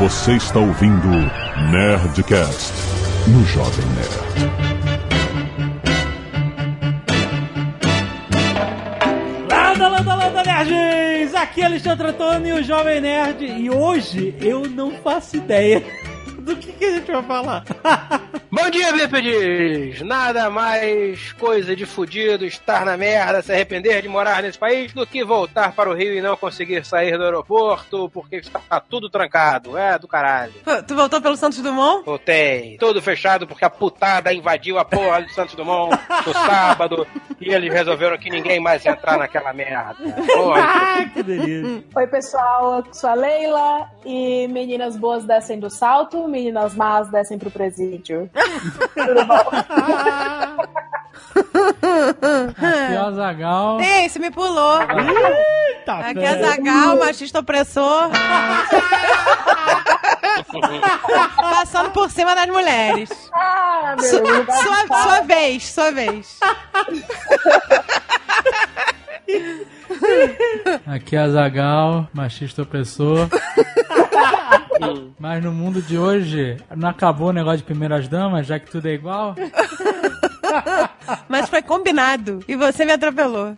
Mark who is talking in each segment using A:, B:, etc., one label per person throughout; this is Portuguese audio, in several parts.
A: Você está ouvindo Nerdcast no Jovem Nerd.
B: Landa, landa, landa, nerds! Aqui é Alexandre Antônio, o Jovem Nerd, e hoje eu não faço ideia do que, que a gente vai falar.
C: Bom dia, bípedes! Nada mais coisa de fudido estar na merda, se arrepender de morar nesse país, do que voltar para o Rio e não conseguir sair do aeroporto porque está tudo trancado. É do caralho.
D: Pô, Tu voltou pelo Santos Dumont?
C: Voltei. Tudo fechado porque a putada invadiu a porra de Santos Dumont no sábado e eles resolveram que ninguém mais ia entrar naquela merda. Porra.
B: ah, que delícia!
E: Oi, pessoal, eu sou a Leila e meninas boas descem do salto, meninas más descem pro presídio. Tudo bom?
F: Aqui é o Azagal.
D: Ei, você me pulou.
B: Eita,
D: Aqui é Zagal, machista opressor. Passando por cima das mulheres.
E: Ah, meu
D: Su-
E: Deus.
D: sua, sua vez, sua vez.
F: Aqui é Azagal, machista opressor. Mas no mundo de hoje, não acabou o negócio de primeiras damas, já que tudo é igual?
D: Mas foi combinado. E você me atropelou.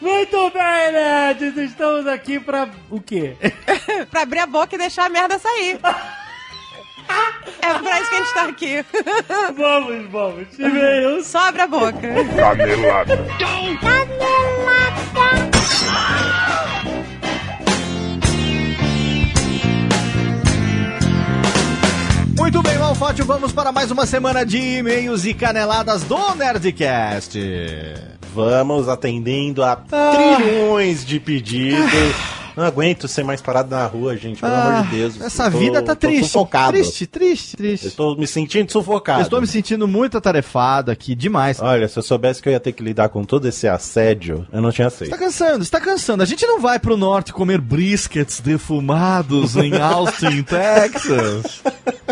B: Muito bem, nerds! Estamos aqui pra o quê?
D: pra abrir a boca e deixar a merda sair. É pra isso que a gente tá aqui.
B: vamos, vamos! E-mails!
D: Só abre a boca.
A: Canelada.
G: Muito bem, Malfátio, vamos para mais uma semana de e-mails e caneladas do Nerdcast.
H: Vamos atendendo a
G: Ah.
H: trilhões de pedidos. Não aguento ser mais parado na rua, gente, pelo amor de Deus.
G: Ah, Essa
H: Eu tô-
G: vida tá triste.
H: sufocado.
G: Triste, triste, triste.
H: Eu estou me sentindo sufocado.
G: Eu estou me sentindo muito atarefado aqui, demais.
H: Olha, se eu soubesse que eu ia ter que lidar com todo esse assédio, eu não tinha
G: Está
H: aceito.
G: cansando, está cansando. A gente não vai pro norte comer briskets defumados em Austin, Texas.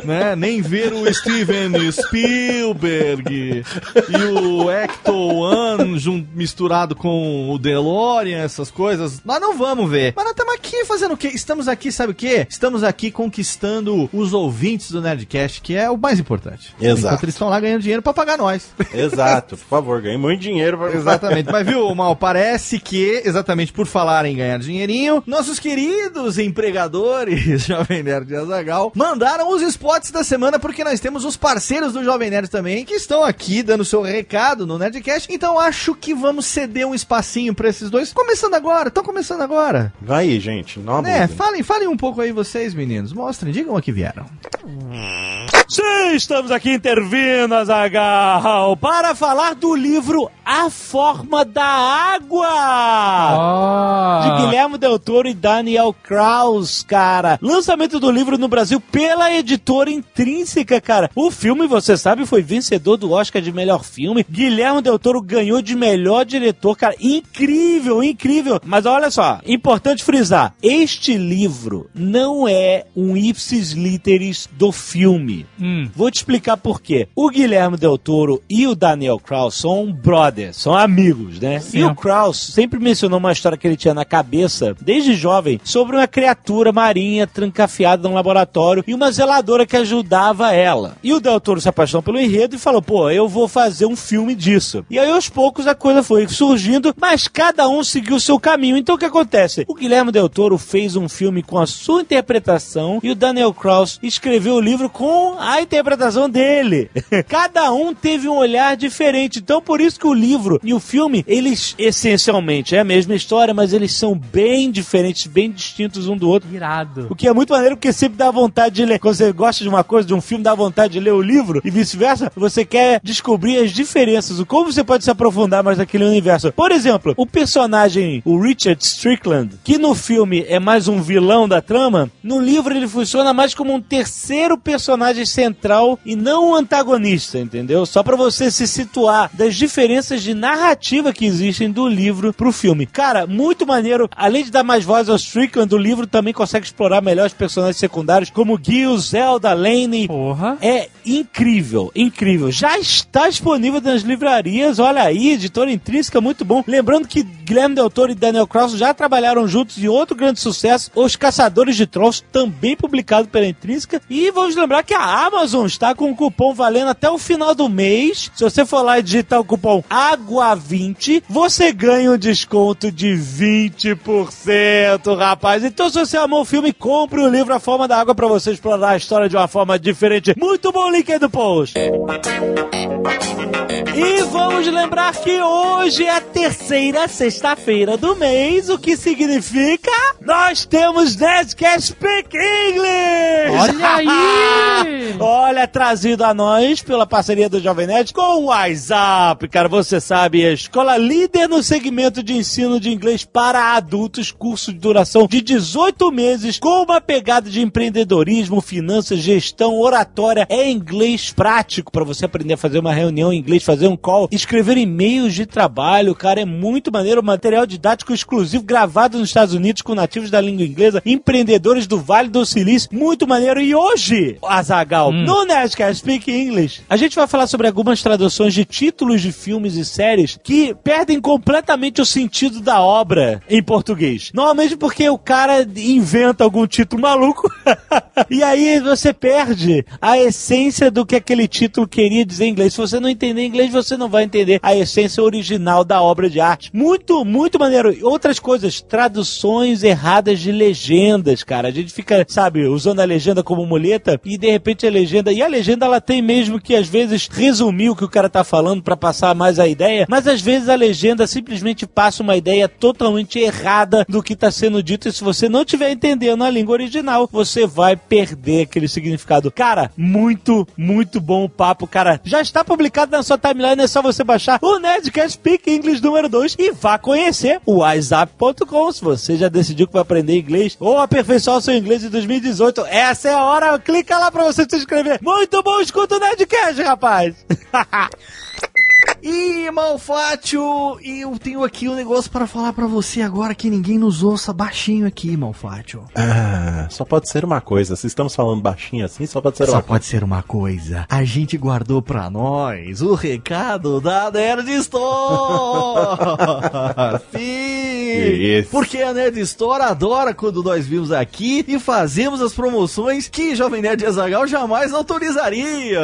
G: Né? Nem ver o Steven Spielberg e o Ecto One misturado com o DeLorean, essas coisas. Nós não vamos ver. Mas nós estamos aqui fazendo o quê? Estamos aqui, sabe o quê? Estamos aqui conquistando os ouvintes do Nerdcast, que é o mais importante.
H: Exato.
G: Enquanto eles estão lá ganhando dinheiro pra pagar nós.
H: Exato, por favor, ganhei muito dinheiro. Pra...
G: Exatamente. Mas viu, Mal, parece que, exatamente por falar em ganhar dinheirinho, nossos queridos empregadores, Jovem Nerd e Azagal, mandaram os spots da semana, porque nós temos os parceiros do Jovem Nerd também, que estão aqui dando seu recado no Nerdcast. Então acho que vamos ceder um espacinho pra esses dois. Começando agora, estão começando agora.
H: Vai aí, gente, não abusem.
G: falem, falem um pouco aí vocês, meninos. Mostrem, digam a que vieram.
B: Sim, estamos aqui intervindo, Azagal, para falar do livro A Forma da Água!
F: Ó!
B: De Guilherme Del Toro e Daniel Kraus, cara. Lançamento do livro no Brasil pela editora Intrínseca, cara. O filme, você sabe, foi vencedor do Oscar de melhor filme. Guilherme Del Toro ganhou de melhor diretor, cara. Incrível, incrível. Mas olha só, importante frisar: este livro não é um ipsis literis do filme.
F: Hum.
B: Vou te explicar por quê. O Guilherme Del Toro e o Daniel Kraus são brothers, são amigos, né?
F: Sim.
B: E o Kraus sempre mencionou uma história que ele tinha na cabeça, desde jovem, sobre uma criatura marinha trancafiada num laboratório e uma zeladora que ajudava ela. E o Del Toro se apaixonou pelo enredo e falou: pô, eu vou fazer um filme disso. E aí aos poucos a coisa foi surgindo, mas cada um seguiu o seu caminho. Então o que acontece? O Guilherme Del Toro fez um filme com a sua interpretação e o Daniel Kraus escreveu o livro com a interpretação dele. Cada um teve um olhar diferente. Então, por isso que o livro e o filme, eles essencialmente é a mesma história, mas eles são bem diferentes, bem distintos um do outro.
F: Irado.
B: O que é muito maneiro porque sempre dá vontade de ler. Quando você gosta de uma coisa, de um filme, dá vontade de ler o livro e vice-versa. Você quer descobrir as diferenças, o como você pode se aprofundar mais naquele universo. Por exemplo, o personagem, o Richard Strickland, que no filme é mais um vilão da trama, no livro ele funciona mais como um terceiro personagem central e não um antagonista, entendeu? Só pra você se situar das diferenças de narrativa que existem do livro pro filme. Cara, muito maneiro. Além de dar mais voz ao Strickland, o livro também consegue explorar melhor os personagens secundários, como Gil, Zelda, Lane.
F: Porra.
B: É incrível, incrível. Já está disponível nas livrarias. Olha aí, editora intrínseca, muito bom. Lembrando que Guilherme Del Toro e Daniel Krauss já trabalharam juntos em outro grande sucesso, Os Caçadores de Trolls, também publicado pela Intrínseca. E vamos lembrar que a Amazon está com um cupom valendo até o final do mês. Se você for lá e digitar o cupom AGUA20, você ganha um desconto de 20%, rapaz. Então, se você amou o filme, compre o livro A Forma da Água para você explorar a história de uma forma diferente. Muito bom link aí do post. E vamos lembrar que hoje é a terceira sexta-feira do mês, o que significa nós temos Nerdcast Speak English!
F: Olha aí!
B: Olha, trazido a nós pela parceria do Jovem Nerd com o WhatsApp, cara, você sabe, a escola líder no segmento de ensino de inglês para adultos, curso de duração de 18 meses, com uma pegada de empreendedorismo, finanças, gestão, oratória, é inglês prático para você aprender a fazer uma reunião em inglês, fazer um call, escrever e-mails de trabalho, cara, é muito maneiro, material didático exclusivo gravado nos Estados Unidos com nativos da língua inglesa, empreendedores do Vale do Silício, muito maneiro. E hoje, Azagal, no Nerdcast Speak English, a gente vai falar sobre algumas traduções de títulos de filmes e séries que perdem completamente o sentido da obra em português. Normalmente porque o cara inventa algum título maluco e aí você perde a essência do que aquele título queria dizer em inglês. Se você não entender inglês, você não vai entender a essência original da obra de arte. Muito, muito maneiro. Outras coisas, traduções erradas de legendas, cara. A gente fica, sabe, usando a legenda como muleta e de repente a legenda. E a legenda ela tem mesmo que às vezes resumir o que o cara tá falando para passar mais a ideia, mas às vezes a legenda simplesmente passa uma ideia totalmente errada do que tá sendo dito. E se você não estiver entendendo a língua original, você vai perder aquele significado. Cara, muito, muito bom o papo, cara. Já está publicado na sua timeline, é só você baixar o Nerdcast Speak English número 2 e vá conhecer o WhatsApp.com se você já decidiu que vai aprender inglês ou aperfeiçoar o seu inglês em 2018. Essa é a hora, clica lá pra você se inscrever. Muito bom, escuta o Nerdcast, rapaz!
G: E Malfátio, eu tenho aqui um negócio para falar para você agora que ninguém nos ouça baixinho aqui, Malfátio.
H: Ah, só pode ser uma coisa. Se estamos falando baixinho assim, só pode ser
G: Só
H: uma
G: pode ser uma coisa. A gente guardou pra nós o recado da Nerd Store. Sim.
H: Isso.
G: Porque a Nerd Store adora quando nós vimos aqui e fazemos as promoções que Jovem Nerd Azagal jamais autorizaria.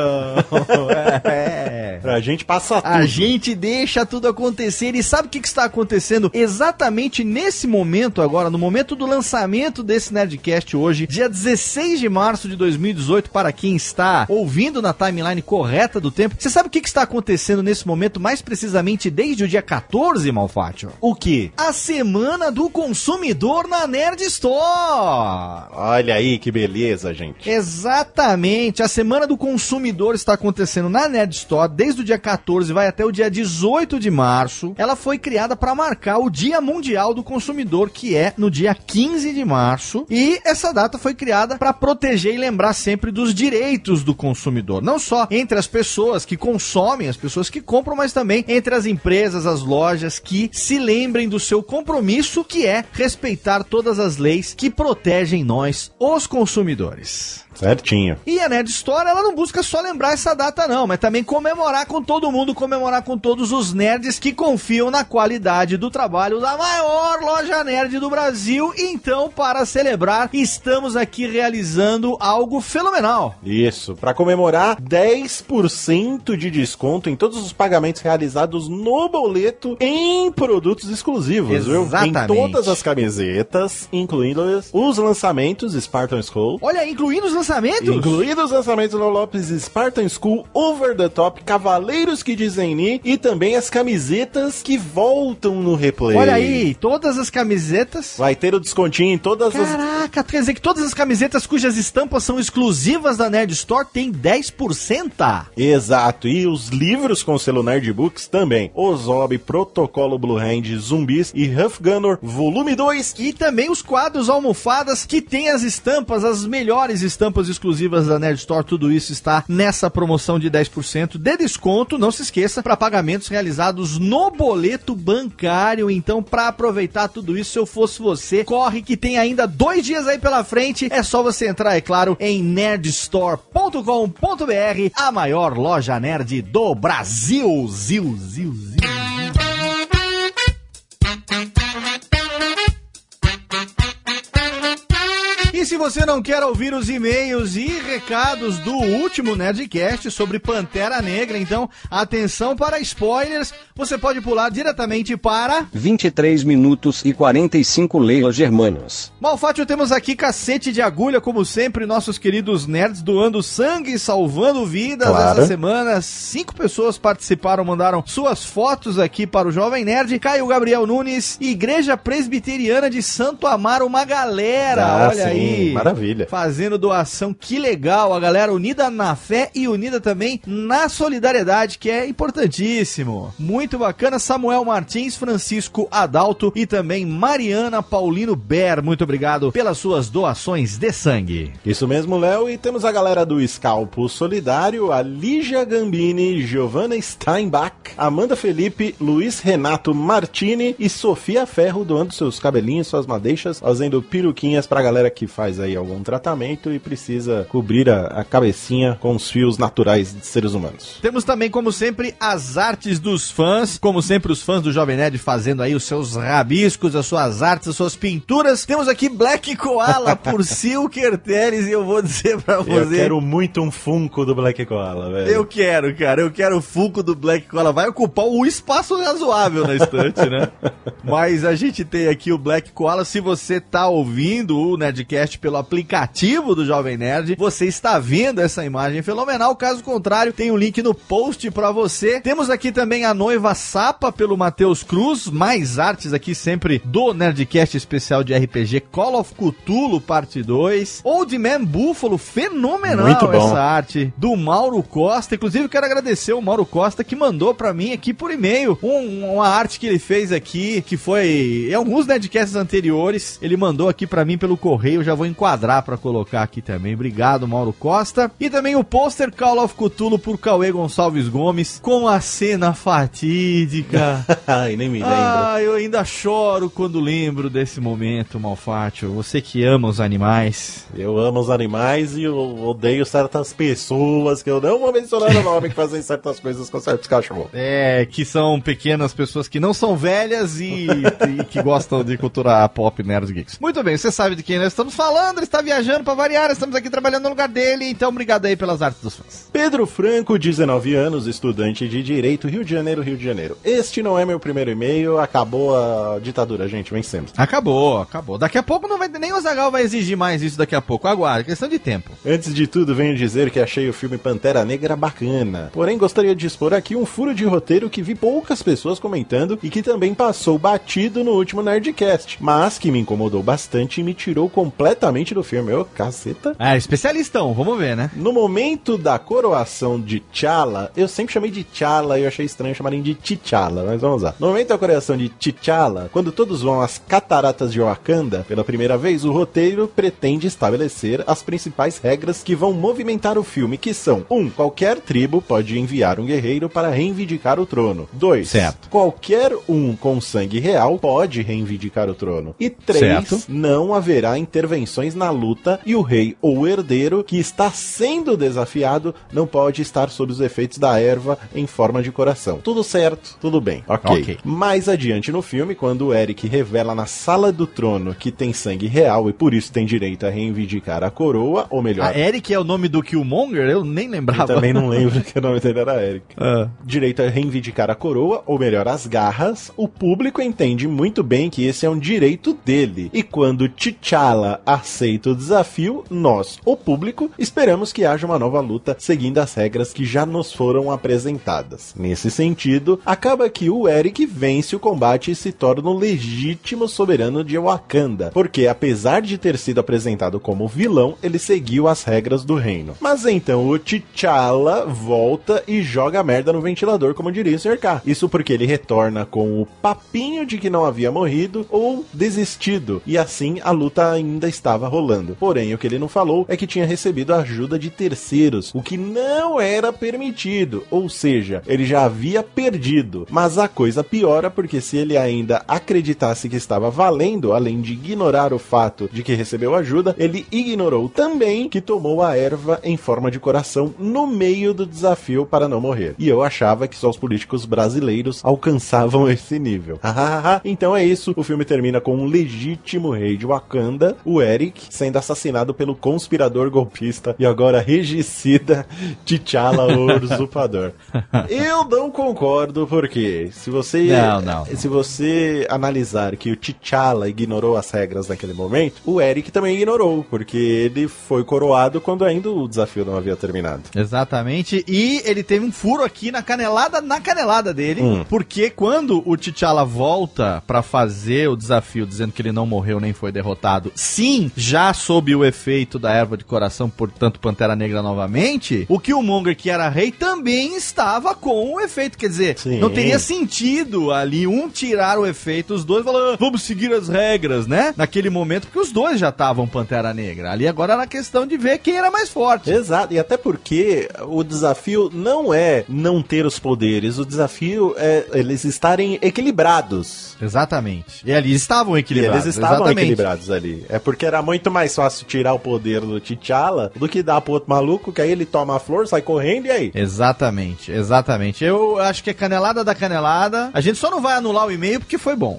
G: é.
H: Pra gente passar tudo.
G: A gente deixa tudo acontecer e sabe o que, que está acontecendo exatamente nesse momento agora, no momento do lançamento desse Nerdcast hoje, dia 16 de março de 2018, para quem está ouvindo na timeline correta do tempo. Você sabe o que, que está acontecendo nesse momento, mais precisamente desde o dia 14, Malfátio?
H: O que?
G: A Semana do Consumidor na Nerd Store!
H: Olha aí que beleza, gente.
G: Exatamente. A Semana do Consumidor está acontecendo na Nerd Store desde o dia 14, vai até o dia 18 de março. Ela foi criada para marcar o Dia Mundial do Consumidor, que é no dia 15 de março. E essa data foi criada para proteger e lembrar sempre dos direitos do consumidor. Não só entre as pessoas que consomem, as pessoas que compram, mas também entre as empresas, as lojas que se lembrem do seu compromisso, que é respeitar todas as leis que protegem nós, os consumidores.
H: Certinho.
G: E a Nerd Store, ela não busca só lembrar essa data, não, mas também comemorar com todo mundo, comemorar com todos os nerds que confiam na qualidade do trabalho da maior loja nerd do Brasil. Então, para celebrar, estamos aqui realizando algo fenomenal.
H: Isso, pra comemorar 10% de desconto em todos os pagamentos realizados no boleto em produtos exclusivos, viu?
G: Exatamente.
H: Em todas as camisetas, incluindo os lançamentos Spartan School.
G: Olha incluindo os lançamentos.
H: Incluindo os lançamentos no Lopes Spartan School, Over the Top, Cavaleiros que dizem Ni e também as camisetas que voltam no replay.
G: Olha aí, todas as camisetas.
H: Vai ter o descontinho em todas as.
G: Caraca, quer dizer que todas as camisetas cujas estampas são exclusivas da Nerd Store têm 10%.
H: Exato, e os livros com selo Nerd Books também. Ozob, Protocolo Blue Hand, Zumbis e Huff Gunner Volume 2.
G: E também os quadros almofadas que tem as estampas, as melhores estampas exclusivas da Nerd Store. Tudo isso está nessa promoção de 10% de desconto. Não se esqueça, para pagamentos realizados no boleto bancário. Então, para aproveitar tudo isso, se eu fosse você, corre que tem ainda dois dias aí pela frente. É só você entrar, é claro, em nerdstore.com.br, a maior loja nerd do Brasil. Zil, zil, zil. E se você não quer ouvir os e-mails e recados do último Nerdcast sobre Pantera Negra, então atenção para spoilers, você pode pular diretamente para
I: 23 minutos e 45 leilas germanos.
G: Malfátio, temos aqui cacete de agulha, como sempre, nossos queridos nerds doando sangue e salvando vidas
H: Claro.
G: essa semana. Cinco pessoas participaram, mandaram suas fotos aqui para o Jovem Nerd. Caio Gabriel Nunes, Igreja Presbiteriana de Santo Amaro, uma galera,
H: Ah,
G: olha
H: sim,
G: aí.
H: Maravilha.
G: Fazendo doação, que legal, a galera unida na fé e unida também na solidariedade, que é importantíssimo. Muito bacana, Samuel Martins, Francisco Adalto e também Mariana Paulino Ber. Muito obrigado pelas suas doações de sangue.
H: Isso mesmo, Léo. E temos a galera do Scalpo Solidário, a Lígia Gambini, Giovanna Steinbach, Amanda Felipe, Luiz Renato Martini e Sofia Ferro doando seus cabelinhos, suas madeixas, fazendo peruquinhas pra galera que faz aí algum tratamento e precisa cobrir a, a cabecinha com os fios naturais de seres humanos.
G: Temos também, como sempre, as artes dos fãs. Como sempre, os fãs do Jovem Nerd fazendo aí os seus rabiscos, as suas artes, as suas pinturas. Temos aqui Black Koala por Silker Teres e eu vou dizer pra você...
H: Eu quero muito um Funko do Black Koala, velho.
G: Eu quero, cara. Eu quero o Funko do Black Koala. Vai ocupar um espaço razoável na estante, né? Mas a gente tem aqui o Black Koala. Se você tá ouvindo o Nerdcast pelo aplicativo do Jovem Nerd, você está vendo essa imagem fenomenal. Caso contrário, tem um link no post pra você. Temos aqui também a noiva Sapa pelo Matheus Cruz. Mais artes aqui sempre do Nerdcast especial de RPG Call of Cthulhu, parte 2. Old Man Buffalo, fenomenal
H: Muito bom.
G: essa arte do Mauro Costa. Inclusive, quero agradecer o Mauro Costa que mandou pra mim aqui por e-mail um- uma arte que ele fez aqui, que foi em alguns Nerdcasts anteriores. Ele mandou aqui pra mim pelo correio. Já vou enquadrar pra colocar aqui também. Obrigado, Mauro Costa. E também o pôster Call of Cthulhu por Cauê Gonçalves Gomes com a cena fatídica.
H: Ai, nem me lembro.
G: Ah, eu ainda choro quando lembro desse momento, Malfátio. Você que ama os animais.
H: Eu amo os animais e eu odeio certas pessoas que eu não vou mencionar o nome que fazem certas coisas com certos cachorros.
G: É, que são pequenas pessoas que não são velhas e, e que gostam de cultura pop Nerds Geeks. Muito bem, você sabe de quem nós estamos falando, ele está viajando pra variar, estamos aqui trabalhando no lugar dele, então obrigado aí pelas artes dos fãs.
H: Pedro Franco, 19 anos, estudante de Direito, Rio de Janeiro, Rio de Janeiro. Este não é meu primeiro e-mail, acabou a ditadura, gente, vencemos.
G: Acabou, acabou. Daqui a pouco não vai nem o Zagal vai exigir mais isso daqui a pouco. Aguarde, questão de tempo.
H: Antes de tudo, venho dizer que achei o filme Pantera Negra bacana. Porém, gostaria de expor aqui um furo de roteiro que vi poucas pessoas comentando e que também passou batido no último Nerdcast, mas que me incomodou bastante e me tirou completamente do filme. Ô, caceta.
G: É, especialistão, vamos ver, né?
H: No momento da coroação de T'Challa, eu sempre chamei de T'Challa e eu achei estranho chamarem de T'Challa, mas vamos lá. No momento da coroação de T'Challa, quando todos vão às cataratas de Wakanda, pela primeira vez, o roteiro pretende estabelecer as principais regras que vão movimentar o filme, que são 1. Um, qualquer tribo pode enviar um guerreiro para reivindicar o trono. 2.
G: Certo.
H: Qualquer um com sangue real pode reivindicar o trono. E 3.
G: Certo.
H: Não haverá intervenções na luta e o rei ou o herdeiro que está sendo desafiado não pode estar sob os efeitos da erva em forma de coração. Tudo certo, tudo bem. Ok.
G: Ok.
H: Mais adiante no filme, quando o Eric revela na sala do trono que tem sangue real e por isso tem direito a reivindicar a coroa, ou melhor,
G: A Eric é o nome do Killmonger? Eu nem
H: eu
G: lembrava.
H: também não lembro que o nome dele era Eric.
G: Ah.
H: Direito a reivindicar a coroa, ou melhor, as garras, o público entende muito bem que esse é um direito dele. E quando T'Challa a aceito o desafio, nós, o público, esperamos que haja uma nova luta seguindo as regras que já nos foram apresentadas. Nesse sentido, acaba que o Eric vence o combate e se torna o legítimo soberano de Wakanda, porque apesar de ter sido apresentado como vilão, ele seguiu as regras do reino. Mas então o T'Challa volta e joga merda no ventilador, como diria o Sr. K. Isso porque ele retorna com o papinho de que não havia morrido ou desistido, e assim a luta ainda estava rolando. Porém, o que ele não falou é que tinha recebido ajuda de terceiros, o que não era permitido, ou seja, ele já havia perdido. Mas a coisa piora porque se ele ainda acreditasse que estava valendo, além de ignorar o fato de que recebeu ajuda, ele ignorou também que tomou a erva em forma de coração no meio do desafio para não morrer. E eu achava que só os políticos brasileiros alcançavam esse nível. então é isso, o filme termina com um legítimo rei de Wakanda, o Eric, sendo assassinado pelo conspirador golpista e agora regicida T'Challa, o usurpador. Eu não concordo porque se você
G: Não, não.
H: se você analisar que o T'Challa ignorou as regras naquele momento, o Eric também ignorou, porque ele foi coroado quando ainda o desafio não havia terminado.
G: Exatamente. E ele teve um furo aqui na canelada, na canelada dele,
H: Hum.
G: porque quando o T'Challa volta pra fazer o desafio dizendo que ele não morreu nem foi derrotado, sim, já sob o efeito da erva de coração, portanto Pantera Negra novamente, o Killmonger que era rei também estava com o efeito, quer dizer,
H: Sim.
G: não teria sentido ali um tirar o efeito, os dois falando, "Ah, vamos seguir as regras, né? Naquele momento, porque os dois já estavam Pantera Negra. Ali agora era questão de ver quem era mais forte.
H: Exato, e até porque o desafio não é não ter os poderes, o desafio é eles estarem equilibrados.
G: Exatamente. E ali estavam
H: E
G: equilibrados.
H: eles estavam
G: exatamente.
H: equilibrados ali. É porque era muito mais fácil tirar o poder do T'Challa do que dar pro outro maluco, que aí ele toma a flor, sai correndo e aí?
G: Exatamente, exatamente. Eu acho que é canelada da canelada. A gente só não vai anular o e-mail porque foi bom.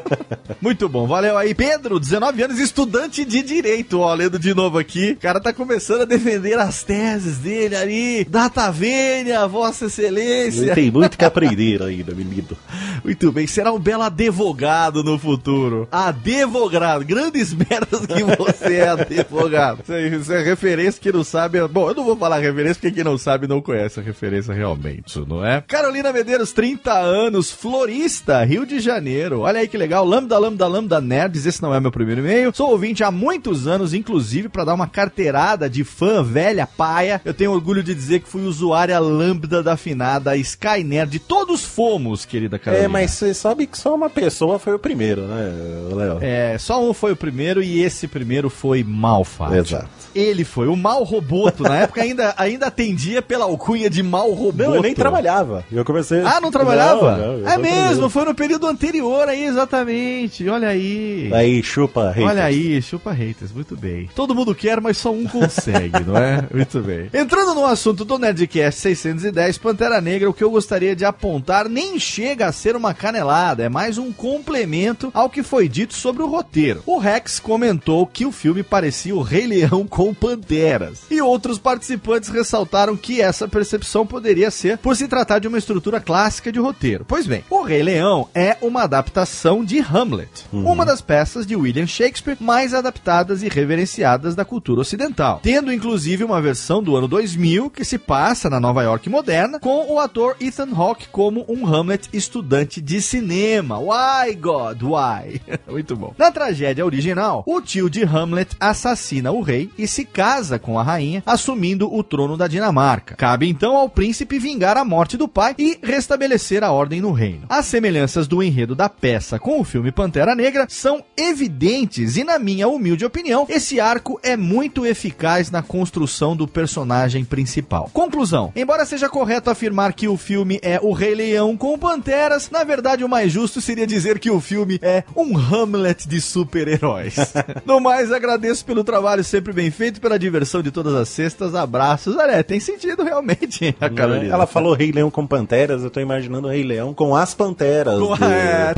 G: Muito bom, valeu aí. Pedro, 19 anos, estudante de direito, ó, lendo de novo aqui. O cara tá começando a defender as teses dele ali. Data vênia, Vossa Excelência.
H: Tem muito que aprender ainda, menino.
G: Muito bem, será um belo advogado no futuro. Advogado, grandes merdas que você é advogado. Isso, aí, isso é referência que não sabe. Bom, eu não vou falar referência porque quem não sabe não conhece a referência realmente, não é? Carolina Medeiros, 30 anos, florista, Rio de Janeiro. Olha aí que legal, lambda, lambda, lambda nerds. Esse não é meu primeiro e-mail. Sou ouvinte há muitos anos, inclusive para dar uma carteirada de fã velha paia. Eu tenho orgulho de dizer que fui usuária lambda da afinada Sky Nerd. Todos fomos, querida Carolina.
H: É, mas você sabe que só uma pessoa foi o primeiro, né, Léo?
G: É, só um foi o primeiro e esse primeiro foi Malfat.
H: Exato.
G: Ele foi o Mal Roboto. Na época ainda, ainda atendia pela alcunha de Mal Roboto.
H: Não, eu nem trabalhava. Eu comecei.
G: Ah, não trabalhava?
H: Não, não,
G: é mesmo,
H: trabalhando.
G: foi no período anterior aí, exatamente. Olha aí.
H: Aí, chupa, haters.
G: Olha aí, chupa haters, muito bem. Todo mundo quer, mas só um consegue, não é? Muito bem. Entrando no assunto do Nerdcast 610, Pantera Negra, o que eu gostaria de apontar nem chega a ser uma canelada, é mais um complemento ao que foi dito sobre o roteiro. O Rex comentou que o filme parecia o Rei Leão com panteras. E outros participantes ressaltaram que essa percepção poderia ser por se tratar de uma estrutura clássica de roteiro. Pois bem, o Rei Leão é uma adaptação de Hamlet, uma das peças de William Shakespeare mais adaptadas e reverenciadas da cultura ocidental, tendo inclusive uma versão do ano 2000 que se passa na Nova York moderna com o ator Ethan Hawke como um Hamlet estudante de cinema. Why God, why? Muito bom. Na tragédia original, o tio de Hamlet assassina o rei e se casa com a rainha, assumindo o trono da Dinamarca. Cabe então ao príncipe vingar a morte do pai e restabelecer a ordem no reino. As semelhanças do enredo da peça com o filme Pantera Negra são evidentes e, na minha humilde opinião, esse arco é muito eficaz na construção do personagem principal. Conclusão: embora seja correto afirmar que o filme é o Rei Leão com panteras, na verdade o mais justo seria dizer que o filme é um Hamlet de super-heróis. no mais, agradeço pelo trabalho sempre bem feito, pela diversão de todas as sextas. Abraços. Olha, tem sentido realmente a Carolina.
H: Ela falou Rei Leão com panteras, eu tô imaginando o Rei Leão com as panteras.
G: Com-
H: do-
G: é,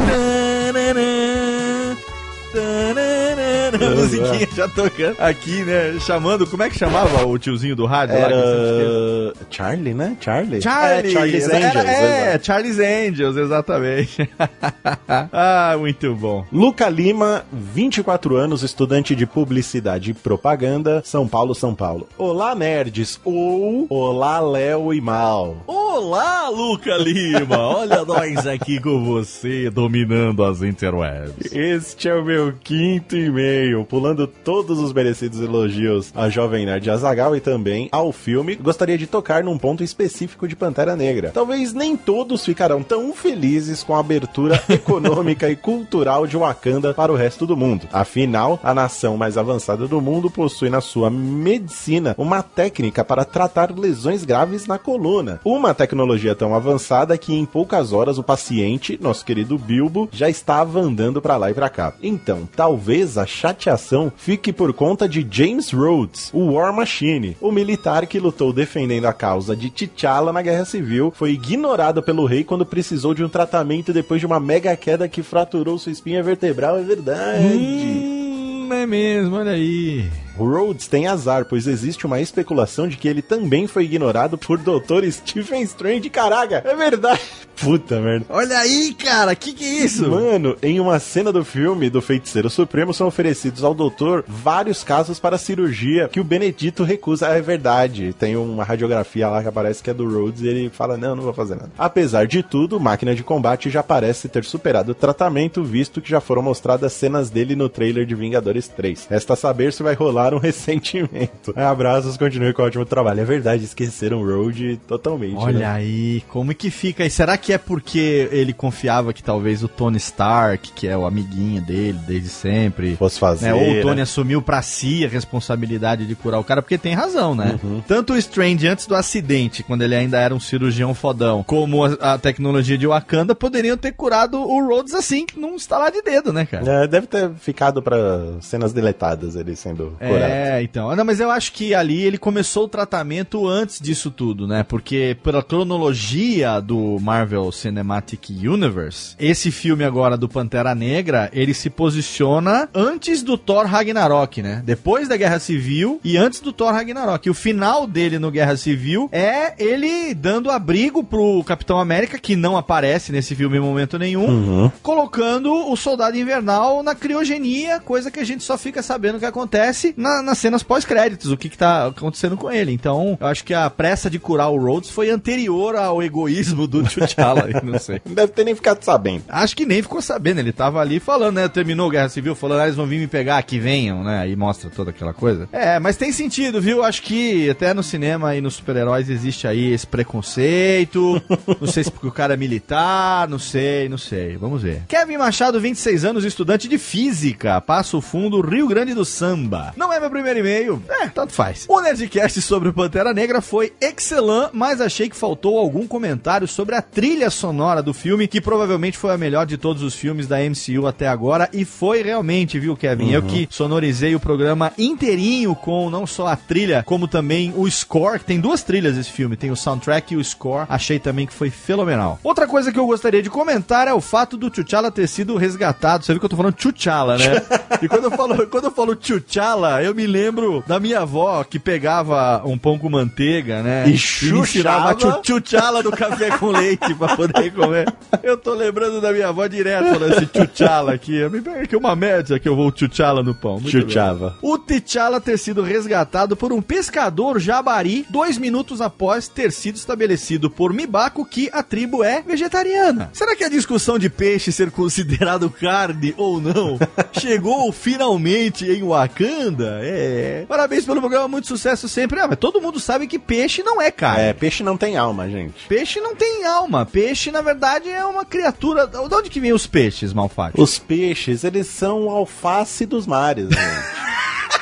G: A musiquinha já tocando aqui, né? Chamando, como é que chamava o tiozinho do rádio lá? que?
H: Era. Charlie, né? Charlie?
G: Charlie!
H: É, Charlie's
G: Era-
H: Angels.
G: É,
H: exato.
G: Charlie's Angels, exatamente. ah, muito bom.
H: Luca Lima, 24 anos, estudante de publicidade e propaganda, São Paulo, São Paulo. Olá, nerds. Ou Olá, Léo e Mal.
G: Olá, Luca Lima! Olha nós aqui com você, dominando as interwebs.
H: Este é o meu quinto e-mail, pulando todos os merecidos elogios à Jovem Nerd Azagal e também ao filme. Gostaria de tocar num ponto específico de Pantera Negra. Talvez nem todos ficarão tão felizes com a abertura econômica e cultural de Wakanda para o resto do mundo. Afinal, a nação mais avançada do mundo possui na sua medicina uma técnica para tratar lesões graves na coluna. Uma tecnologia tão avançada que em poucas horas o paciente, nosso querido Bilbo, já estava andando para lá e para cá. Então, talvez a chateação fique por conta de James Rhodes, o War Machine, o militar que lutou defendendo a causa de T'Challa na Guerra Civil, foi ignorado pelo rei quando precisou de um tratamento depois de uma mega queda que fraturou sua espinha vertebral, é verdade.
G: Hum, é mesmo, olha aí.
H: Rhodes tem azar, pois existe uma especulação de que ele também foi ignorado por Dr. Stephen Strange. Caraca, é verdade. Puta merda.
G: Olha aí, cara, que que é isso?
H: Mano, em uma cena do filme do Feiticeiro Supremo são oferecidos ao doutor vários casos para cirurgia que o Benedito recusa. Ah, é verdade. Tem uma radiografia lá que aparece que é do Rhodes e ele fala: Não, não vou fazer nada. Apesar de tudo, Máquina de Combate já parece ter superado o tratamento, visto que já foram mostradas cenas dele no trailer de Vingadores 3. Resta saber se vai rolar um ressentimento. Abraços, continue com o ótimo trabalho. É verdade, esqueceram o Road totalmente.
G: Olha
H: né?
G: aí, como que fica? E será que é porque ele confiava que talvez o Tony Stark, que é o amiguinho dele desde sempre,
H: Fosse fazer.
G: né? Ou o Tony
H: né?
G: assumiu pra si a responsabilidade de curar o cara, porque tem razão, né?
H: Uhum.
G: Tanto o Strange antes do acidente, quando ele ainda era um cirurgião fodão, como a, a tecnologia de Wakanda poderiam ter curado o Rhodes assim, num estalar de dedo, né, cara?
H: É, deve ter ficado pra cenas deletadas ele sendo
G: É, então. Não, mas eu acho que ali ele começou o tratamento antes disso tudo, né? Porque pela cronologia do Marvel Cinematic Universe, esse filme agora do Pantera Negra, ele se posiciona antes do Thor Ragnarok, né? Depois da Guerra Civil e antes do Thor Ragnarok. E o final dele no Guerra Civil é ele dando abrigo pro Capitão América, que não aparece nesse filme em momento nenhum,
H: Uhum.
G: colocando o Soldado Invernal na criogenia, coisa que a gente só fica sabendo que acontece na- nas cenas pós-créditos, o que, que tá acontecendo com ele. Então, eu acho que a pressa de curar o Rhodes foi anterior ao egoísmo do T'Challa, não sei.
H: Não deve ter nem ficado sabendo.
G: Acho que nem ficou sabendo, ele tava ali falando, né? Terminou a Guerra Civil, falando, ah, eles vão vir me pegar, que venham, né? Aí mostra toda aquela coisa. É, mas tem sentido, viu? Acho que até no cinema e nos super-heróis existe aí esse preconceito. não sei se porque o cara é militar, não sei, não sei. Vamos ver. Kevin Machado, 26 anos, estudante de física, Passo Fundo, Rio Grande do Samba. Não é meu primeiro e-mail? É, tanto faz. O Nerdcast sobre o Pantera Negra foi excelente, mas achei que faltou algum comentário sobre a trilha sonora do filme, que provavelmente foi a melhor de todos os filmes da MCU até agora, e foi realmente, viu, Kevin? Eu que sonorizei o programa inteirinho com não só a trilha, como também o score, que tem duas trilhas esse filme, tem o soundtrack e o score, achei também que foi fenomenal. Outra coisa que eu gostaria de comentar é o fato do T'Challa ter sido resgatado. Você viu que eu tô falando T'Challa, né? E quando eu falo, quando eu falo T'Challa, eu me lembro da minha avó que pegava um pão com manteiga, né?
H: E chuchava.
G: T'Challa do café com leite pra poder comer. Eu tô lembrando da minha avó direto falando esse T'Challa aqui. Me pega aqui uma média que eu vou T'Challa no pão. Muito bem.
H: Chuchava.
G: O T'Challa ter sido resgatado por um pescador jabari dois minutos após ter sido estabelecido por Mibako que a tribo é vegetariana. Será que a discussão de peixe ser considerado carne ou não chegou finalmente em Wakanda? É. Parabéns pelo programa, muito sucesso sempre. Ah, mas todo mundo sabe que peixe não é carne.
H: É, peixe não tem alma, gente.
G: Peixe não tem alma. Peixe, na verdade, é uma criatura. De onde que vem os peixes, Malfatti?
H: Os peixes, eles são alface dos mares, gente.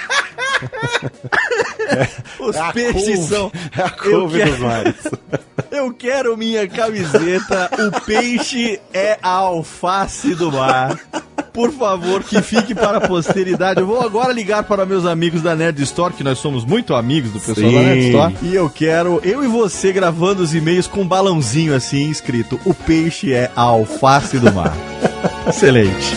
G: Os
H: É
G: peixes são.
H: É a
G: Eu
H: couve
G: quero-
H: dos mares.
G: Eu quero minha camiseta. O peixe é a alface do mar. Por favor, que fique para a posteridade. Eu vou agora ligar para meus amigos da Nerd Store, que nós somos muito amigos do pessoal da
H: Sim.
G: Nerd Store. E eu quero, eu e você, gravando os e-mails com um balãozinho assim, escrito: O peixe é a alface do mar. Excelente.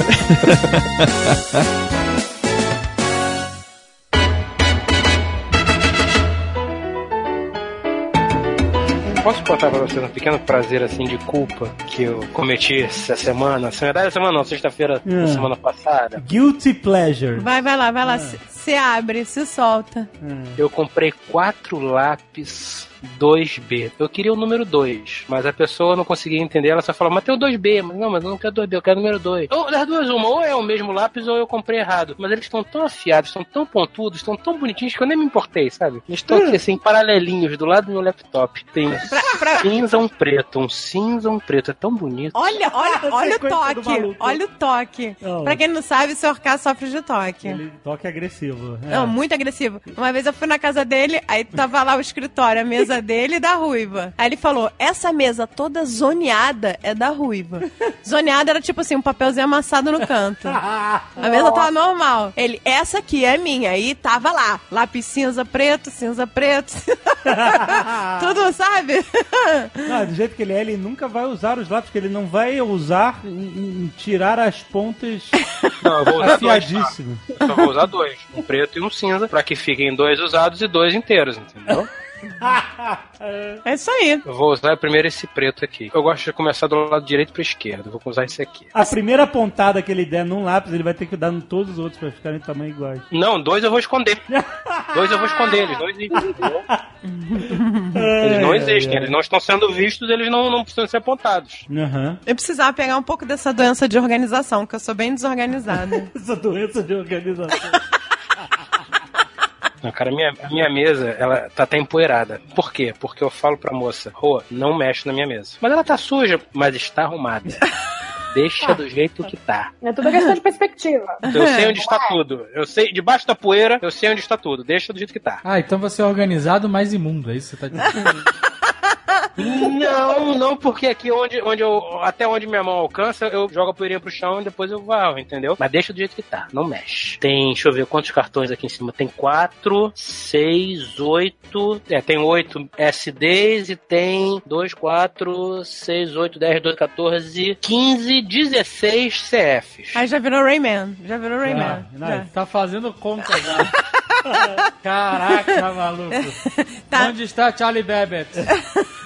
C: Posso contar pra vocês um pequeno prazer assim de culpa que eu cometi essa semana? Na verdade, essa semana não, sexta-feira da
B: Hum.
C: semana passada.
B: Guilty pleasure.
D: Vai, vai lá, vai lá. Se, se abre, se solta.
C: Eu comprei quatro lápis 2B. Eu queria o número 2, mas a pessoa não conseguia entender. Ela só falou, mas tem o 2B. Mas não, mas eu não quero 2B, eu quero o número 2. Ou das duas, uma, ou é o mesmo lápis ou eu comprei errado. Mas eles estão tão afiados, estão tão pontudos, estão tão bonitinhos que eu nem me importei, sabe? Eles estão aqui assim, paralelinhos do lado do meu laptop. Tem um cinza, um preto, um cinza, um preto. É tão bonito.
D: Olha, olha, olha o toque. Olha o toque.
B: Não.
D: Pra quem não sabe, o Sr. K sofre de toque.
B: Ele toque agressivo. é.
D: Não, muito agressivo. Uma vez eu fui na casa dele, aí tava lá o escritório, a mesa dele e da ruiva. Aí ele falou: essa mesa toda zoneada é da ruiva. Zoneada era tipo assim, um papelzinho amassado no canto. A mesa tava normal. Ele, essa aqui é minha. Aí tava lá, lápis cinza preto, cinza preto. Tudo, sabe?
B: Não, do jeito que ele é, ele nunca vai usar os lápis, que ele não vai usar em, em tirar as pontas
C: Não, eu vou usar dois. tá?
B: afiadíssimas.
C: Eu vou usar dois, um preto e um cinza, pra que fiquem dois usados e dois inteiros, entendeu?
D: É isso aí.
C: Eu vou usar primeiro esse preto aqui. Eu gosto de começar do lado direito pra esquerda. Vou usar esse aqui.
B: A primeira pontada que ele der num lápis, ele vai ter que dar em todos os outros pra ficarem de tamanho iguais.
C: Não, dois eu vou esconder. dois eu vou esconder, eles não existem. Eles não existem, eles não estão sendo vistos, eles não, não precisam ser apontados.
B: Aham.
D: Eu precisava pegar um pouco dessa doença de organização, que eu sou bem desorganizada.
B: Essa doença de organização.
C: Não, cara, minha, a minha mesa, ela tá até empoeirada. Por quê? Porque eu falo pra moça, Rô, não mexe na minha mesa. Mas ela tá suja, mas está arrumada. Deixa do jeito que tá.
E: É tudo questão de perspectiva.
C: Eu sei onde está tudo. Eu sei, debaixo da poeira, eu sei onde está tudo. Deixa do jeito que tá.
F: Ah, então você é organizado, mas imundo, é isso que você tá dizendo.
C: Não, não, porque aqui onde, onde eu. Até onde minha mão alcança, eu jogo a poeirinha pro chão e depois eu varro, entendeu? Mas deixa do jeito que tá, não mexe. Tem, deixa eu ver quantos cartões aqui em cima. Tem quatro, seis, oito. É, tem oito SDs e tem dois, quatro, seis, oito, dez, doze, 14, 15, 16 CFs.
D: Aí já virou Rayman. Já virou
F: Ah,
D: Rayman.
F: não,
D: Já.
F: tá fazendo conta já. Caraca, maluco.
D: Tá.
F: Onde está Charlie Babbitt?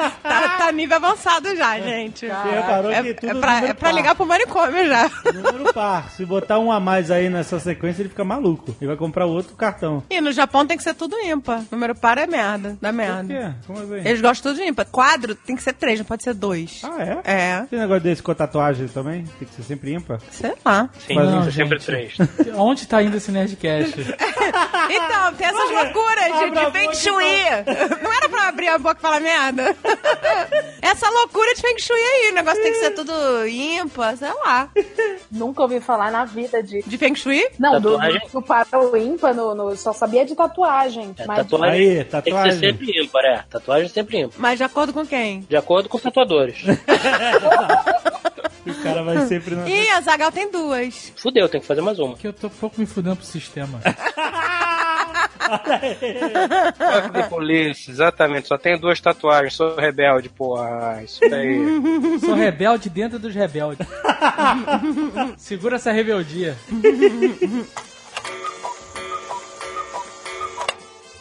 D: Tá, tá nível avançado já, gente.
B: Você reparou
D: É,
B: que tudo
D: é
B: é
D: pra, é pra
B: par.
D: ligar pro manicômio já.
B: Número par. Se botar um a mais aí nessa sequência, ele fica maluco. Ele vai comprar outro cartão.
D: E no Japão tem que ser tudo ímpar. Número par é merda. Dá
B: Por
D: merda.
B: quê? Como assim?
D: Eles gostam tudo de ímpar. Quadro tem que ser três, não pode ser dois.
B: Ah, é?
D: É,
B: Tem negócio desse com tatuagem também? Tem que ser sempre ímpar?
D: sei lá.
C: Sim,
B: Mas
C: não,
F: não,
C: sempre
F: gente.
C: três.
F: Onde tá indo esse Nerdcast?
D: Então, tem essas loucuras de, de Feng Shui. Não era pra abrir a boca e falar merda. Essa loucura de Feng Shui aí. O negócio tem que ser tudo ímpar, sei lá.
E: Nunca ouvi falar na vida de.
D: De Feng Shui?
E: Não, do,
C: Tatuagem?
E: do, do papel ímpar, no, no- só sabia de tatuagem.
C: É,
E: mas
C: tatuagem
B: Aí,
C: tem que ser
B: tatuagem.
C: sempre ímpar, é. Tatuagem sempre ímpar.
D: Mas de acordo com quem?
C: De acordo com os tatuadores.
B: O cara vai sempre na...
D: Ih, a Zagal tem duas.
C: Fudeu, tem que fazer mais uma.
F: Que eu tô um pouco me fudendo pro sistema.
C: Fuck the police, exatamente. Só tenho duas tatuagens, sou rebelde, porra. Isso daí.
F: Sou rebelde dentro dos rebeldes. Segura essa rebeldia.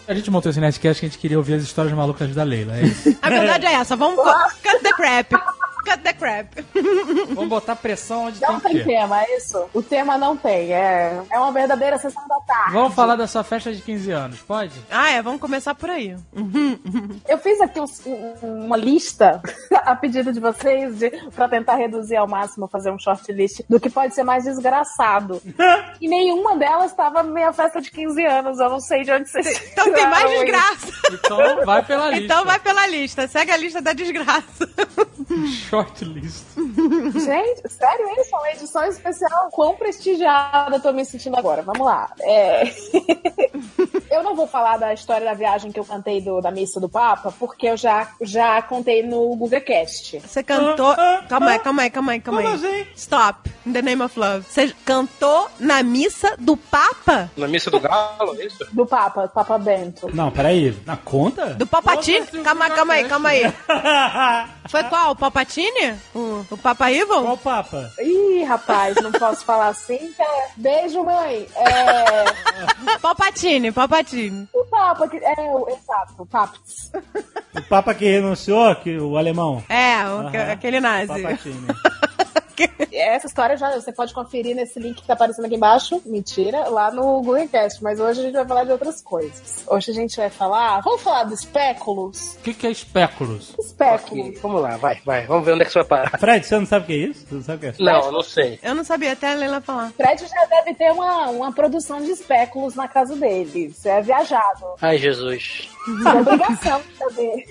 F: A gente montou esse Nerdcast que a gente queria ouvir as histórias malucas da Leila, é isso.
D: A verdade é essa. Vamos. Cut the crap. Cut the crap.
F: Vamos botar pressão onde
E: não
F: tem
E: tem tema, é isso? O tema não tem. É, é uma verdadeira sessão da tarde.
F: Vamos falar da sua festa de 15 anos, pode?
D: Ah, é. Vamos começar por aí.
E: Eu fiz aqui um- uma lista a pedido de vocês de, pra tentar reduzir ao máximo, fazer um short list do que pode ser mais desgraçado. e nenhuma delas estava na minha festa de 15 anos. Eu não sei de onde vocês
D: Então tem mais
E: isso.
D: desgraça.
F: Então vai pela lista.
D: Então vai pela lista. Segue a lista da desgraça.
F: Short list.
E: Gente, sério isso? Uma edição especial. Quão prestigiada eu tô me sentindo agora. Vamos lá. É... eu não vou falar da história da viagem que eu cantei do- da missa do Papa, porque eu já, já contei no GugaCast.
D: Você cantou.
B: Ah, ah,
D: Calma aí,
B: ah.
D: calma aí, calma aí, calma
B: Como
D: aí.
B: assim?
D: Stop. In the name of love. Você cantou na missa do Papa?
C: Na missa do galo, é isso?
E: Do Papa, Papa Bento.
B: Não, peraí. Na conta?
D: Do Palpatine?
F: Conta-se o
D: Calma,
F: Guga
D: calma aí, calma aí. Foi qual? O Palpatine? O, o Papa Evil?
B: Qual papa?
E: Ih, rapaz, não posso falar assim. tá? Beijo, mãe. É,
D: Palpatine, Palpatine.
E: o Papa, que- é, o- exato, o Paps.
B: O Papa que renunciou, que, o alemão.
D: É, o-
B: Aham.
D: aquele nazi.
E: Essa história já você pode conferir nesse link que tá aparecendo aqui embaixo. Mentira, lá no Googlecast. Mas hoje a gente vai falar de outras coisas. Hoje a gente vai falar. Vamos falar do espéculos?
F: O que, que é espéculos?
E: Espéculos.
C: Ok, Vamos lá, vai, vai. Vamos ver onde é que você vai parar.
B: Fred, você não sabe o que é isso? Você não sabe o que é isso?
C: Não, não sei.
D: Eu não sabia até a Leila falar.
E: Fred já deve ter uma, uma produção de espéculos na casa dele. Isso é viajado.
C: Ai, Jesus.
E: É obrigação de saber.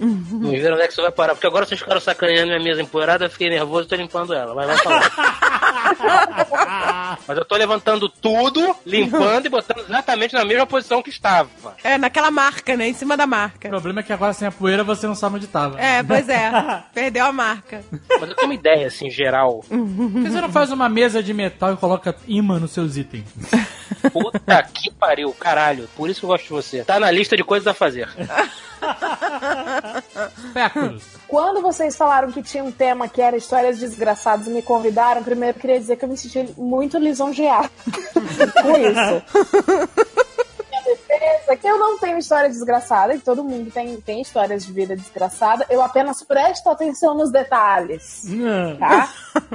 C: Vamos ver onde é que você vai parar. Porque agora vocês ficaram sacaneando minha mesa empoeirada, eu fiquei nervoso e tô limpando ela. Vai, vai falar. Mas eu tô levantando tudo, limpando e botando exatamente na mesma posição que estava.
D: É, naquela marca, né? Em cima da
F: O
D: marca.
F: problema é que agora sem a poeira você não sabe onde tava.
D: É, pois é. Perdeu a marca.
C: Mas eu tenho uma ideia, assim, geral.
F: Por que você não faz uma mesa de metal e coloca imã nos seus itens?
C: Puta que pariu, caralho. Por isso que eu gosto de você. Tá na lista de coisas a fazer.
E: Quando vocês falaram que tinha um tema que era histórias desgraçadas e me convidaram, primeiro eu queria dizer que eu me senti muito lisonjeada com isso. É que eu não tenho história desgraçada, e todo mundo tem, tem histórias de vida desgraçada. Eu apenas presto atenção nos detalhes.
B: Não.
E: Tá?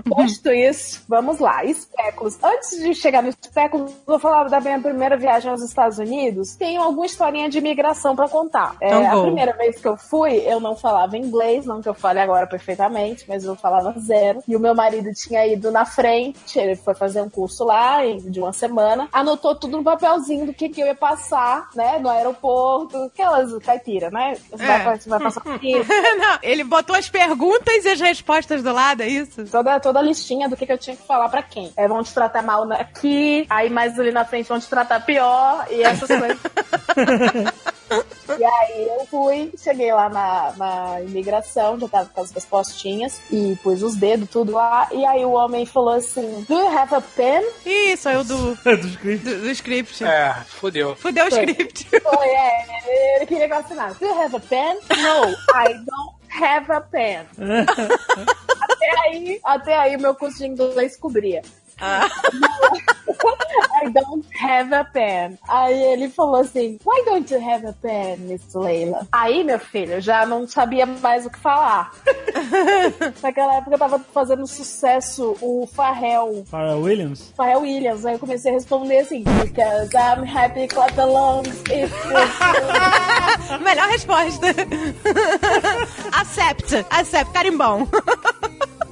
E: Posto isso, vamos lá. Espéculos. Antes de chegar no espéculos, vou falar da minha primeira viagem aos Estados Unidos. Tenho alguma historinha de imigração pra contar. É,
D: Então,
E: a primeira vez que eu fui, eu não falava inglês, não que eu fale agora perfeitamente, mas eu falava zero. E o meu marido tinha ido na frente, ele foi fazer um curso lá de uma semana, anotou tudo no papelzinho do que, que eu ia passar, né, no aeroporto, aquelas caipiras, né? Você,
D: É.
E: vai, você vai passar
D: não, ele botou as perguntas e as respostas do lado, é isso?
E: toda, toda a listinha do que, que eu tinha que falar pra quem. É, vão te tratar mal aqui, aí mais ali na frente vão te tratar pior, e essas coisas. E aí eu fui, cheguei lá na, na imigração, já tava com as respostinhas, e pus os dedos, tudo lá, e aí o homem falou assim, do you have a pen?
D: Ih, saiu do,
B: Do script.
D: do, do script.
C: É, fudeu.
D: Fudeu o
E: Foi.
D: script.
E: Foi, é, ele queria que eu assinasse. Do you have a pen? No, I don't have a pen. até aí, até aí meu curso de inglês cobria.
D: Ah.
E: I don't have a pen. Aí ele falou assim: Why don't you have a pen, Miss Leila? Aí, meu filho, eu já não sabia mais o que falar. Naquela época tava fazendo sucesso o Farrell.
B: Pharrell Williams?
E: Farrell Williams. Aí eu comecei a responder assim: Because I'm happy, clap along. If you
D: Melhor resposta. Accept. Accept. Carimbão.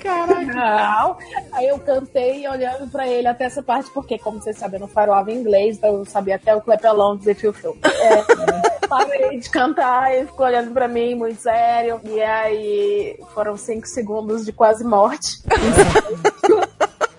E: Não. Aí eu cantei olhando pra ele até essa parte, porque, como vocês sabem, eu não falava inglês, então eu sabia até o clap along dizer fio fio. É, parei de cantar e ficou olhando pra mim, muito sério. E aí foram cinco segundos de quase morte.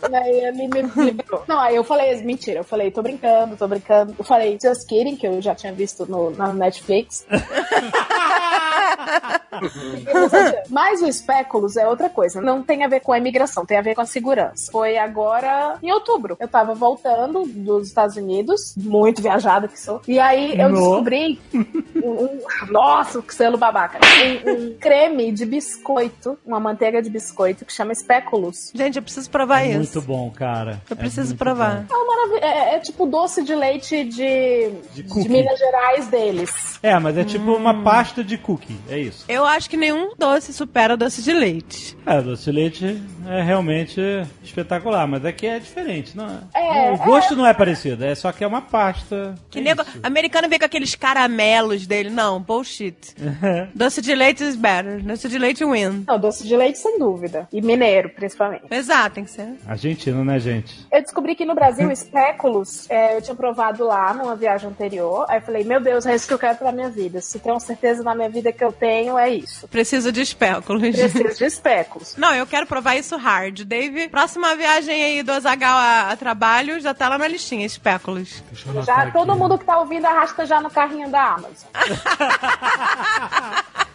E: E aí ele me liberou. Não, aí eu falei, mentira, eu falei, tô brincando, tô brincando. Eu falei, just kidding, que eu já tinha visto no, na Netflix. Mas o espéculos é outra coisa. Não tem a ver com a imigração, tem a ver com a segurança. Foi agora em outubro. Eu tava voltando dos Estados Unidos, muito viajada que sou. E aí eu
B: No.
E: descobri um, um- nossa, que selo babaca. Um, um creme de biscoito, uma manteiga de biscoito que chama espéculos.
D: Gente, eu preciso provar
B: É
D: isso.
B: muito bom, cara.
D: Eu
B: É
D: preciso provar.
E: É, uma maravilha. É, é tipo doce de leite de,
B: De
E: de. Minas Gerais deles.
B: É, mas é tipo
D: Hum.
B: uma pasta de cookie, é isso.
D: Eu acho que nenhum doce supera doce de leite.
B: É, doce de leite é realmente espetacular, mas aqui é diferente, não é?
E: É,
B: o gosto não é parecido, é só que é uma pasta.
D: Que
B: é
D: nego...
B: isso.
D: Americano vem com aqueles caramelos dele. Não, bullshit. doce de leite is better. Doce de leite win.
E: Não, doce de leite sem dúvida. E mineiro, principalmente.
D: Exato, tem que ser.
B: Argentino, né, gente?
E: Eu descobri que no Brasil, espéculos, é, eu tinha provado lá numa viagem anterior. Aí eu falei, meu Deus, é isso que eu quero pra minha vida. Se tem uma certeza na minha vida que eu tenho, é isso.
D: Preciso de espéculos.
E: Preciso de espéculos.
D: Não, eu quero provar isso hard. Dave, próxima viagem aí do Azagal a, a trabalho já tá lá na listinha, espéculos.
E: Já,
F: aqui.
E: todo mundo que tá ouvindo arrasta já no carrinho da Amazon.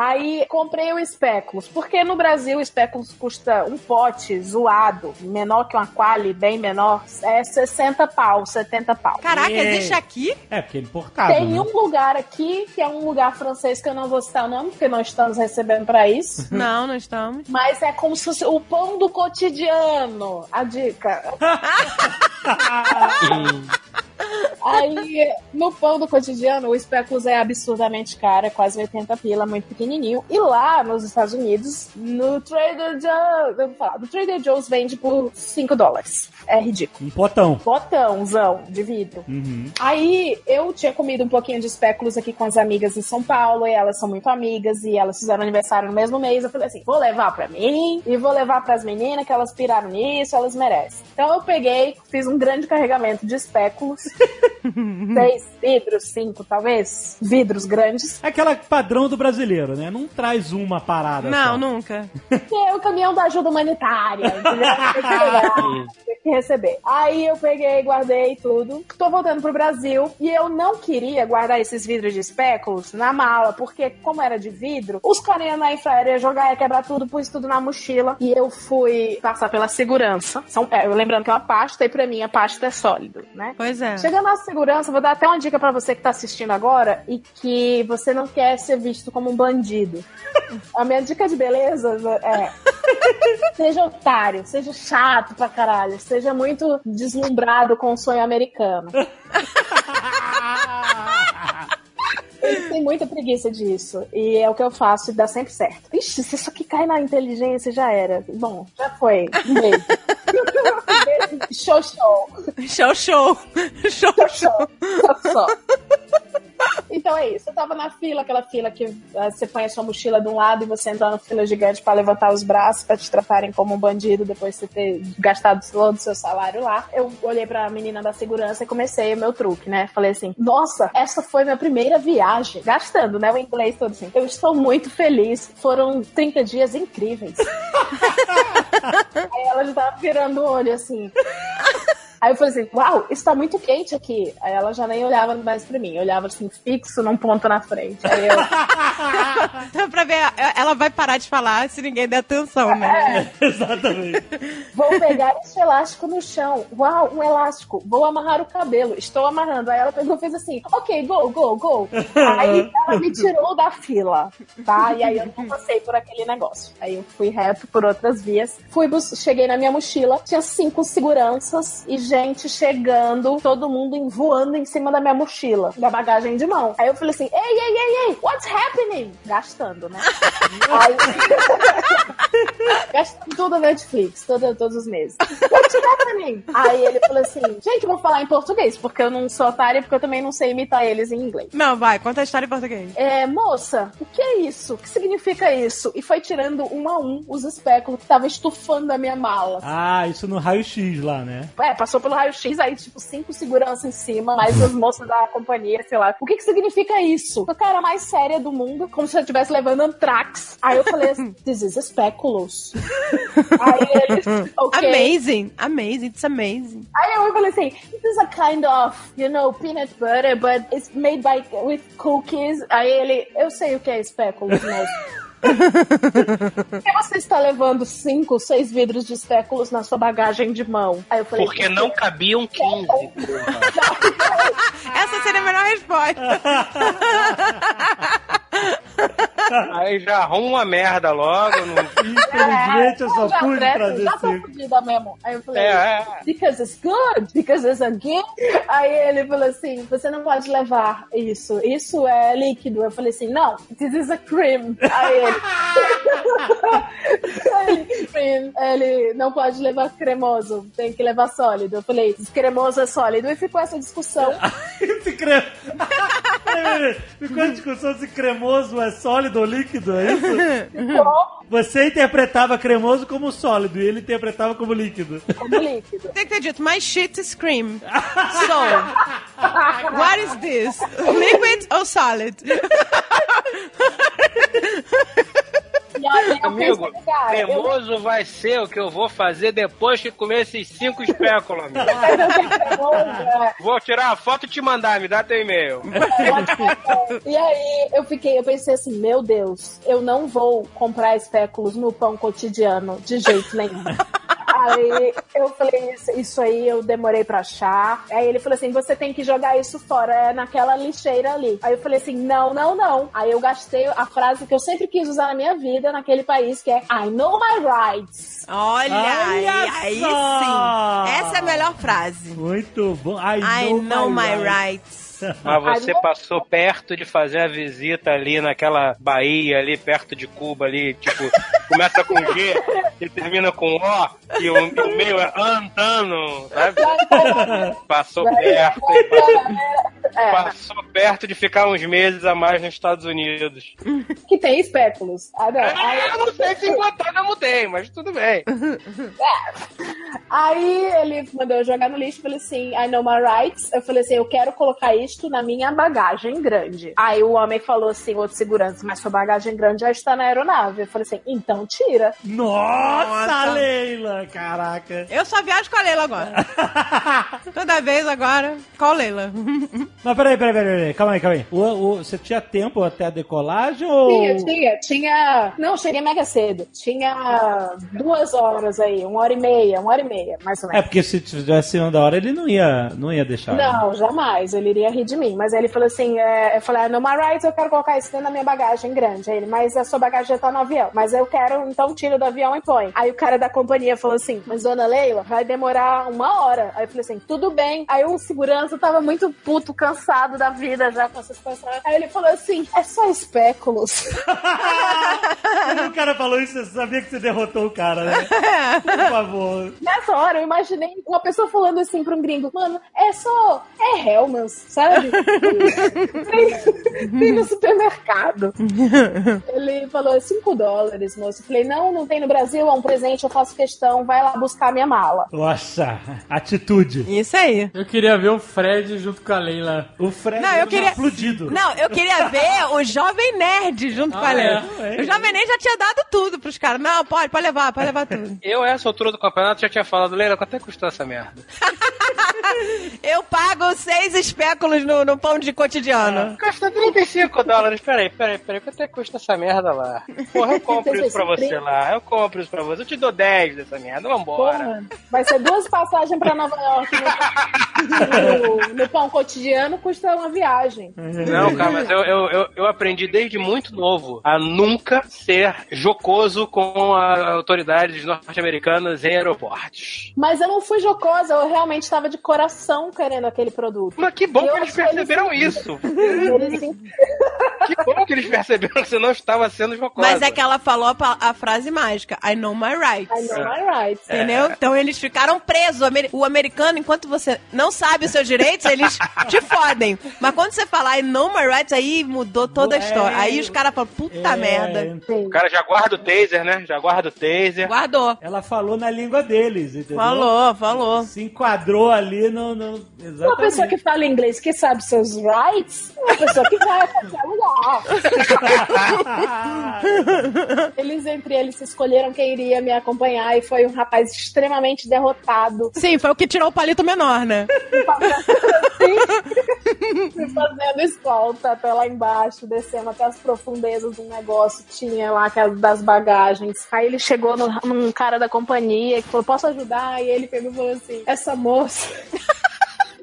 E: Aí comprei o espéculos, porque no Brasil o espéculos custa um pote zoado, menor que uma quali, bem menor, é 60 pau, 70 pau.
D: Caraca,
B: Ei.
D: existe aqui?
B: É, porque é importado.
E: Tem
B: né?
E: um lugar aqui, que é um lugar francês que eu não vou citar o nome, porque não estamos recebendo pra isso.
D: Não, não estamos.
E: Mas é como se fosse o pão do cotidiano. A dica. Aí, no pão do cotidiano, o espéculos é absurdamente caro, é quase 80 pila, muito pequenininho. E lá nos Estados Unidos, no Trader Joe's, vou falar, no Trader Joe's vende por 5 dólares. É ridículo.
B: Um potão.
E: Botãozão de vidro.
B: Uhum.
E: Aí eu tinha comido um pouquinho de espéculos aqui com as amigas em São Paulo, e elas são muito amigas, e elas fizeram aniversário no mesmo mês. Eu falei assim: vou levar pra mim e vou levar pras meninas, que elas piraram nisso, elas merecem. Então eu peguei, fiz um grande carregamento de espéculos. seis vidros, cinco, talvez. Vidros grandes.
B: É aquela padrão do brasileiro, né? Não traz uma parada.
D: Não,
B: só.
D: nunca.
E: Que é o caminhão da ajuda humanitária, entendeu? Tem que receber. Aí eu peguei, guardei tudo. Tô voltando pro Brasil e eu não queria guardar esses vidros de espéculos na mala, porque como era de vidro, os carinha na infraérea ia jogar, ia quebrar tudo, pus tudo na mochila e eu fui passar pela segurança. São, é, lembrando que é uma pasta e pra mim a pasta é sólido, né?
D: Pois é.
E: Chegando na segurança, vou dar até uma dica pra você que tá assistindo agora e que você não quer ser visto como um bandido. A minha dica de beleza é seja otário, seja chato pra caralho, seja muito deslumbrado com o sonho americano. Eles têm muita preguiça disso. E é o que eu faço e dá sempre certo. Ixi, se isso aqui cai na inteligência, já era. Bom, já foi. Um beijo. Um beijo. Show, show.
D: Show, show. Show, show.
E: Só. Só. Então é isso. Eu tava na fila, aquela fila que eh, você põe a sua mochila de um lado e você entra na fila gigante pra levantar os braços pra te tratarem como um bandido depois de você ter gastado todo o seu salário lá. Eu olhei pra menina da segurança e comecei o meu truque, né? Falei assim: Nossa, essa foi minha primeira viagem. Gastando, né? O inglês todo assim. Eu estou muito feliz. Foram 30 dias incríveis. Aí ela já tava virando o olho assim. Aí eu falei assim, uau, isso tá muito quente aqui. Aí ela já nem olhava mais pra mim, olhava assim, fixo num ponto na frente. Aí eu,
D: Então, pra ver, ela vai parar de falar se ninguém der atenção, né?
B: Exatamente.
E: vou pegar esse elástico no chão. Uau, um elástico. Vou amarrar o cabelo. Estou amarrando. Aí ela pegou e fez assim, ok, go, go, go. Aí ela me tirou da fila, tá? E aí eu não passei por aquele negócio. Aí eu fui reto por outras vias. Fui, bus- cheguei na minha mochila, tinha cinco seguranças e gente chegando, todo mundo em- voando em cima da minha mochila, da bagagem de mão. Aí eu falei assim, ei, ei, ei, ei, what's happening? Gastando, né? Aí... Gastando tudo Netflix, todo, todos os meses. What's happening? Aí ele falou assim, gente, eu vou falar em português, porque eu não sou otária, porque eu também não sei imitar eles em inglês.
D: Não, vai, conta a história em português.
E: É, moça, o que é isso? O que significa isso? E foi tirando um a um os espéculos que estavam estufando a minha mala.
B: Ah, isso no raio-x lá, né?
E: É, passou pelo raio-x, aí, tipo, cinco seguranças em cima, mais as moças da companhia, sei lá. O que que significa isso? A cara mais séria do mundo, como se eu estivesse levando antrax. Aí eu falei assim, this is speculoos. aí ele, ok.
D: Amazing, amazing, it's amazing.
E: Aí eu falei assim, this is a kind of, you know, peanut butter, but it's made by, with cookies. Aí ele, eu sei o que é speculoos, moço. Por que você está levando cinco, seis vidros de espéculos na sua bagagem de mão? Aí eu falei,
C: Porque não cabiam 15.
D: Essa seria a melhor resposta.
C: Aí já arruma uma merda logo. Não...
B: Infelizmente, eu só
E: já
B: pude
E: presta,
B: trazer
E: já tô
B: cinco.
E: fodida mesmo. Aí eu falei,
C: É, é.
E: because it's good, because it's a gift. Aí ele falou assim, você não pode levar isso, isso é líquido. Eu falei assim, não, this is a cream. Aí ele, ele, cream, ele não pode levar cremoso, tem que levar sólido. Eu falei, cremoso é sólido. E ficou essa discussão.
B: Esse creme... Ficou a discussão se cremoso é sólido ou líquido, é isso? Você interpretava cremoso como sólido e ele interpretava como líquido.
E: como líquido.
D: Tem que ter dito, my shit is cream. So, what is this? Liquid or solid?
C: Amigo,
E: cara, eu
C: cremoso vai ser o que eu vou fazer depois que comer esses cinco espéculos, amigo.
E: cremoso, é.
C: Vou tirar a foto e te mandar, me dá teu e-mail.
E: E aí eu fiquei, eu pensei assim, meu Deus, eu não vou comprar espéculos no pão cotidiano de jeito nenhum. Aí eu falei, isso, isso aí eu demorei pra achar. Aí ele falou assim: você tem que jogar isso fora, é naquela lixeira ali. Aí eu falei assim: não, não, não. Aí eu gastei a frase que eu sempre quis usar na minha vida naquele país, que é I know my rights.
D: Olha, aí,
B: Olha
D: aí
B: só!
D: sim. Essa é a melhor frase.
B: Muito bom. I,
D: I know my rights.
C: Mas você passou perto de fazer a visita ali naquela Bahia ali, perto de Cuba ali, tipo, começa com G e termina com O, e o, e o meio é Antano, sabe? Passou perto,
E: É,
C: passou perto de ficar uns meses a mais nos Estados Unidos.
E: que tem espéculos. Ah, não. Aí,
C: Eu não sei se em Guantánamo tem, mas tudo bem.
E: aí ele mandou eu jogar no lixo, falei assim, I know my rights. Eu falei assim, eu quero colocar isto na minha bagagem grande. Aí o homem falou assim, outro segurança, mas sua bagagem grande já está na aeronave. Eu falei assim, então tira.
B: Nossa, Leila! Caraca.
D: Eu só viajo com a Leila agora. Toda vez agora, com a Leila.
B: Mas peraí, peraí, peraí, peraí. calma aí, calma aí. O, o- você tinha tempo até a decolagem ou.
E: Tinha, tinha, tinha. Não, cheguei mega cedo. Tinha duas horas aí, uma hora e meia, uma hora e meia, mais ou
B: É
E: menos.
B: porque se tivesse cima da hora ele não ia, não ia deixar. né?
E: Não, jamais. Ele iria de mim. Mas aí ele falou assim: é, eu falei, ah, no my eu quero colocar isso dentro da minha bagagem grande. Aí ele, mas a sua bagagem já tá no avião. Mas eu quero, então tira do avião e põe. Aí o cara da companhia falou assim: Mas dona Leila, vai demorar uma hora. Aí eu falei assim: tudo bem. Aí o segurança tava muito puto, cansado da vida já com essa situação. Aí ele falou assim: é só espéculos.
B: Quando o cara falou isso, você sabia que você derrotou o cara, né? Por favor.
E: Nessa hora eu imaginei uma pessoa falando assim pra um gringo: Mano, é só. É Hellmann's, sabe? Tem, tem no supermercado. Ele falou: 5 dólares, moço. Eu falei: Não, não tem no Brasil, é um presente, eu faço questão, vai lá buscar minha mala.
B: Nossa, atitude.
D: Isso aí.
F: Eu queria ver o Fred junto com a Leila.
B: O Fred
D: Não, eu queria-
B: explodido.
D: Não, eu queria ver o Jovem Nerd junto com a
F: Ah,
D: Leila.
B: é?
D: O Jovem Nerd já tinha dado tudo pros caras. Não, pode, pode levar, pode levar tudo.
C: Eu, essa altura do campeonato, já tinha falado, Leila, quanto é que custou essa merda?
D: Eu pago seis espéculos no, no pão de cotidiano.
C: Custa 35 dólares. Peraí, peraí, peraí. Quanto é que custa essa merda lá? Porra, eu compro isso pra você lá. Eu compro isso pra você. Eu te dou 10 dessa merda. Vambora.
E: Porra, vai ser duas passagens pra Nova York no, no- pão cotidiano, custa uma viagem.
C: Não, cara, mas eu, eu, eu, eu aprendi desde muito novo a nunca ser jocoso com as autoridades norte-americanas em aeroportos.
E: Mas eu não fui jocosa, eu realmente estava de coração querendo aquele produto.
C: Mas que bom
E: Eu
C: que eles perceberam
E: ele-
C: isso.
E: Eles
C: Que bom que eles perceberam que você não estava sendo jocosa.
D: Mas é que ela falou a, a frase mágica: I know my rights.
E: I know my rights.
D: Entendeu? Então eles ficaram presos. O americano, enquanto você não sabe os seus direitos, eles te fodem. Mas quando você falar I know my rights, aí mudou toda a
B: É.
D: história. Aí os caras falam, puta merda.
E: Sim.
C: O cara já guarda o taser, né? Já guarda o taser.
D: Guardou.
B: Ela falou na língua deles, entendeu?
D: Falou, falou.
B: Se enquadrou ali no. no...
E: Uma
B: Exatamente.
E: pessoa que fala inglês que sabe seus rights, é uma pessoa que vai a qualquer lugar. Eles entre eles se escolheram quem iria me acompanhar e foi um rapaz extremamente derrotado.
D: Sim, foi o que tirou o palito menor, né?
E: Fazendo escolta até lá embaixo, descendo até as profundezas do negócio. Tinha lá aquelas das bagagens. Aí ele chegou no, num cara da companhia que falou: Posso ajudar? E ele pegou e falou assim: Essa moça.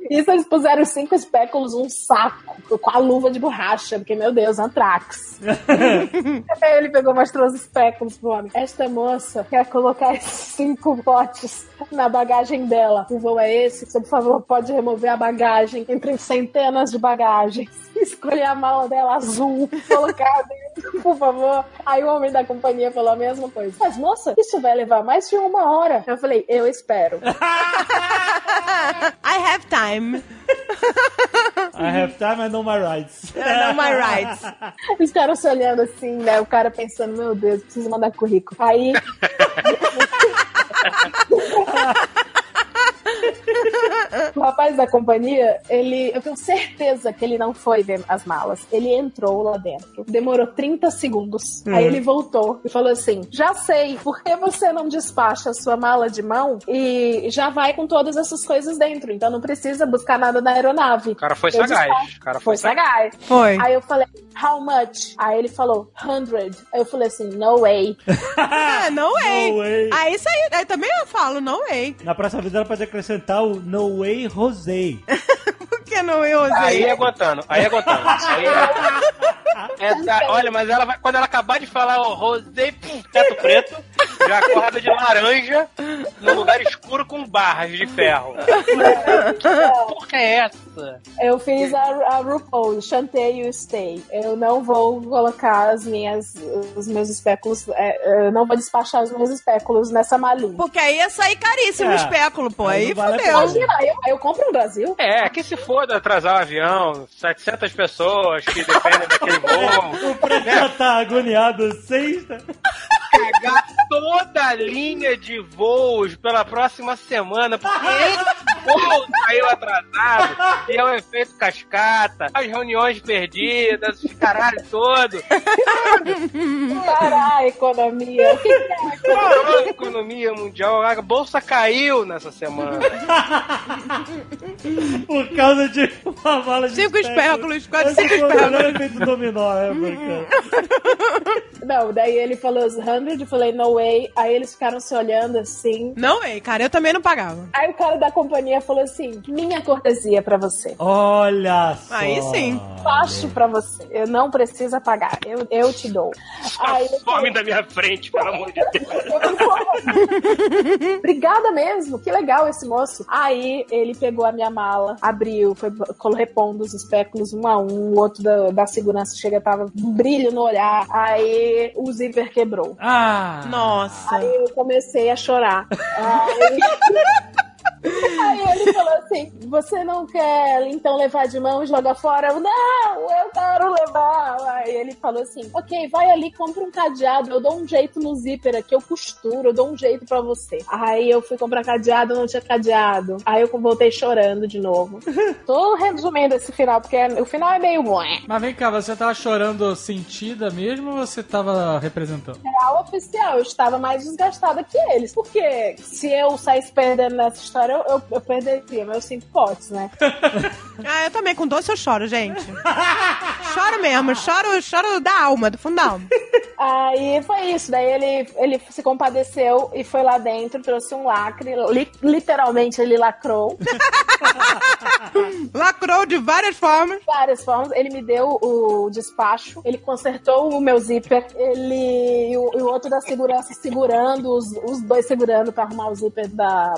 E: Isso eles puseram cinco espéculos num saco com a luva de borracha, porque, meu Deus, Antrax. Aí ele pegou e mostrou os espéculos pro homem. Esta moça quer colocar esses cinco potes na bagagem dela. O voo é esse, você, por favor, pode remover a bagagem entre centenas de bagagens. Escolher a mala dela azul, colocar dentro, por favor. Aí o homem da companhia falou a mesma coisa. Mas, moça, isso vai levar mais de uma hora. Eu falei, eu espero.
D: I have time.
B: I have time, I know my rights.
D: I know my rights.
E: Os caras se olhando assim, né? O cara pensando, meu Deus, preciso mandar currículo. Aí. o rapaz da companhia, ele. Eu tenho certeza que ele não foi ver as malas. Ele entrou lá dentro. Demorou 30 segundos. Aí ele voltou e falou assim: Já sei, por que você não despacha a sua mala de mão e já vai com todas essas coisas dentro? Então não precisa buscar nada na aeronave.
C: O cara foi
E: Eu
C: sagaz.
E: despacho.
C: O cara foi
E: Foi sagaz.
D: Foi.
E: Aí eu falei, how much? Aí ele falou, 100. Aí eu falei assim, no way.
D: Ah, no way.
B: No way.
D: Aí isso aí, aí também eu falo, no way.
B: Na próxima vez ela pode acrescentar o No Way Rosé.
D: Por que no way, Rosé?
C: Aí é aguentando, aí é aguentando. Aí é... É da- olha, mas ela vai, quando ela acabar de falar o rosé, pum, teto preto, já acorda de laranja, num lugar escuro com barras de ferro. que porra é essa?
E: Eu fiz a, a RuPaul, Chantei You Stay. Eu não vou colocar as minhas, os meus espéculos, é, eu não vou despachar os meus espéculos nessa malinha.
D: Porque aí ia sair caríssimo o
B: É.
D: espéculo, pô.
B: Aí vale a
D: fodeu.
E: Imagina, eu, eu compro no Brasil.
C: É, que se foda atrasar o avião, 700 pessoas que dependem daquele voo,
B: O Preta tá agoniado sexta.
C: pegar toda a linha de voos pela próxima semana, porque voo saiu atrasado, e é o efeito cascata, as reuniões perdidas, os caralho todo.
E: Parar a economia. O que que é?
C: Parou a economia mundial, a bolsa caiu nessa semana.
B: Por causa de uma mala de
D: Cinco espéculos, quase cinco espéculos.
B: efeito dominó, é, cara.
E: Não, daí ele falou os 100, eu falei no way. Aí eles ficaram se olhando assim.
D: Não, ei, cara, eu também não pagava.
E: Aí o cara da companhia falou assim: minha cortesia pra você.
B: Olha só.
D: Aí sim.
E: Baixo pra você. Eu não precisa pagar. Eu, eu te dou. Aí eu
C: Some da minha frente, pelo amor de Deus.
E: Obrigada mesmo, que legal esse moço. Aí ele pegou a minha mala, abriu, foi colo- repondo os espéculos um a um, o outro da, da segurança chega, tava um brilho no olhar. Aí o zíper quebrou.
F: Ah!
D: Nossa.
E: Aí eu comecei a chorar. Aí... Aí ele falou assim: Você não quer então levar de mão e jogar fora? Eu, não, eu quero levar. Aí ele falou assim: Ok, vai ali, compra um cadeado. Eu dou um jeito no zíper aqui, eu costuro, eu dou um jeito pra você. Aí eu fui comprar cadeado, não tinha cadeado. Aí eu voltei chorando de novo. Tô resumindo esse final, porque o final é meio bom.
F: Mas vem cá, você tava chorando sentida mesmo ou você tava representando?
E: real oficial, eu estava mais desgastada que eles. Porque se eu saísse perdendo nessa história, eu, eu, eu perderia meus cinco potes, né?
D: Ah, eu também, com doce eu choro, gente. choro mesmo, choro, choro da alma, do fundo da alma.
E: Aí foi isso. Daí ele, ele se compadeceu e foi lá dentro, trouxe um lacre. li- literalmente ele lacrou.
D: Lacrou de várias formas.
E: várias formas. Ele me deu o despacho, ele consertou o meu zíper, ele e o, e o outro da segurança segurando, os, os dois segurando pra arrumar o zíper da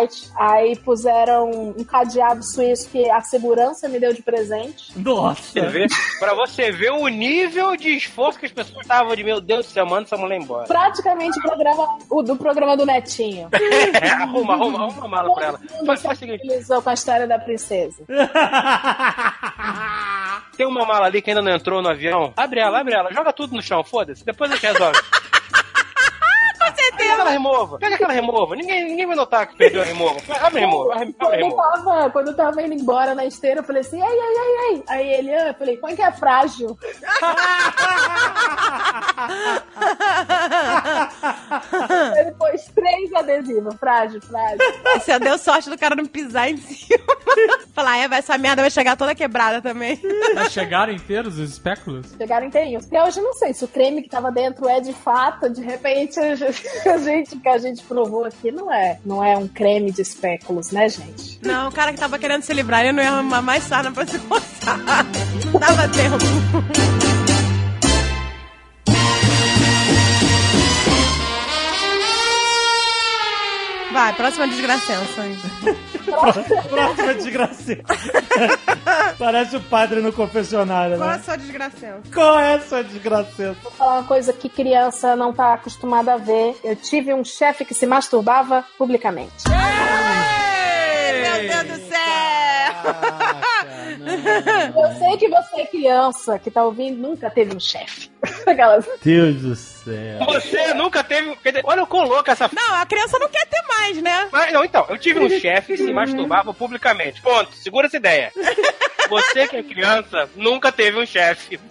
E: Samsonite. Aí puseram um cadeado suíço que a segurança me deu de presente.
B: Nossa.
C: Pra você ver o nível de esforço que as pessoas estavam de meu Deus do céu, manda essa mulher embora.
E: Praticamente o programa, o do programa do Netinho.
C: É, arruma, arruma, arruma uma mala pra ela. Faz, faz o seguinte,
E: com a história da princesa.
C: tem uma mala ali que ainda não entrou no avião. Abre ela, abre ela, joga tudo no chão, foda-se. Depois a gente resolve. Pega aquela remova, pega aquela remova. Ninguém, ninguém vai notar que perdeu a remova. Abre a remova, abre a
E: Quando eu,
C: remova.
E: tava, quando eu tava indo embora na esteira, eu falei assim, ai, ai, ai, ai. Aí ele, ah, eu falei, põe que é frágil. ele pôs três adesivos, frágil, frágil.
D: Você deu sorte do cara não pisar em cima. Falar, é, essa merda vai chegar toda quebrada também.
F: Mas chegaram inteiros os espéculos?
E: Chegaram inteirinhos. Até hoje eu não sei se o creme que tava dentro é de fato, de repente a gente que a gente provou aqui não é. Não é um creme de espéculos, né, gente?
D: Não, o cara que tava querendo se livrar, ele não ia arrumar mais sarna pra se coçar. Não dava tempo. Vai, próxima desgracença. hein?
B: Próxima desgraceira. Parece o padre no confessionário,
D: Qual é a
B: né?
D: sua desgracença?
B: Qual é a sua desgraceira?
E: Vou falar uma coisa que criança não tá acostumada a ver. Eu tive um chefe que se masturbava publicamente.
D: Meu Deus do céu!
E: Eu sei que você é criança que tá ouvindo nunca teve um chefe. Aquelas.
B: Deus do céu.
C: Você nunca teve. Olha o quão louca essa.
D: Não, a criança não quer ter mais, né?
C: Mas, não, então, eu tive um chefe que se masturbava publicamente. Ponto. Segura essa ideia. Você que é criança nunca teve um chefe.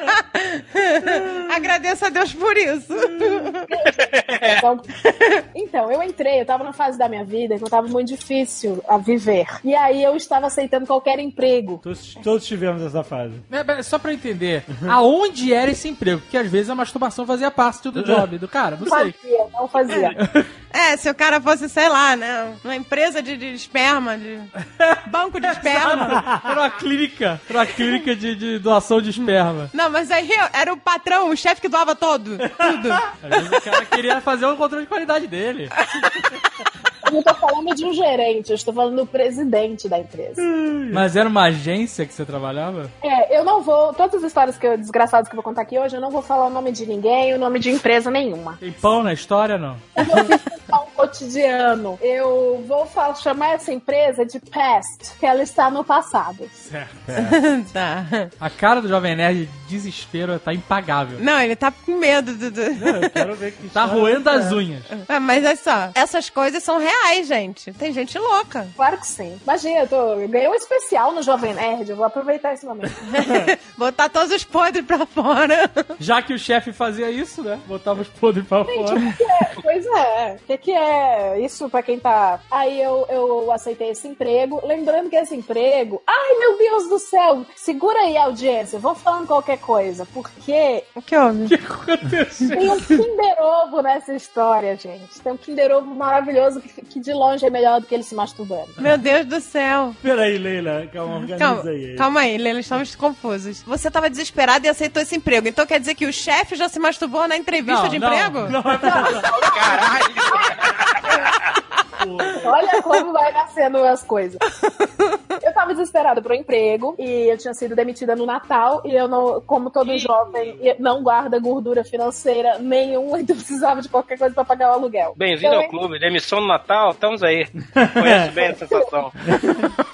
D: Agradeço a Deus por isso.
E: Então, então, eu entrei, eu tava na fase da minha vida que eu tava muito difícil a viver. E aí eu estava aceitando qualquer emprego.
B: Todos, todos tivemos essa fase.
F: É, é, Só pra entender, aonde era esse emprego? Porque às vezes a masturbação fazia parte do job do cara, não sei.
E: Fazia, não fazia.
D: É, se o cara fosse, sei lá, né? Uma empresa de, de esperma, de banco de esperma.
F: Era uma clínica. Era uma clínica de, de doação de esperma.
D: Não, mas aí era o patrão, o chefe que doava todo. Tudo.
F: Às vezes o cara queria fazer um controle de qualidade dele.
E: Eu não tô falando de um gerente, eu estou falando do presidente da empresa.
F: Mas era uma agência que você trabalhava?
E: É, eu não vou. Todas as histórias que eu, desgraçadas que eu vou contar aqui hoje, eu não vou falar o nome de ninguém, o nome de empresa nenhuma.
F: Tem pão na história, não?
E: Eu um cotidiano. Eu vou falar, chamar essa empresa de past, que ela está no passado.
F: Certo.
D: tá.
F: A cara do Jovem Nerd de desespero tá impagável.
D: Não, ele tá com medo do. do-
B: Eu quero ver que
F: Tá roendo as unhas.
D: Ah, mas olha só, essas coisas são reais, gente. Tem gente louca.
E: Claro que sim. Imagina, eu, tô, eu ganhei um especial no Jovem Nerd, eu vou aproveitar esse momento.
D: Botar todos os podres pra fora.
F: Já que o chefe fazia isso, né? Botava os podres pra fora.
E: É, pois é. O que, que é isso pra quem tá. Aí eu, eu aceitei esse emprego. Lembrando que esse emprego. Ai, meu Deus do céu! Segura aí, audiência. Vou falando qualquer coisa. Porque
D: O que houve?
F: O que aconteceu?
E: tem um Kinder Ovo nessa história, gente. Tem um Kinder Ovo maravilhoso que, que de longe é melhor do que ele se masturbando.
D: Meu Deus do céu.
B: Peraí, Leila, calma, organiza
D: Calma,
B: aí.
D: calma aí, Leila, estamos confusos. Você tava desesperado e aceitou esse emprego. Então quer dizer que o chefe já se masturbou na entrevista
F: Não,
D: de
F: não,
D: emprego?
F: Não,
C: Caralho!
E: Olha como vai nascendo as coisas. Eu tava desesperada pro emprego e eu tinha sido demitida no Natal e eu não, como todo jovem, não guarda gordura financeira nenhuma, então precisava de qualquer coisa pra pagar o aluguel.
C: Bem-vindo
E: Então,
C: ao clube. Demissão no Natal, estamos aí. Conheço bem a sensação.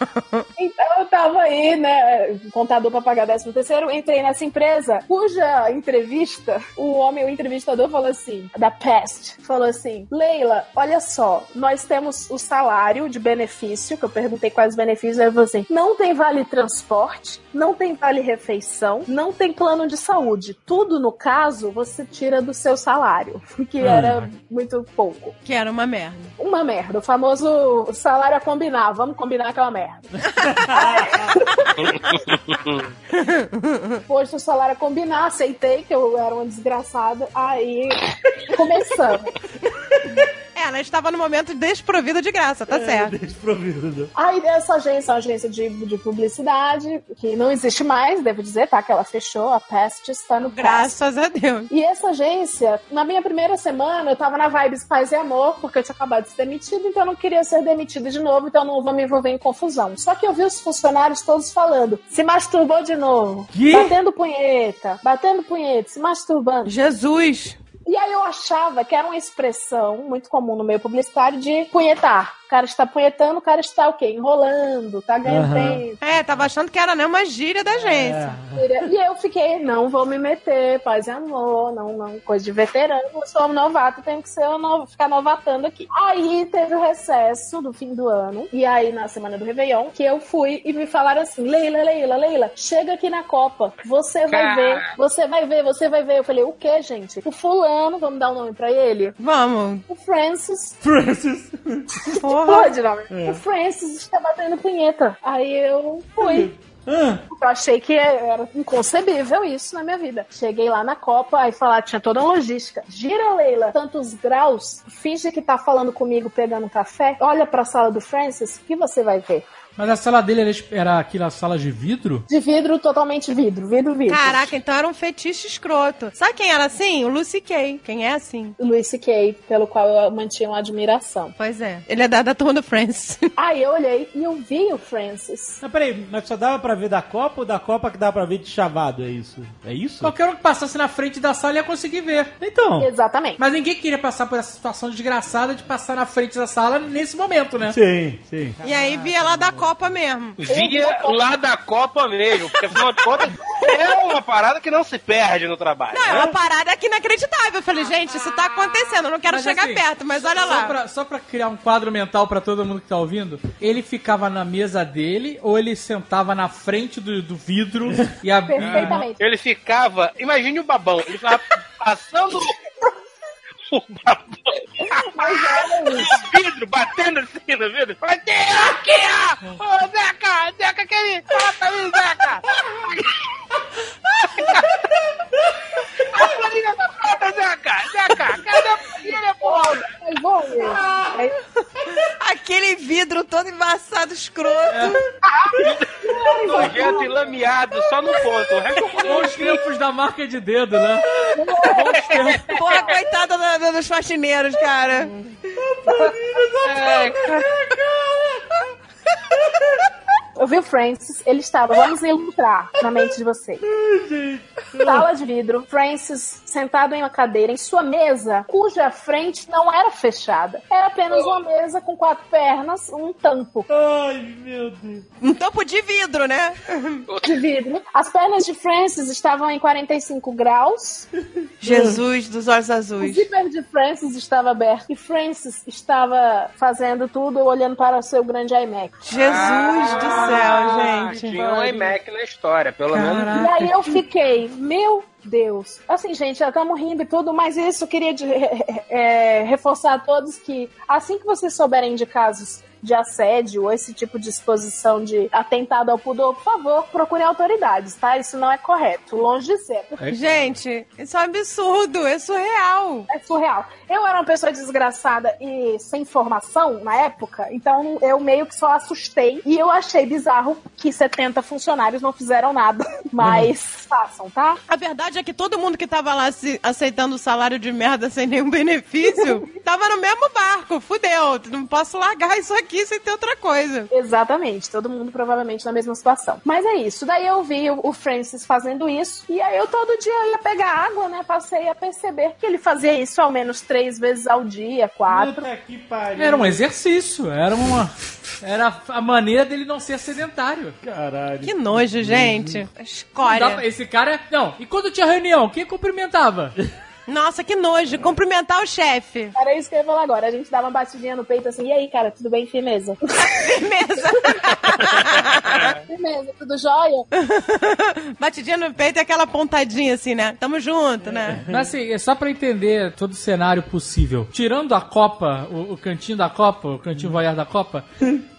E: Então eu tava aí, né, contador pra pagar 13 terceiro, entrei nessa empresa, cuja entrevista, o homem, o entrevistador falou assim, da Pest, falou assim, Leila, olha só, nós temos o salário de benefício, que eu perguntei quais benefícios, aí falou assim, não tem vale transporte, não tem vale refeição, não tem plano de saúde, tudo no caso você tira do seu salário, que era muito pouco.
D: Que era uma merda.
E: Uma merda, o famoso salário a combinar, vamos combinar que é uma merda. Posto o salário a combinar, aceitei que eu era uma desgraçada, aí começamos.
D: É, ela estava no momento desprovida de graça, tá certo.
B: Desprovido.
E: Aí essa agência é uma agência de, de publicidade, que não existe mais, devo dizer, tá? Que ela fechou, a Pest está no Graças.
D: Graças a Deus.
E: E essa agência, na minha primeira semana, eu tava na vibes paz e amor, porque eu tinha acabado de ser demitida, então eu não queria ser demitida de novo, então eu não vou me envolver em confusão. Só que eu vi os funcionários todos falando, se masturbou de novo,
F: Que?
E: batendo punheta, batendo punheta, se masturbando.
D: Jesus.
E: E aí eu achava que era uma expressão muito comum no meio publicitário de punhetar. O cara está punhetando, o cara está o quê? Enrolando, tá ganhando tempo.
D: É, tava achando que era né, uma gíria da agência.
E: E eu fiquei, não vou me meter, paz e amor, não, não, coisa de veterano, eu sou um novato, tenho que ser no- ficar novatando aqui. Aí teve o recesso do fim do ano, e aí na semana do Réveillon, que eu fui e me falaram assim, Leila, Leila, Leila, chega aqui na Copa, você vai ver, você vai ver, você vai ver. Eu falei, o que, gente? O fulano, vamos dar um nome pra ele?
D: Vamos.
E: O Francis.
B: Francis.
D: Porra.
E: Pode, nome. O Francis está batendo punheta. Aí eu fui.
B: Ah,
E: Eu achei que era inconcebível isso na minha vida. Cheguei lá na Copa, aí falar, tinha toda uma logística. Gira, Leila, tantos graus, finge que tá falando comigo pegando café, olha pra sala do Francis, que você vai ver.
F: Mas a sala dele era, era aquela sala de vidro?
E: De vidro, totalmente vidro, vidro, vidro.
D: Caraca, então era um fetiche escroto. Sabe quem era assim? O Lucy Kay. Quem é assim?
E: Luis C.K., pelo qual eu mantinha uma admiração.
D: Pois é. Ele é da, da turma do Friends.
E: Aí eu olhei e eu vi o Francis.
B: mas peraí, mas só dava pra ver da Copa ou da Copa que dava pra ver de chavado, é isso? É isso?
F: Qualquer um que passasse na frente da sala ia conseguir ver.
B: Então.
E: Exatamente.
F: Mas ninguém queria passar por essa situação desgraçada de passar na frente da sala nesse momento, né?
B: Sim, sim.
D: E aí via lá da Copa mesmo.
C: Via lá da Copa mesmo, porque afinal de contas é uma parada que não se perde no trabalho.
D: Não, é
C: né?
D: uma parada aqui inacreditável. Eu falei, gente, isso tá acontecendo. Eu não quero
F: Mas,
D: chegar
F: assim,
D: perto, mas olha
F: Só
D: lá.
F: pra, só pra criar um quadro mental pra todo mundo que tá ouvindo, ele ficava na mesa dele ou ele sentava na frente do, do vidro e a,
E: Perfeitamente.
C: Ele ficava, imagine o babão, ele ficava passando
E: Mas era isso.
C: vidro, batendo assim no vidro. Fala, "Tira aqui, ó! Ô, Zeca, Zeca, aquele, fala pra mim, Zeca! A planilha tá pronta, Zeca! Zeca, cadê a planilha, porra?
E: Mas vamos ver.
D: embaçado escroto.
C: Nojento e lameado, só no ponto. Eu
F: Bons tempos da marca de dedo, né? Bons tempos.
D: Porra, coitada da- da- dos faxineiros, cara.
C: É, cara.
E: Eu vi o Francis, ele estava, vamos ilustrar na mente de vocês. Sala de vidro, Francis sentado em uma cadeira em sua mesa, cuja frente não era fechada. Era apenas uma mesa com quatro pernas, um tampo
D: Um tampo de vidro, né?
E: de vidro. As pernas de Francis estavam em 45 graus,
D: Jesus dos olhos
E: o
D: azuis.
E: zíper de Francis estava aberto e Francis estava fazendo tudo olhando para o seu grande iMac.
D: Jesus do céu,
C: Ah,
D: gente.
C: Tinha um iMac na história, pelo menos.
E: E aí eu fiquei, meu Deus. Assim, gente, já estamos rindo e tudo, mas isso eu queria de- é, reforçar a todos que assim que vocês souberem de casos de assédio ou esse tipo de exposição de atentado ao pudor, por favor, procurem autoridades, tá? Isso não é correto, longe de ser.
D: Gente, isso é um absurdo, é surreal.
E: É surreal. Eu era uma pessoa desgraçada e sem formação na época, então eu meio que só assustei e eu achei bizarro que 70 funcionários não fizeram nada. Mas façam, tá?
D: A verdade é que todo mundo que tava lá se- aceitando o salário de merda sem nenhum benefício tava no mesmo barco. Fudeu, não posso largar isso aqui sem ter outra coisa.
E: Exatamente, todo mundo provavelmente na mesma situação. Mas é isso. Daí eu vi o Francis fazendo isso, e aí eu todo dia ia pegar água, né? Passei a perceber que ele fazia isso ao menos três vezes ao dia, quatro.
B: Puta que pariu.
F: Era um exercício, era uma. Era a maneira dele não ser sedentário.
B: Caralho.
D: Que nojo, gente.
F: Pra-
D: Escória.
F: Esse cara. Não, e quando tinha reunião, quem cumprimentava?
D: Nossa, que nojo. Cumprimentar o chefe.
E: Era isso que eu ia falar agora. A gente dava uma batidinha no peito assim, e aí, cara, tudo bem? Firmeza.
D: Firmeza.
E: Firmeza, tudo jóia?
D: Batidinha no peito e aquela pontadinha assim, né? Tamo junto, né?
F: Mas assim, é só pra entender todo o cenário possível. Tirando a Copa, o, o cantinho da Copa, o cantinho voyeur da Copa,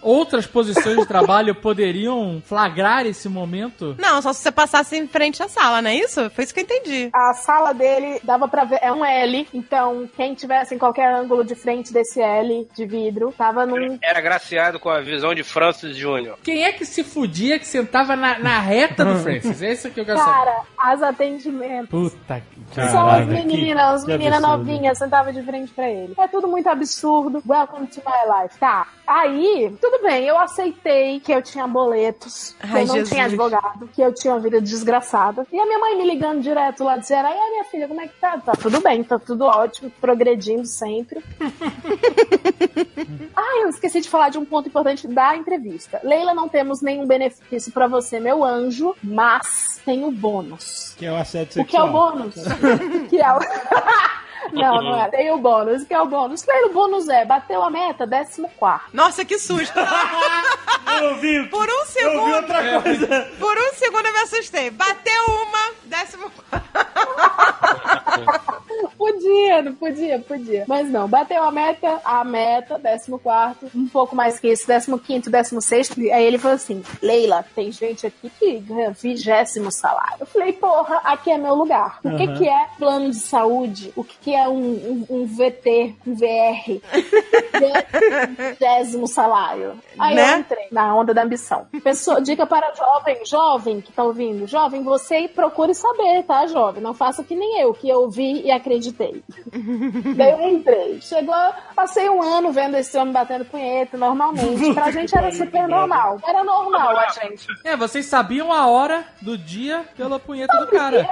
F: outras posições de trabalho poderiam flagrar esse momento?
D: Não, só se você passasse em frente à sala, não é isso? Foi isso que eu entendi.
E: A sala dele dava pra ver, é um L, então quem tivesse em qualquer ângulo de frente desse L de vidro, tava num.
C: Era graciado com a visão de Francis Jr.
F: Quem é que se fudia que sentava na, na reta do Francis? É isso que eu quero saber.
E: Cara, as atendimentos.
F: Puta que
E: Só as meninas, as meninas novinhas sentavam de frente pra ele. É tudo muito absurdo. Welcome to my life. Tá. Aí, tudo bem, eu aceitei que eu tinha boletos, que
D: Ai,
E: eu não
D: Jesus.
E: tinha advogado, que eu tinha uma vida desgraçada. E a minha mãe me ligando direto lá, dizendo: Aí, minha filha, como é que tá? Tá tudo bem, tá tudo ótimo, progredindo sempre. ah, eu esqueci de falar de um ponto importante da entrevista. Leila, não temos nenhum benefício pra você, meu anjo, mas tem o bônus.
B: Que é o assédio
E: O que é o
B: sexual.
E: bônus? que é o... Não, não é. Tem o bônus. O que é o bônus? Leila, o bônus é bateu a meta, décimo quarto.
D: Nossa, que susto.
B: Eu vi,
D: Por um
B: eu vi
D: segundo,
B: outra coisa.
D: por um segundo eu me assustei. Bateu uma, décimo
E: Podia, não podia, podia. Mas não, bateu a meta, a meta, décimo quarto, um pouco mais que isso, décimo quinto, décimo sexto. Aí ele falou assim, Leila, tem gente aqui que ganha vigésimo salário. Eu falei, porra, aqui é meu lugar. O que
B: Aham.
E: que é plano de saúde? O que que é um, um, um VT, um VR? Vigésimo salário. Aí
D: Né?
E: eu entrei na onda da ambição. Pessoa, dica para jovem, jovem que tá ouvindo. Jovem, você procure saber, tá, jovem? Não faça que nem eu, que eu vi e acreditei. Daí eu entrei. Chegou, passei um ano vendo esse homem batendo punheta normalmente. Pra gente era super normal. Era normal a gente.
F: É, vocês sabiam a hora do dia pela punheta do cara.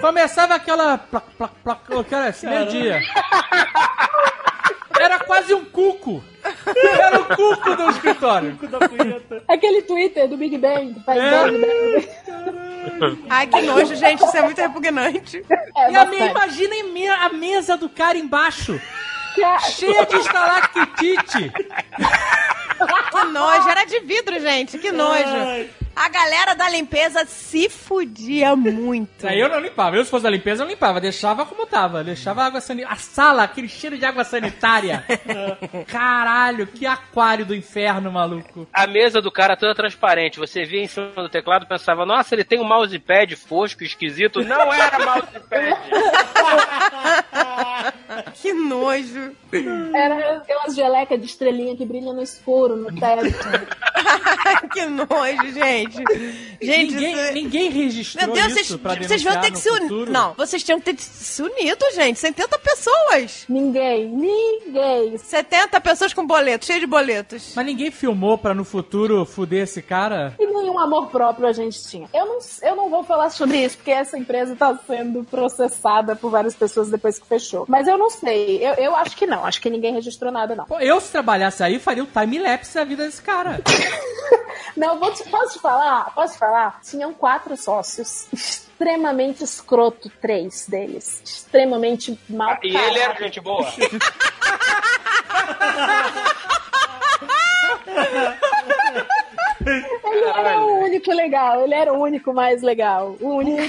F: Começava aquela. Plac, plac, plac, eu quero esse meio-dia. Era quase um cuco. Era o cuco do escritório.
E: Aquele Twitter do Big Bang, que faz
F: É.
E: bang, bang.
D: Ai, que nojo, gente. Isso é muito repugnante.
E: É,
F: E a imaginem me- a mesa do cara embaixo. Cheia de estalactite.
D: Que nojo. Era de vidro, gente. Que nojo. A galera da limpeza se fudia muito.
F: Aí eu não limpava. Eu, se fosse da limpeza, eu limpava. Deixava como tava. Deixava água sanitária. A sala, aquele cheiro de água sanitária. Caralho, que aquário do inferno, maluco.
C: A mesa do cara toda transparente. Você via em cima do teclado e pensava, nossa, ele tem um mousepad fosco, esquisito. Não era mousepad.
D: que nojo.
E: Era aquelas gelecas de estrelinha que brilham no escuro, no teto.
D: que nojo, gente. Gente,
F: ninguém,
D: isso-
F: ninguém registrou
D: Meu Deus,
F: isso
D: vocês,
F: pra
D: vocês vão ter que se unir.
F: futuro?
D: Não, vocês tinham que ter se unido, gente. 70 pessoas.
E: ninguém, ninguém.
D: 70 pessoas com boleto, cheio de boletos.
F: Mas ninguém filmou pra no futuro fuder esse cara?
E: E nenhum amor próprio a gente tinha. Eu não, eu não vou falar sobre isso, porque essa empresa tá sendo processada por várias pessoas depois que fechou. Mas eu não sei. Eu, eu acho que não. Acho que ninguém registrou nada, não.
F: Pô, eu, se trabalhasse aí, faria o time-lapse da vida desse cara.
E: Não, vou te, posso te falar? Posso te falar? Tinham quatro sócios. Extremamente escroto, três deles. Extremamente mal
C: E ele era gente boa.
E: Ele era o único legal, ele era o único mais legal. O único.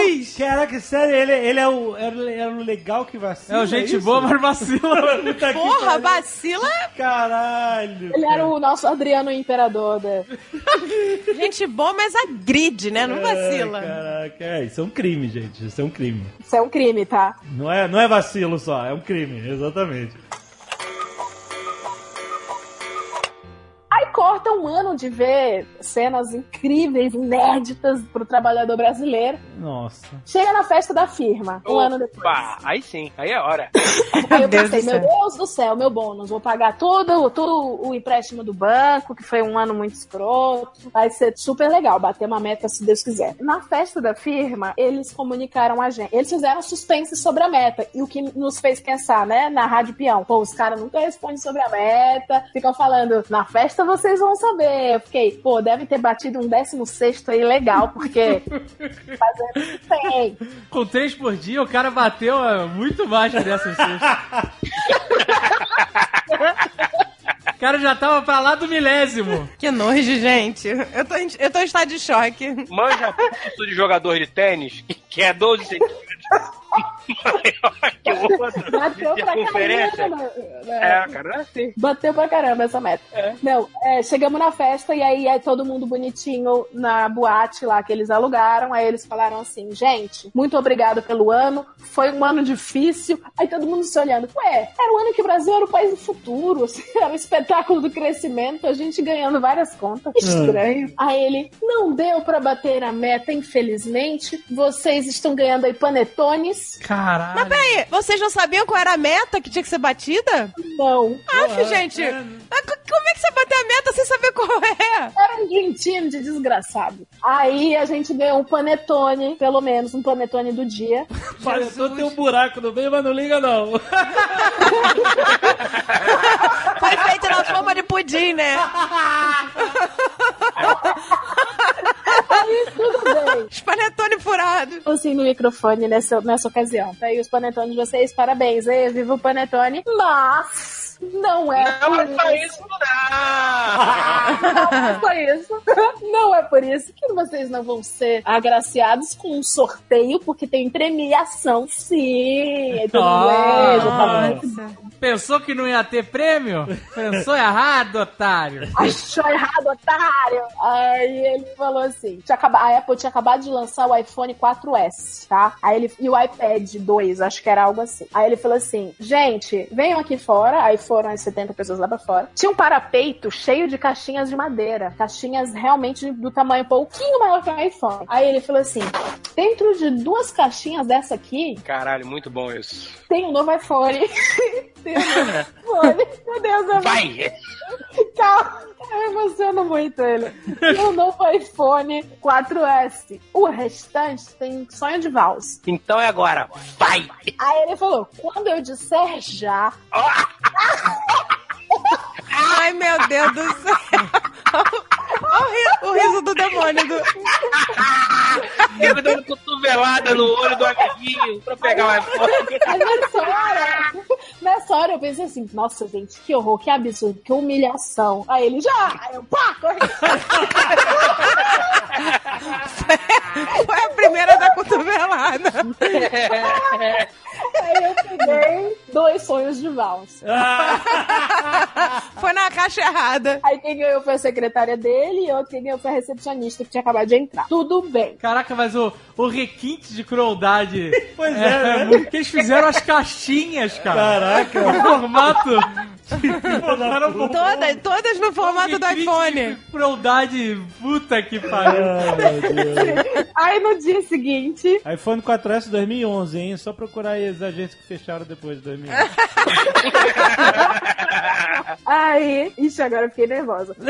D: Jesus!
B: Caraca, sério, ele, ele é, o, é, o- é o legal que vacila.
F: É o gente
B: isso?
F: boa, mas vacila.
B: Puta
D: Porra, vacila.
B: Caralho.
E: Ele era o nosso Adriano Imperador. Da...
D: Gente boa, mas agride, né? Não vacila.
B: Caraca, é, isso é um crime, gente. Isso é um crime.
E: Isso é um crime, tá?
B: Não é, não é vacilo só, é um crime, exatamente.
E: Aí corta um ano de ver cenas incríveis, inéditas pro trabalhador brasileiro.
B: Nossa.
E: Chega na festa da firma, um ano depois.
C: Opa, aí sim, aí é hora.
E: Aí eu pensei, meu. Deus do céu, meu bônus, vou pagar tudo, todo o empréstimo do banco, que foi um ano muito escroto. Vai ser super legal, bater uma meta se Deus quiser. Na festa da firma, eles comunicaram a gente. Eles fizeram suspense sobre a meta. E o que nos fez pensar, né, na Rádio Peão. Pô, os caras nunca respondem sobre a meta. Ficam falando, na festa vocês vão saber. Eu fiquei, pô, deve ter batido um 16 aí legal, porque fazendo tem.
F: Com três por dia, o cara bateu é, muito baixo dessas cestas. O cara já tava pra lá do milésimo.
D: Que nojo, gente. Eu tô, em, eu tô em estado de choque.
C: Manja isso de jogador de tênis, que, que é 12 centímetros maior que o outro.
E: Bateu pra caramba.
C: É, cara, é assim.
E: Bateu pra caramba essa meta. Não, é, chegamos na festa e aí é todo mundo bonitinho na boate lá que eles alugaram. Aí eles falaram assim: gente, muito obrigado pelo ano. Foi um ano difícil. Aí todo mundo se olhando. Ué, era o ano que o Brasil era o país do futuro. assim, era o espetáculo do crescimento. A gente ganhando várias contas. Estranho. Aí ele: não deu pra bater a meta, infelizmente. Vocês estão ganhando aí panetones.
F: Caralho.
D: Mas peraí, vocês não sabiam qual era a meta que tinha que ser batida?
E: Não.
D: Aff, gente. Co- como é que você bateu a meta sem saber qual é?
E: Era um dream team de desgraçado. Aí a gente ganhou um panetone, pelo menos um panetone do dia.
B: Pareceu ter um buraco no meio, mas não liga não.
D: Foi feito na forma de pudim, né?
E: Aí tudo bem.
D: Os panetone furados.
E: Assim no microfone nessa, nessa ocasião. Tá aí os panetones de vocês, parabéns. Aí, viva o panetone. Mas não é
C: Não
E: por
C: é só isso, não.
E: Não é só isso. Não é por isso que vocês não vão ser agraciados com um sorteio, porque tem premiação, sim. "É, tá.
F: Pensou que não ia ter prêmio? Pensou errado, otário.
E: Achou errado, otário! Aí ele falou assim: tinha acaba- a Apple tinha acabado de lançar o iPhone 4S, tá? Aí ele, e o iPad 2, acho que era algo assim. Aí ele falou assim: gente, venham aqui fora. Aí foram as 70 pessoas lá pra fora. Tinha um parapeito cheio de caixinhas de madeira. Caixinhas realmente do tamanho um pouquinho maior que um iPhone. Aí ele falou assim: dentro de duas caixinhas dessa aqui,
C: Caralho, muito bom isso.
E: tem um novo iPhone. iPhone. Meu Deus, eu
C: Vai!
E: Calma, eu emociono muito ele. E o novo iPhone 4S. O restante tem sonho de valsa.
C: Então é agora. Vai!
E: Aí ele falou: quando eu disser já,
D: Ai, meu Deus do céu. Olha o ri- o riso do demônio. Do...
C: Eu dando cotovelada no olho do amiguinho pra pegar o iPhone.
E: aí nessa hora, nessa hora eu pensei assim: nossa, gente, que horror, que absurdo, que humilhação. Aí ele já, aí eu pá, corri.
D: Foi a primeira da cotovelada.
E: Aí eu peguei dois sonhos de valsa.
D: Foi na caixa errada.
E: Aí quem ganhou foi a secretária dele e outro quem ganhou foi a recepcionista que tinha acabado de entrar. Tudo bem.
F: Caraca, mas o, o requinte de crueldade.
B: Pois é, né?
F: muito- que eles fizeram as caixinhas, cara.
B: Caraca.
F: No formato. Um
D: Todas, todas no formato do iPhone.
F: de Crueldade, puta que pariu.
B: Ah, meu Deus.
E: Aí no dia seguinte,
B: iPhone 4S 2011, hein? Só procurar aí as agências que fecharam depois de 2011.
E: aí. Ixi, agora eu fiquei nervosa.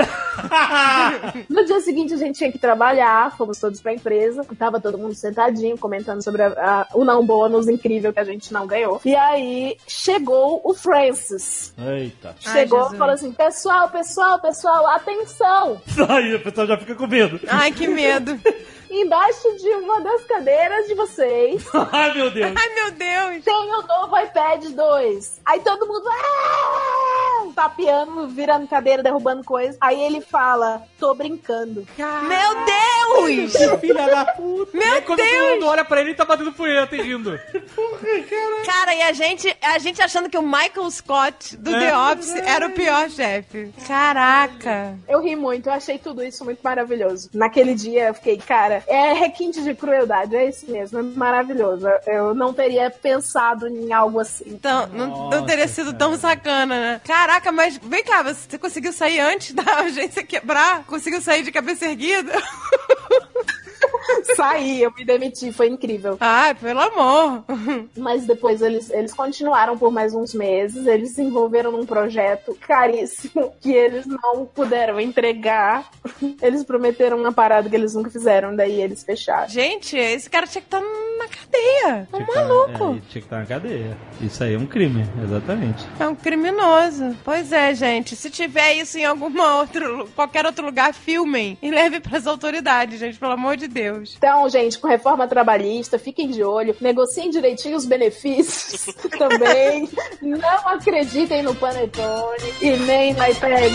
E: No dia seguinte a gente tinha que trabalhar, fomos todos pra empresa, tava todo mundo sentadinho comentando sobre a- a- o não bônus incrível que a gente não ganhou. E aí chegou o Francis.
B: Eita.
E: Chegou
D: Jesus.
E: e falou assim: pessoal, pessoal, pessoal, atenção!
B: Aí o pessoal já fica com medo.
D: Ai, que medo.
E: Embaixo de uma das cadeiras de vocês
B: Ai, meu Deus.
D: Ai, meu Deus.
E: tem o novo iPad 2. Aí todo mundo. "Ah!" Tapeando, virando cadeira, derrubando coisa. Aí ele fala: tô brincando.
D: Meu Deus!
B: Filha da puta.
F: E aí,
D: Meu
F: quando todo
D: Deus!
F: mundo olha pra ele, ele tá batendo punheta e rindo.
D: Cara, e a gente, a gente achando que o Michael Scott do The Office era o pior chefe. Caraca.
E: Eu ri muito, eu achei tudo isso muito maravilhoso. Naquele dia eu fiquei, cara, é requinte de crueldade, é isso mesmo, é maravilhoso. Eu não teria pensado em algo assim.
D: Então, não, não
B: Nossa,
D: teria sido tão sacana, né? Caraca, mas vem cá, você conseguiu sair antes da agência quebrar? Conseguiu sair de cabeça erguida?
E: Saí, eu me demiti, foi incrível.
D: Ai, pelo amor.
E: Mas depois eles, eles continuaram por mais uns meses, eles se envolveram num projeto caríssimo que eles não puderam entregar. Eles prometeram uma parada que eles nunca fizeram, daí eles fecharam.
D: Gente, esse cara tinha que estar na cadeia. É um
B: que tá-
D: maluco.
B: é, tinha que estar na cadeia. Isso aí é um crime, exatamente.
D: É um criminoso. Pois é, gente. Se tiver isso em alguma outro, qualquer outro lugar, filmem e leve pras autoridades, gente, pelo amor de Deus.
E: Então, gente, com reforma trabalhista, fiquem de olho, negociem direitinho os benefícios também. Não acreditem no Panetone e nem no iPad.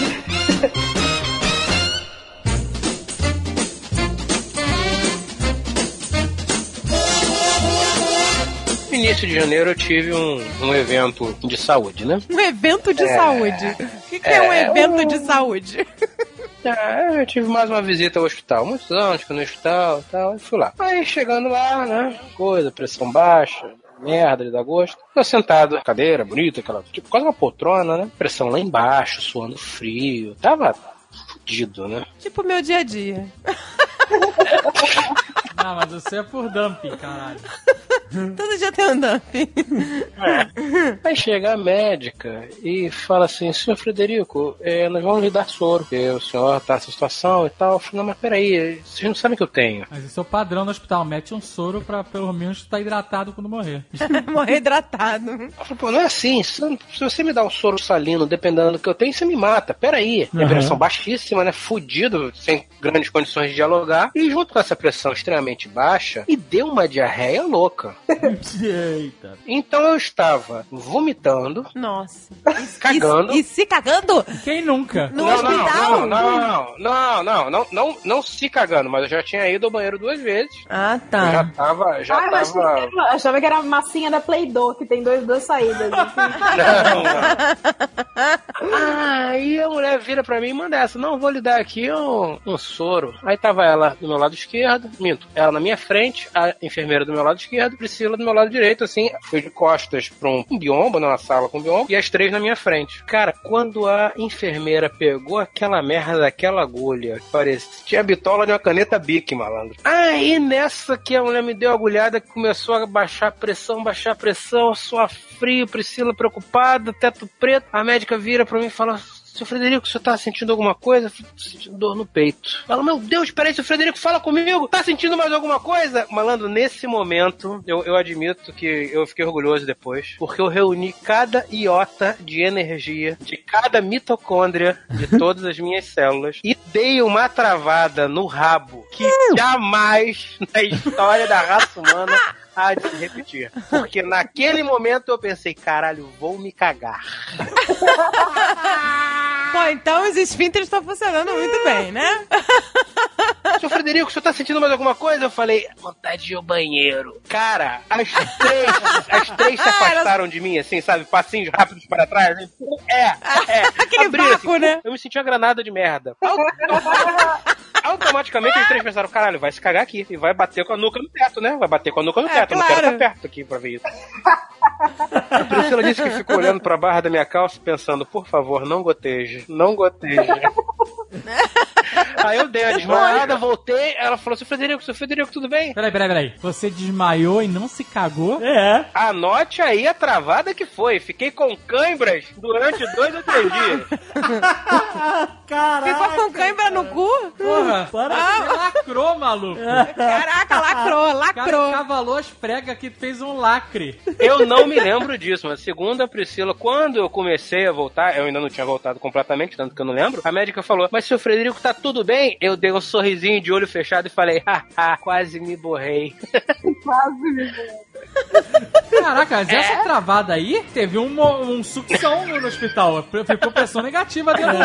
C: No início de janeiro eu tive um, um evento de saúde, né?
D: Um evento de saúde. O que, que é, um evento de saúde?
C: É, eu tive mais uma visita ao hospital. Muitos anos que no hospital e tal. E fui lá. Aí chegando lá, né? Coisa, pressão baixa. Merda de dar gosto. Eu sentado, cadeira bonita, aquela, tipo, quase uma poltrona, né? Pressão lá embaixo, suando frio. Tava fudido, né?
D: tipo meu dia a dia.
F: Ah, mas você é por dumping, caralho.
D: Todo dia tem um dumping.
C: Aí chega a médica e fala assim, senhor Frederico, é, nós vamos lhe dar soro, porque o senhor tá nessa situação e tal. Eu falei, não, mas peraí, vocês não sabem que eu tenho.
F: Mas esse é o padrão no hospital. Mete um soro pra pelo menos estar hidratado quando morrer.
D: Morrer hidratado.
C: Eu falei, pô, não é assim, se você me dá um soro salino, dependendo do que eu tenho, você me mata, peraí. Minha pressão baixíssima, né, fudido, sem grandes condições de dialogar, e junto com essa pressão extremamente baixa, e deu uma diarreia louca.
B: Eita.
C: Então eu estava vomitando,
D: Nossa.
C: cagando...
D: E, e se cagando?
F: Quem nunca?
D: No
C: Não,
D: hospital?
C: não, não, não, não, não, não, não, não se cagando, mas eu já tinha ido ao banheiro duas vezes.
D: Ah,
C: Eu Já
D: tá.
C: tava, já
E: Ah, eu achava,
C: tava.
E: que era, eu achava que era a massinha da Play-Doh, que tem dois, duas saídas. assim.
C: Não, não. Aí a mulher vira pra mim e manda essa: Não, vou lhe dar aqui um, um soro. Aí tava ela do meu lado esquerdo, minto, ela na minha frente, a enfermeira do meu lado esquerdo, Priscila do meu lado direito, assim, fui de costas pra um, um biombo, numa sala com biombo, e as três na minha frente. Cara, quando a enfermeira pegou aquela merda daquela agulha, parecia, tinha a bitola de uma caneta Bic, malandro. Aí nessa que a mulher me deu a agulhada, que começou a baixar a pressão, baixar a pressão, suar frio, Priscila preocupada, teto preto. A médica vira pra mim e fala. Seu Frederico, você tá sentindo alguma coisa? Eu "Tô Sentindo dor no peito. Fala, meu Deus, peraí, seu Frederico, fala comigo. Tá sentindo mais alguma coisa? Malandro, nesse momento, eu, eu admito que eu fiquei orgulhoso depois, porque eu reuni cada iota de energia de cada mitocôndria de todas as minhas células e dei uma travada no rabo que jamais na história da raça humana há de se repetir. Porque naquele momento eu pensei, caralho, vou me cagar.
D: Pô, então os esfínteres estão funcionando muito bem, né?
C: Seu Frederico, o senhor tá sentindo mais alguma coisa? Eu falei, vontade de ir ao banheiro. Cara, as três, as três se afastaram de mim, assim, sabe? Passinhos rápidos para trás. É, é.
D: Aquele
C: Abriram,
D: vácuo, né?
C: Eu me senti uma granada de merda. Automaticamente os três pensaram, caralho, vai se cagar aqui. E vai bater com a nuca no teto, né? Vai bater com a nuca no
D: É,
C: teto. Eu não quero
D: claro.
C: estar perto aqui pra ver isso. A Priscila disse que ficou olhando pra barra da minha calça pensando, por favor, não goteje, não goteje. Aí eu dei uma desmaiada, voltei, ela falou, seu Frederico, seu Frederico, tudo bem?
F: Peraí, peraí, peraí. Você desmaiou e não se cagou?
B: É.
C: Anote aí a travada que foi. Fiquei com cãibras durante dois ou três dias.
B: Caraca.
D: Ficou com cãibra no cu?
F: Porra,
B: Para.
F: você lacrou, maluco.
D: Caraca, lacrou,
F: O cara
D: lacrou.
F: cavalou as pregas que fez um lacre.
C: Eu não me lembro disso, mas segundo a Priscila, quando eu comecei a voltar, eu ainda não tinha voltado completamente, tanto que eu não lembro, a médica falou, mas seu Frederico tá tudo bem? Eu dei um sorrisinho de olho fechado e falei, haha, quase me borrei.
F: Caraca, mas essa travada aí teve um, um sucção no, hospital. Ficou pressão negativa dentro do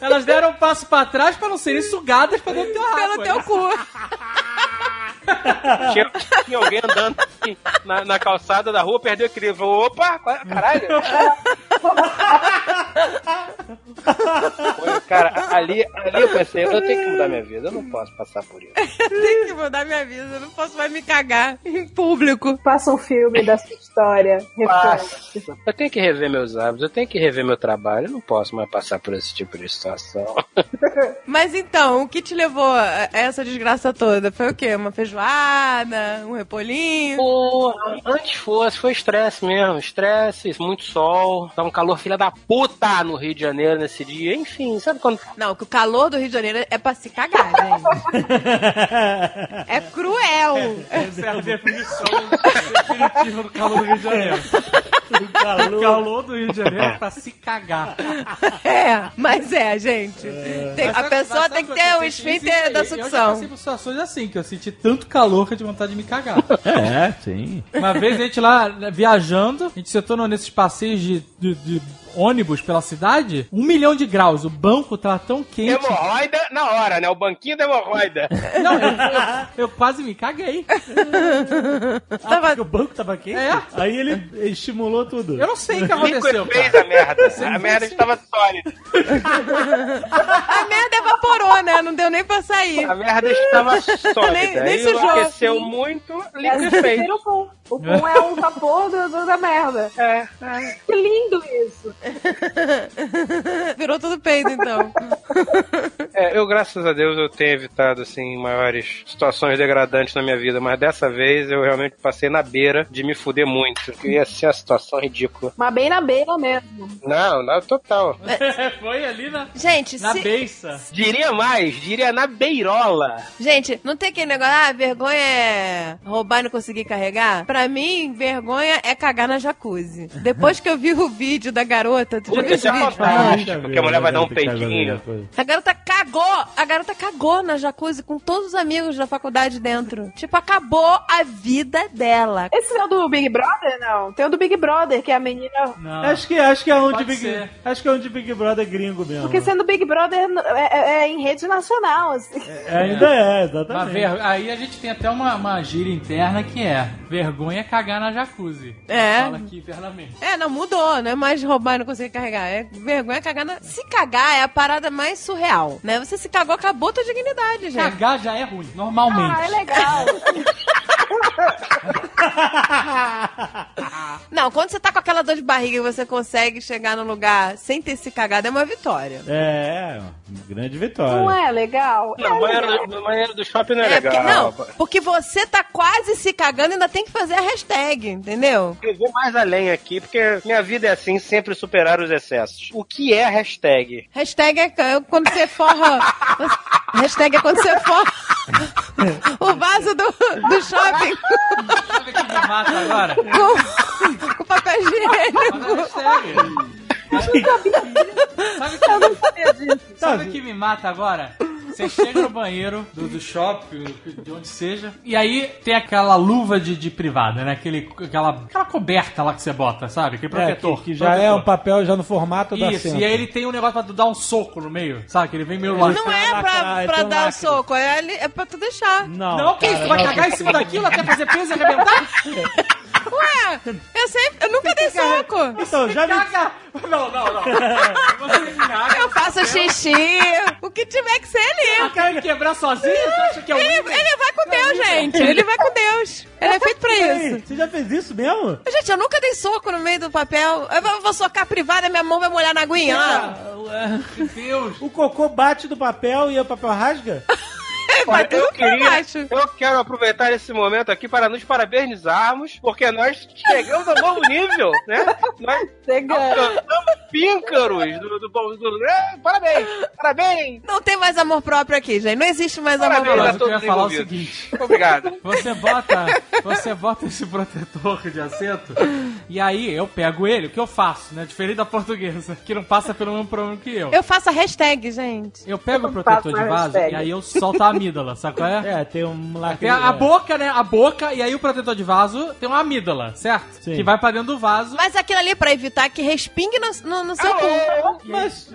F: Elas deram um passo pra trás pra não serem sugadas pra dentro do teu rabo.
D: Pelo teu cu.
C: tinha, tinha alguém andando assim, na, na calçada da rua, perdeu o equilíbrio. Falou, Opa, qual- caralho. Foi, cara, ali, ali eu pensei, eu tenho que mudar minha vida, eu não posso passar por isso.
D: Tem que mudar minha vida. Eu não posso mais me cagar em público.
E: Faça um filme dessa história. Referente.
C: Passa. Eu tenho que rever meus hábitos, eu tenho que rever meu trabalho, eu não posso mais passar por esse tipo de situação.
D: Mas então, o que te levou a essa desgraça toda? Foi o quê? Uma feijoada? Um repolinho?
C: Porra, antes fosse, foi estresse mesmo, estresse, muito sol, tá um calor filha da puta no Rio de Janeiro nesse dia, enfim, sabe quando
D: Não, que o calor do Rio de Janeiro é pra se cagar, gente. É cruel.
F: Essa é a definição definitiva do calor do Rio de Janeiro. O calor do Rio de Janeiro é pra se cagar.
D: É, mas é, gente. Tem-
F: Mas
D: a
F: sabe-
D: pessoa
F: mas
D: tem que ter o
F: que
D: esfíncter da
F: aí? Eu já
D: sucção.
F: passei por situações assim, que eu senti tanto calor que eu tive vontade de me cagar.
B: É, sim.
F: Uma vez a gente lá né, viajando, a gente sentou no- nesses passeios de, de- de ônibus pela cidade, um milhão de graus. O banco tava tão quente.
C: hemorroida na hora, né? O banquinho da hemorroida.
F: Não, eu, eu- eu quase me caguei.
D: Tava-
B: Porque o banco tava quente?
F: É.
B: Aí ele estimulou tudo.
F: Eu não sei o que aconteceu,
C: fez
F: cara.
C: a merda. A merda estava sólida.
D: A merda evaporou, né? Não deu nem pra sair.
C: A merda estava sólida.
D: Nem- nem
C: Aí
D: sujou.
C: aqueceu muito,
E: É, o pum. Pum é o vapor do, do- da merda.
C: É,
E: Que lindo isso.
D: Virou tudo peido, então.
C: É, eu, graças a Deus, eu tenho evitado, assim, maiores situações degradantes na minha vida, mas dessa vez eu realmente passei na beira de me fuder muito. Que ia ser uma situação ridícula.
E: Mas bem na beira mesmo.
C: Não, não, total.
F: Foi ali na,
D: Gente,
F: na
D: se-
F: beiça.
C: Diria mais, diria na beirola.
D: Gente, não tem aquele negócio, ah, vergonha é roubar e não conseguir carregar? Pra mim, vergonha é cagar na jacuzzi. Depois que eu vi o vídeo da garota, tu já
C: Puta,
D: viu
C: isso
D: esse
C: é
D: vídeo?
C: fantástico, porque a mulher vai dar um peidinho.
D: A garota cagou! A garota cagou na jacuzzi com todos os amigos da faculdade dentro. Tipo, acabou a vida dela.
E: Esse é o do Big Brother? Não. Tem o do Big Brother, que é a menina.
F: Não.
B: Acho que, acho que é um de Big
F: ser.
B: Acho que é um de Big Brother gringo mesmo.
E: Porque sendo Big Brother é, é- é em rede nacional, assim.
B: É, ainda é, exatamente.
F: ver- Aí a gente tem até uma, uma gíria interna que é vergonha é cagar na jacuzzi.
D: É.
F: Fala aqui internamente.
D: É, não mudou, não é mais roubar e não conseguir carregar. É vergonha cagar na... Se cagar é a parada mais surreal, né? Você se cagou, acabou tua dignidade, gente.
F: Cagar já é ruim, normalmente.
E: Ah, é legal.
D: Não, quando você tá com aquela dor de barriga e você consegue chegar no lugar sem ter se cagado, é uma vitória.
B: É, uma grande vitória.
E: Não é legal?
C: Não,
E: é
C: o banheiro
E: legal.
C: banheiro do shopping não é,
D: É,
C: legal.
D: porque, não, porque você tá quase se cagando e ainda tem que fazer a hashtag, entendeu?
C: Eu vou mais além aqui, porque minha vida é assim, sempre superar os excessos. O que é hashtag?
D: Hashtag é quando você forra. hashtag é quando você forra o vaso do, do shopping
F: Sabe o que me mata agora?
D: com, com papel higiênico.
F: Manda hashtag. Sabe o que, sabe o que me mata agora? Você chega no banheiro do, do shopping, de onde seja, e aí tem aquela luva de, de privada, né? Aquele, aquela, aquela coberta lá que você bota, sabe? Aquele
B: É,
F: protetor.
B: que, que já é
F: protetor.
B: um papel já no formato da
F: Isso,
B: cena.
F: e aí ele tem um negócio pra tu dar um soco no meio, sabe? Que ele vem meio
B: Ele
F: longe.
D: Não é pra, pra
B: um
D: dar
B: lacre.
D: soco, é, é pra tu deixar.
B: Não,
F: Não, que isso? Tu vai
B: não.
F: cagar em cima daquilo até fazer peso e arrebentar?
D: Ué, eu sempre. Eu nunca dei soco.
B: Então, já me...
F: Caga! Não, não, não. Você caga.
D: Eu faço xixi. O que tiver que ser
F: A
D: ali.
F: cara de quebrar sozinho? Você acha que é o
D: Ele,
F: Windows?
D: ele vai com Deus, gente. Ele vai com Deus. Ele é feito pra
B: Ei,
D: isso.
B: Você já fez isso mesmo?
D: Gente, eu nunca dei soco no meio do papel. Eu vou, socar a privada, minha mão vai molhar na aguinha.
F: Meu Deus.
B: O cocô bate do papel e o papel rasga?
C: Olha, eu queria, eu quero aproveitar esse momento aqui para nos parabenizarmos, porque nós chegamos a um novo nível, né? Nós alcançamos píncaros do, do, do, do- é, Parabéns! Parabéns!
D: Não tem mais amor próprio aqui, gente. Não existe mais amor
C: Parabéns
D: próprio.
C: a
F: Mas eu queria falar o seguinte.
C: Obrigado.
F: Você bota, você bota esse protetor de assento e aí eu pego ele, o que eu faço, né? Diferente da portuguesa, que não passa pelo mesmo problema que eu.
D: Eu faço a hashtag, gente.
F: Eu pego o
E: faço
F: protetor de vaso
E: hashtag.
F: e aí eu solto a amígdala, sabe qual é?
B: É, tem um lacre...
F: Tem a, a
B: é.
F: boca, né? A boca, e aí o protetor de vaso tem uma amígdala, certo?
B: Sim.
F: Que vai pra dentro do vaso.
D: Mas aquilo ali é pra evitar que respingue no, no, no seu cu.
C: Alô,
B: Mas...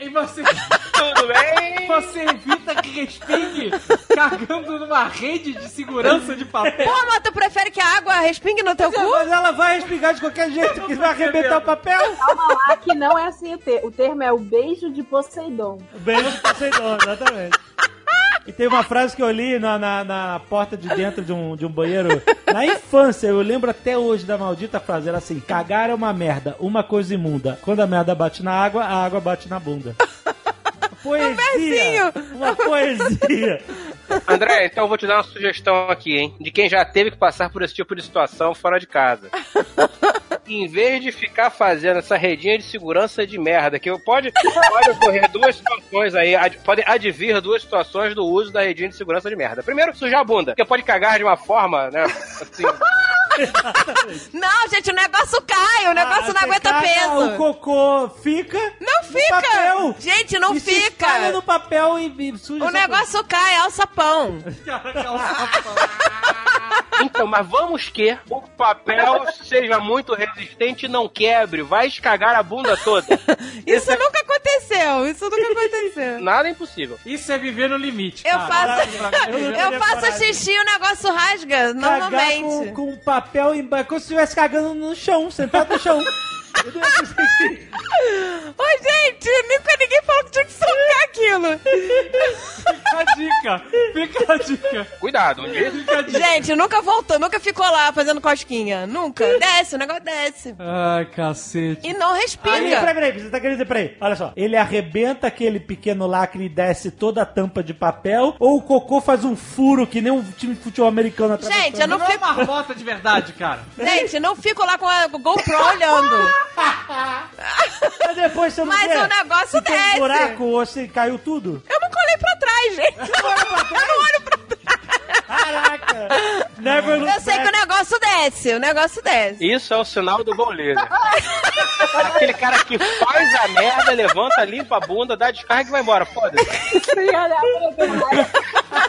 F: E você,
C: tudo bem?
F: você evita que respingue cagando numa rede de segurança de papel.
D: Pô, mas tu prefere que a água respingue no teu cu?
B: Mas ela vai respingar de qualquer jeito, porque vai arrebentar o papel.
E: Calma lá, que não é assim o termo. O termo é o beijo de Poseidon.
B: Bem do Poseidon, exatamente. E tem uma frase que eu li na, na, na porta de dentro de um, de um banheiro. Na infância, eu lembro até hoje da maldita frase. Era assim: cagar é uma merda, uma coisa imunda. Quando a merda bate na água, a água bate na bunda. Poesia!
D: versinho.
B: Uma poesia!
C: André, então eu vou te dar uma sugestão aqui, hein? De quem já teve que passar por esse tipo de situação fora de casa. em vez de ficar fazendo essa redinha de segurança de merda, que pode, pode ocorrer duas situações aí, ad, pode advir duas situações do uso da redinha de segurança de merda. Primeiro, sujar a bunda, porque pode cagar de uma forma, né? Assim,
D: Não, gente, o negócio cai. O negócio
B: Ah,
D: não aguenta
B: caga,
D: peso.
B: O cocô fica.
D: Não
B: no
D: fica.
B: papel.
D: Gente, não
B: e Se
D: fica.
B: espalha no papel e, e suja
D: O negócio cai, é o sapão.
C: Então, mas vamos que o papel seja muito resistente e não quebre, vai escagar a bunda toda.
D: Isso nunca aconteceu. Isso nunca aconteceu.
C: Nada é impossível.
F: Isso é viver no limite.
D: Eu faço,
B: Eu
D: eu faço xixi e o negócio rasga,
B: Cagar
D: normalmente.
B: com, com papel embaixo, como se estivesse cagando no chão, sentado no chão.
D: Oi, gente, nunca ninguém falou que tinha que socar aquilo.
F: Fica a dica. Fica a dica.
C: Cuidado, um dia
F: Fica a dica.
D: Gente, nunca voltou, nunca ficou lá fazendo cosquinha. Nunca. Desce, o negócio desce.
F: Ai, cacete.
D: E não
B: Aí,
D: respinga.
B: peraí, peraí, você tá querendo dizer, peraí, olha só, ele arrebenta aquele pequeno lacre e desce toda a tampa de papel, ou o cocô faz um furo que nem um time de futebol americano atrás
D: Gente, eu não
F: Não é
D: fico.
F: marmota de verdade, cara.
D: Gente, não fico lá com a GoPro olhando.
B: Mas depois você não
D: Mas
B: vê
D: o negócio
B: se tem
D: desce.
B: um buraco ou se caiu tudo.
D: Eu nunca olhei pra trás, gente. Eu não olho pra trás.
B: Caraca! Never look
D: Eu sei que
B: back.
D: o negócio desce, o negócio desce.
C: Isso é o sinal do bom líder. Aquele cara que faz a merda, levanta, limpa a bunda, dá descarga e vai embora. Foda-se.
E: Sem olhar pra trás.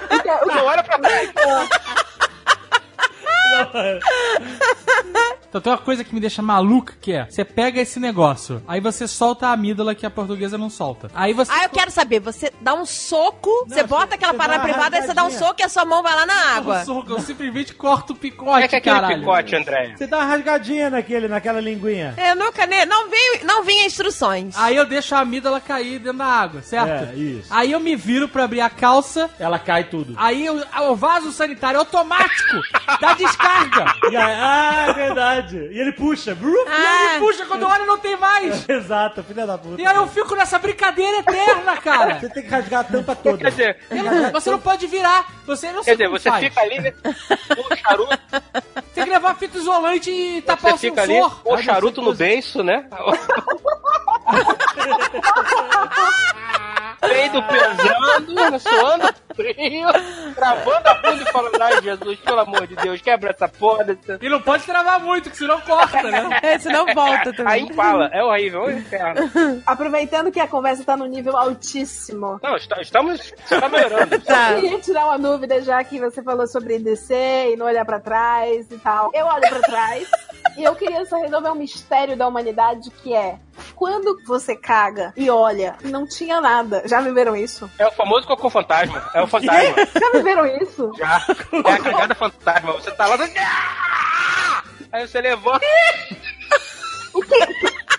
E: Porque o
C: Não olha pra trás.
F: Então tem uma coisa que me deixa maluca que é: você pega esse negócio, aí você solta a amígdala que a portuguesa não solta. Aí você.
D: Ah, eu quero saber, você dá um soco, você bota aquela parada privada, aí você dá um soco e a sua mão vai lá na água.
F: Eu, soco, eu simplesmente corto o
C: Como
F: picote,
C: é que é aquele
F: caralho.
C: picote, André?
B: Você dá uma rasgadinha naquele, naquela linguinha.
D: Eu nunca, né? Não vinha, não vinha instruções.
F: Aí eu deixo a amígdala cair dentro da água, certo?
B: É, isso.
F: Aí eu me viro pra abrir a calça,
B: Ela cai tudo.
F: aí eu- o vaso sanitário automático dá descarga.
B: E aí- ah, é verdade. E ele puxa. Bruf,
D: Ah,
F: Puxa, quando olha não tem mais.
B: Exato, filha da puta.
F: E aí eu fico nessa brincadeira eterna, cara.
B: Você tem que rasgar a tampa toda.
C: Quer dizer,
F: não- Você não pode virar. Você não
C: quer dizer você
F: faz.
C: fica ali, né? O charuto,
F: Tem que levar fita isolante e tapar
C: você
F: o
C: fica ali,
F: sensor.
C: o charuto no beiço, né? Peido pesando, suando, Rio, travando a bunda e falando, ai Jesus, pelo amor de Deus, quebra essa porra. dessa-"
F: E não pode travar muito, que senão corta, né?
D: É, senão volta
C: Aí
D: também.
C: empala, é horrível, é inferno.
E: Aproveitando que a conversa tá no nível altíssimo.
C: Não, está- estamos, melhorando.
D: Tá.
E: Eu queria tirar uma dúvida, já que você falou sobre descer e não olhar pra trás e tal. Eu olho pra trás e eu queria só resolver um mistério da humanidade que é quando você caga e olha, não tinha nada. Já viveram isso?
C: É o famoso cocô fantasma, é o fantasma.
E: Já viveram isso?
C: Já. É a cagada fantasma, você tá lá... Aí você levanta...
E: O quê?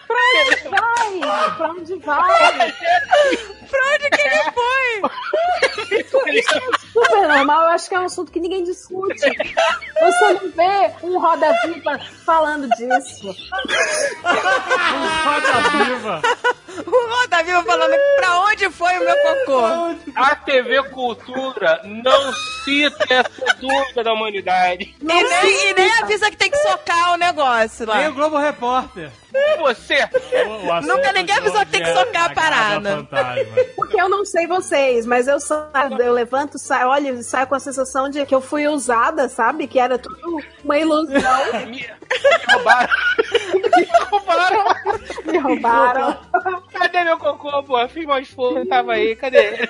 E: Pra onde vai? Pra onde vai?
D: Pra onde que ele foi?
E: Super normal, eu acho que é um assunto que ninguém discute. Você não vê um roda-viva falando disso.
F: Roda viva.
D: O Roda Viva falando pra onde foi o meu cocô?
C: A TV Cultura não cita essa dúvida da humanidade.
D: E nem, e nem avisa que tem que socar o negócio
F: Nem
D: lá.
F: o Globo Repórter.
C: Você,
F: O- o
D: Nunca ninguém avisou que tem que
F: é
D: socar a parada.
E: Porque eu não sei vocês, mas eu saio, eu levanto, saio, olho e saio com a sensação de que eu fui usada, sabe? Que era tudo uma ilusão.
C: me, me roubaram. Me roubaram.
E: Me roubaram.
C: Cadê meu cocô, pô? Fiz mais fogo, tava aí, cadê?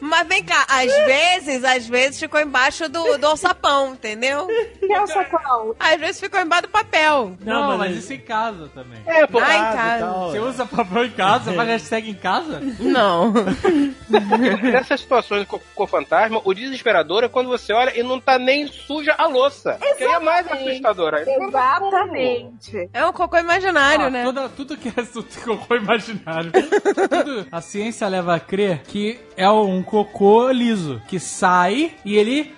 D: Mas vem cá, às vezes, às vezes ficou embaixo do, do alçapão, entendeu?
E: Que é o sacão?
D: Às vezes ficou embaixo do papel.
F: Não,
B: Não,
F: mas
B: mas-
F: isso em casa também.
C: É, pô.
D: Ah, em
B: Casa e
D: casa.
B: tal.
F: Você usa papel em casa, faz hashtag em casa?
D: Não.
C: Nessas situações de cocô fantasma, o desesperador é quando você olha e não tá nem suja a louça. Que é mais assustador. Aí
E: Exatamente.
D: É um cocô imaginário,
F: Ah,
D: né?
F: toda- tudo que é su- cocô imaginário. Tudo- a ciência leva a crer que é um cocô liso, que sai e ele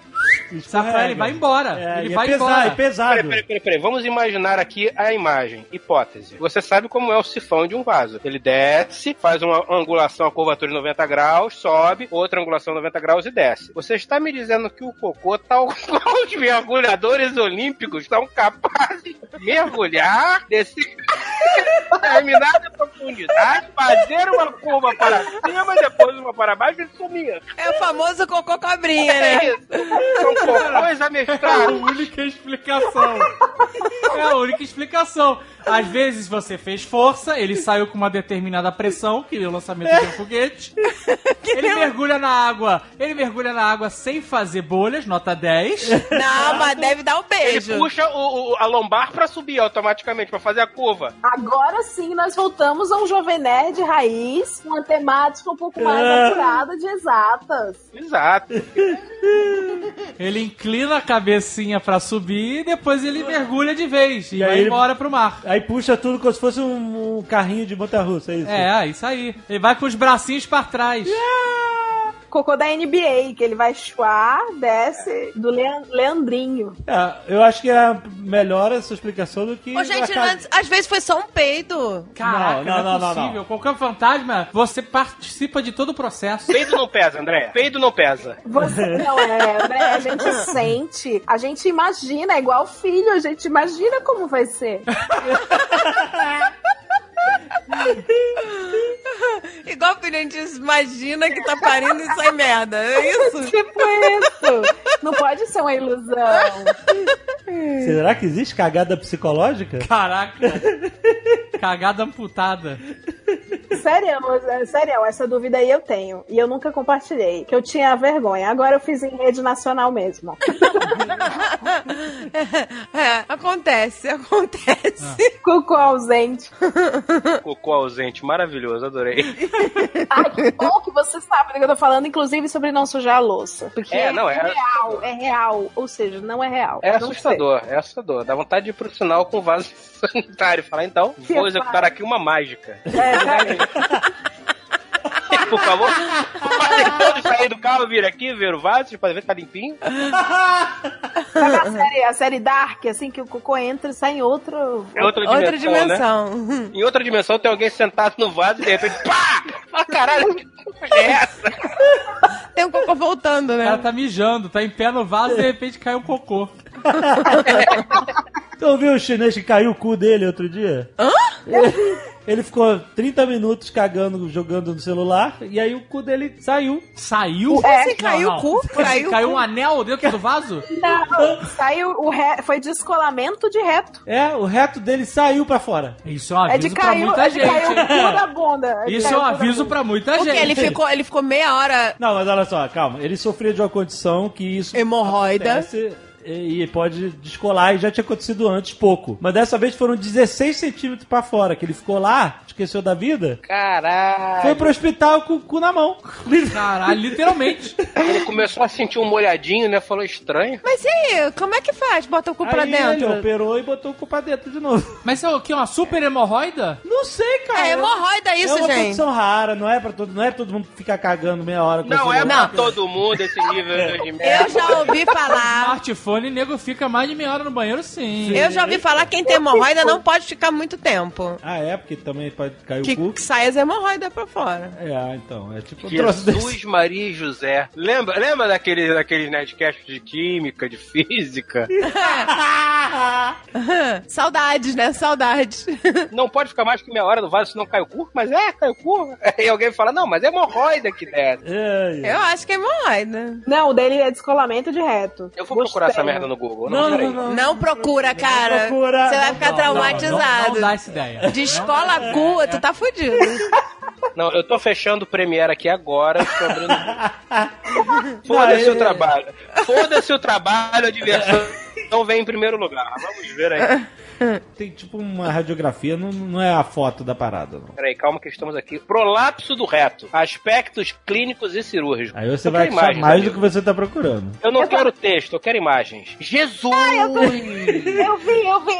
F: Safra, ele vai embora.
B: É,
F: ele
B: e
F: vai
B: é pesado,
F: embora.
B: é pesado.
C: Peraí, peraí, peraí, peraí. Vamos imaginar aqui a imagem. Hipótese. Você sabe como é o sifão de um vaso. Ele desce, faz uma angulação, a curvatura de 90 graus, sobe, outra angulação 90 graus e desce. Você está me dizendo que o cocô, tal qual os mergulhadores olímpicos, são capazes de mergulhar, descer em determinada profundidade, fazer uma curva para cima, depois uma para baixo e sumir.
D: É o famoso cocô cobrinha, né?
C: É isso. São
F: É a única explicação. É a única explicação. Às vezes você fez força, ele saiu com uma determinada pressão, que é o lançamento de um foguete. Ele mergulha na água. Ele mergulha na água sem fazer bolhas, nota 10.
D: Não, mas deve dar um
C: Ele
D: beijo.
C: puxa o, o- a lombar pra subir automaticamente, pra fazer a curva.
E: Agora sim, nós voltamos a um Jovem Nerd raiz, uma temática um pouco mais
B: Ah.
E: apurada de exatas.
C: Exato.
F: Ele inclina a cabecinha pra subir e depois ele mergulha de vez e,
B: E aí
F: vai
B: ele-
F: embora pro mar.
B: Aí puxa tudo como se fosse um, um carrinho de monta-russa, é isso?
F: É, isso aí. Ele vai com os bracinhos pra trás.
E: Cocô da NBA, que ele vai chuar, desce do Lean- Leandrinho.
B: É, eu acho que é melhor essa explicação do que.
D: Ô, gente,
B: a casa-
D: mas às vezes foi só um peido.
F: Caraca,
B: Não,
F: não,
B: não,
F: é
B: não, não,
F: possível. Qualquer fantasma, você participa de todo o processo.
C: Peido não pesa, André. Peido não pesa.
E: Você não é, André, a gente sente, a gente imagina, é igual filho, a gente imagina como vai ser.
D: Igual filho, a gente imagina que tá parindo e sai merda. É isso?
E: Tipo isso. Não pode ser uma ilusão.
B: Será que existe cagada psicológica?
F: Caraca. Cagada amputada.
E: Sério, é, sério, essa dúvida aí eu tenho. E eu nunca compartilhei. Que eu tinha vergonha. Agora eu fiz em rede nacional mesmo.
D: É, acontece, acontece.
E: Cocô ausente.
C: Cocô ausente, maravilhoso, adorei.
E: Ai, que bom que você sabe do que eu tô falando, inclusive sobre não sujar a louça. Porque
C: É, não, é-
E: real, é real. Ou seja, não é real.
C: É
E: Não
C: assustador, é assustador. Dá vontade de ir pro sinal com vaso sanitário. Falar, então, vou executar aqui uma mágica.
E: sei. É, é.
C: Por favor, podem todos sair do carro, vir aqui, ver o vaso, podem ver que tá limpinho.
E: Sabe a série, a série Dark, assim, que o cocô entra e sai em outro.
C: É outra dimensão,
D: Outra
C: né?
D: dimensão.
C: Em outra dimensão tem alguém sentado no vaso e de repente, pá! Ah, caralho, é essa?
D: Tem um cocô voltando,
F: O cara
D: né?
F: tá mijando, tá em pé no vaso e de repente cai um cocô.
B: Tu ouviu o chinês que caiu o cu dele outro dia? ele ficou 30 minutos cagando, jogando no celular, e aí o cu dele saiu.
F: Saiu?
E: É.
D: Você caiu o cu? Caiu
F: Caiu
D: cu.
F: um anel dentro do vaso?
E: Não, saiu o re... foi descolamento de reto.
B: É, o reto dele saiu pra fora.
F: Isso é um
E: É de
F: aviso pra
E: caiu,
F: muita
E: é de
F: gente.
E: caiu o cu da bunda. É de
F: Isso é
E: caiu
F: um aviso pra muita
D: Porque
F: gente.
D: Ele ficou, ele ficou meia hora
B: Não, mas olha só, calma. Ele sofria de uma condição que isso
D: hemorroida.
B: acontece e e pode descolar e já tinha acontecido antes pouco. Mas dessa vez foram 16 centímetros pra fora, que ele ficou lá, esqueceu da vida,
C: Caralho.
B: foi pro hospital com o cu na mão.
F: Caralho, literalmente.
C: Ele começou a sentir um molhadinho, né? Falou estranho.
D: Mas e aí, como é que faz? Bota o cu pra
B: Aí ele
D: dentro?
B: operou e botou o cu pra dentro de novo.
F: Mas isso é o que? Uma super hemorroida?
B: Não sei, cara.
D: É hemorroida isso,
B: é uma
D: gente.
B: condição rara, não é pra todo, não é todo mundo ficar cagando meia hora com
C: Não é pra todo mundo esse nível de merda.
D: Eu já ouvi falar.
F: Smartphone, nego fica mais de meia hora no banheiro, sim.
D: Eu já ouvi falar que quem tem hemorroida não pode ficar muito tempo.
B: Ah, é? Porque também pode cair
D: Que,
B: o cu.
D: que sai as hemorroidas pra fora.
B: É, ah, então. É tipo troço desse.
C: Jesus, Maria e José. Lembra, lembra daquele, daqueles netcasts de química, de física?
D: Saudades, né? Saudades.
C: Não pode ficar mais que meia hora no vaso, senão cai o cu. Mas é, cai o cu. Aí alguém fala, não, mas é hemorroida que desce.
B: É, é.
D: Eu acho que é hemorroida.
E: Não, o dele é descolamento de reto.
C: Eu vou procurar essa
E: Gostei.
C: merda no Google.
B: Não,
C: Não,
B: não, não.
D: Não procura, cara.
B: procura.
D: Você vai ficar
F: Não,
D: traumatizado.
F: não dá essa ideia.
D: De escola cu, tu tá fudido.
C: Não, eu tô fechando o Premiere aqui agora. abrindo-
B: Não,
C: Foda-se
B: é-
C: o trabalho. Foda-se o trabalho, a diversão não vem em primeiro lugar. Vamos ver aí.
B: Tem tipo uma radiografia, não, não é a foto da parada, não.
C: Peraí, calma que estamos aqui. Prolapso do reto. Aspectos clínicos e cirúrgicos.
B: Aí você
C: Eu
B: vai achar
C: imagens,
B: mais
C: amigo.
B: do que você tá procurando.
C: Eu não quero texto, eu quero imagens. Jesus!
E: Eu vi, eu vi, eu vi,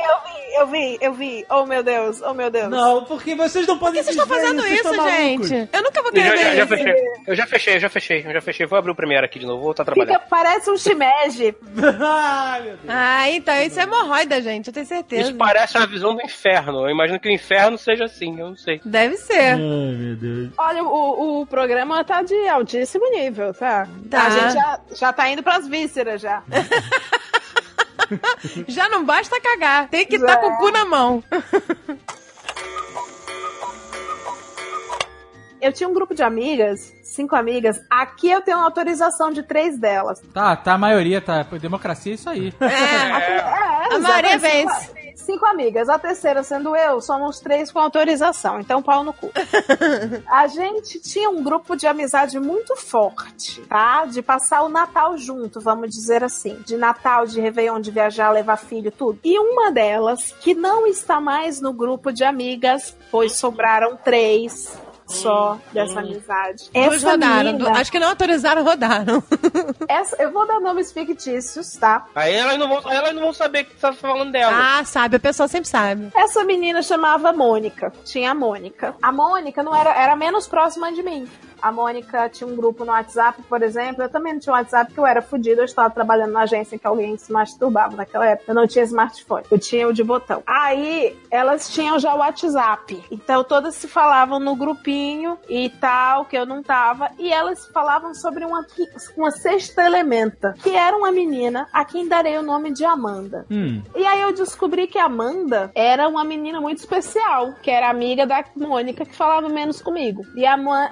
E: eu vi, eu vi. Oh meu Deus, oh meu Deus.
B: Não, porque vocês não
D: Por
B: podem
D: que vocês estão fazendo isso,
B: malucos.
D: gente? Eu nunca vou
C: Eu já,
D: querer ver
C: já
D: isso.
C: Eu já fechei, eu já fechei, eu já fechei. Vou abrir o Premiere aqui de novo, vou estar
E: Fica,
C: trabalhando.
E: parece um shimeji.
B: Ai, meu Deus.
D: Ah, então isso é hemorroida, gente. Eu tenho certeza.
C: Isso parece a visão do inferno. Eu imagino que o inferno seja assim, eu não sei.
D: Deve ser.
B: Ai, meu Deus.
E: Olha, o, o programa tá de altíssimo nível, tá?
D: Tá.
E: A gente já, já tá indo pras vísceras já.
D: Já não basta cagar. Tem que estar
E: É.
D: com o cu na mão.
E: Eu tinha um grupo de amigas, cinco amigas. Aqui eu tenho uma autorização de três delas.
F: Tá, tá, a maioria tá. Democracia é isso aí.
D: É.
E: É,
D: A maioria vence.
E: Cinco, amigas. A terceira sendo eu, somos três com autorização. Então, pau no cu. a gente tinha um grupo de amizade muito forte, tá? De passar o Natal junto, vamos dizer assim. De Natal, de Réveillon, de viajar, levar filho, tudo. E uma delas, que não está mais no grupo de amigas, pois sobraram três só dessa amizade.
D: Duas
E: Essa
D: rodaram. Acho que não autorizaram, rodaram.
E: essa, eu vou dar nomes fictícios, tá?
C: Aí elas não vão, elas não vão saber que você tá falando dela.
D: Ah, sabe, a pessoa sempre sabe.
E: Essa menina chamava Mônica. Tinha a Mônica. A Mônica não era, era menos próxima de mim. A Mônica tinha um grupo no WhatsApp, por exemplo. Eu também não tinha um WhatsApp porque eu era fodida. Eu estava trabalhando na agência em que alguém se masturbava naquela época. Eu não tinha smartphone. Eu tinha o de botão. Aí, elas tinham já o WhatsApp. Então, todas se falavam no grupinho e tal, que eu não tava. E elas falavam sobre uma, uma sexta elementa, que era uma menina a quem darei o nome de Amanda.
B: Hum.
E: E aí eu descobri que a Amanda era uma menina muito especial, que era amiga da Mônica, que falava menos comigo. E a Ma-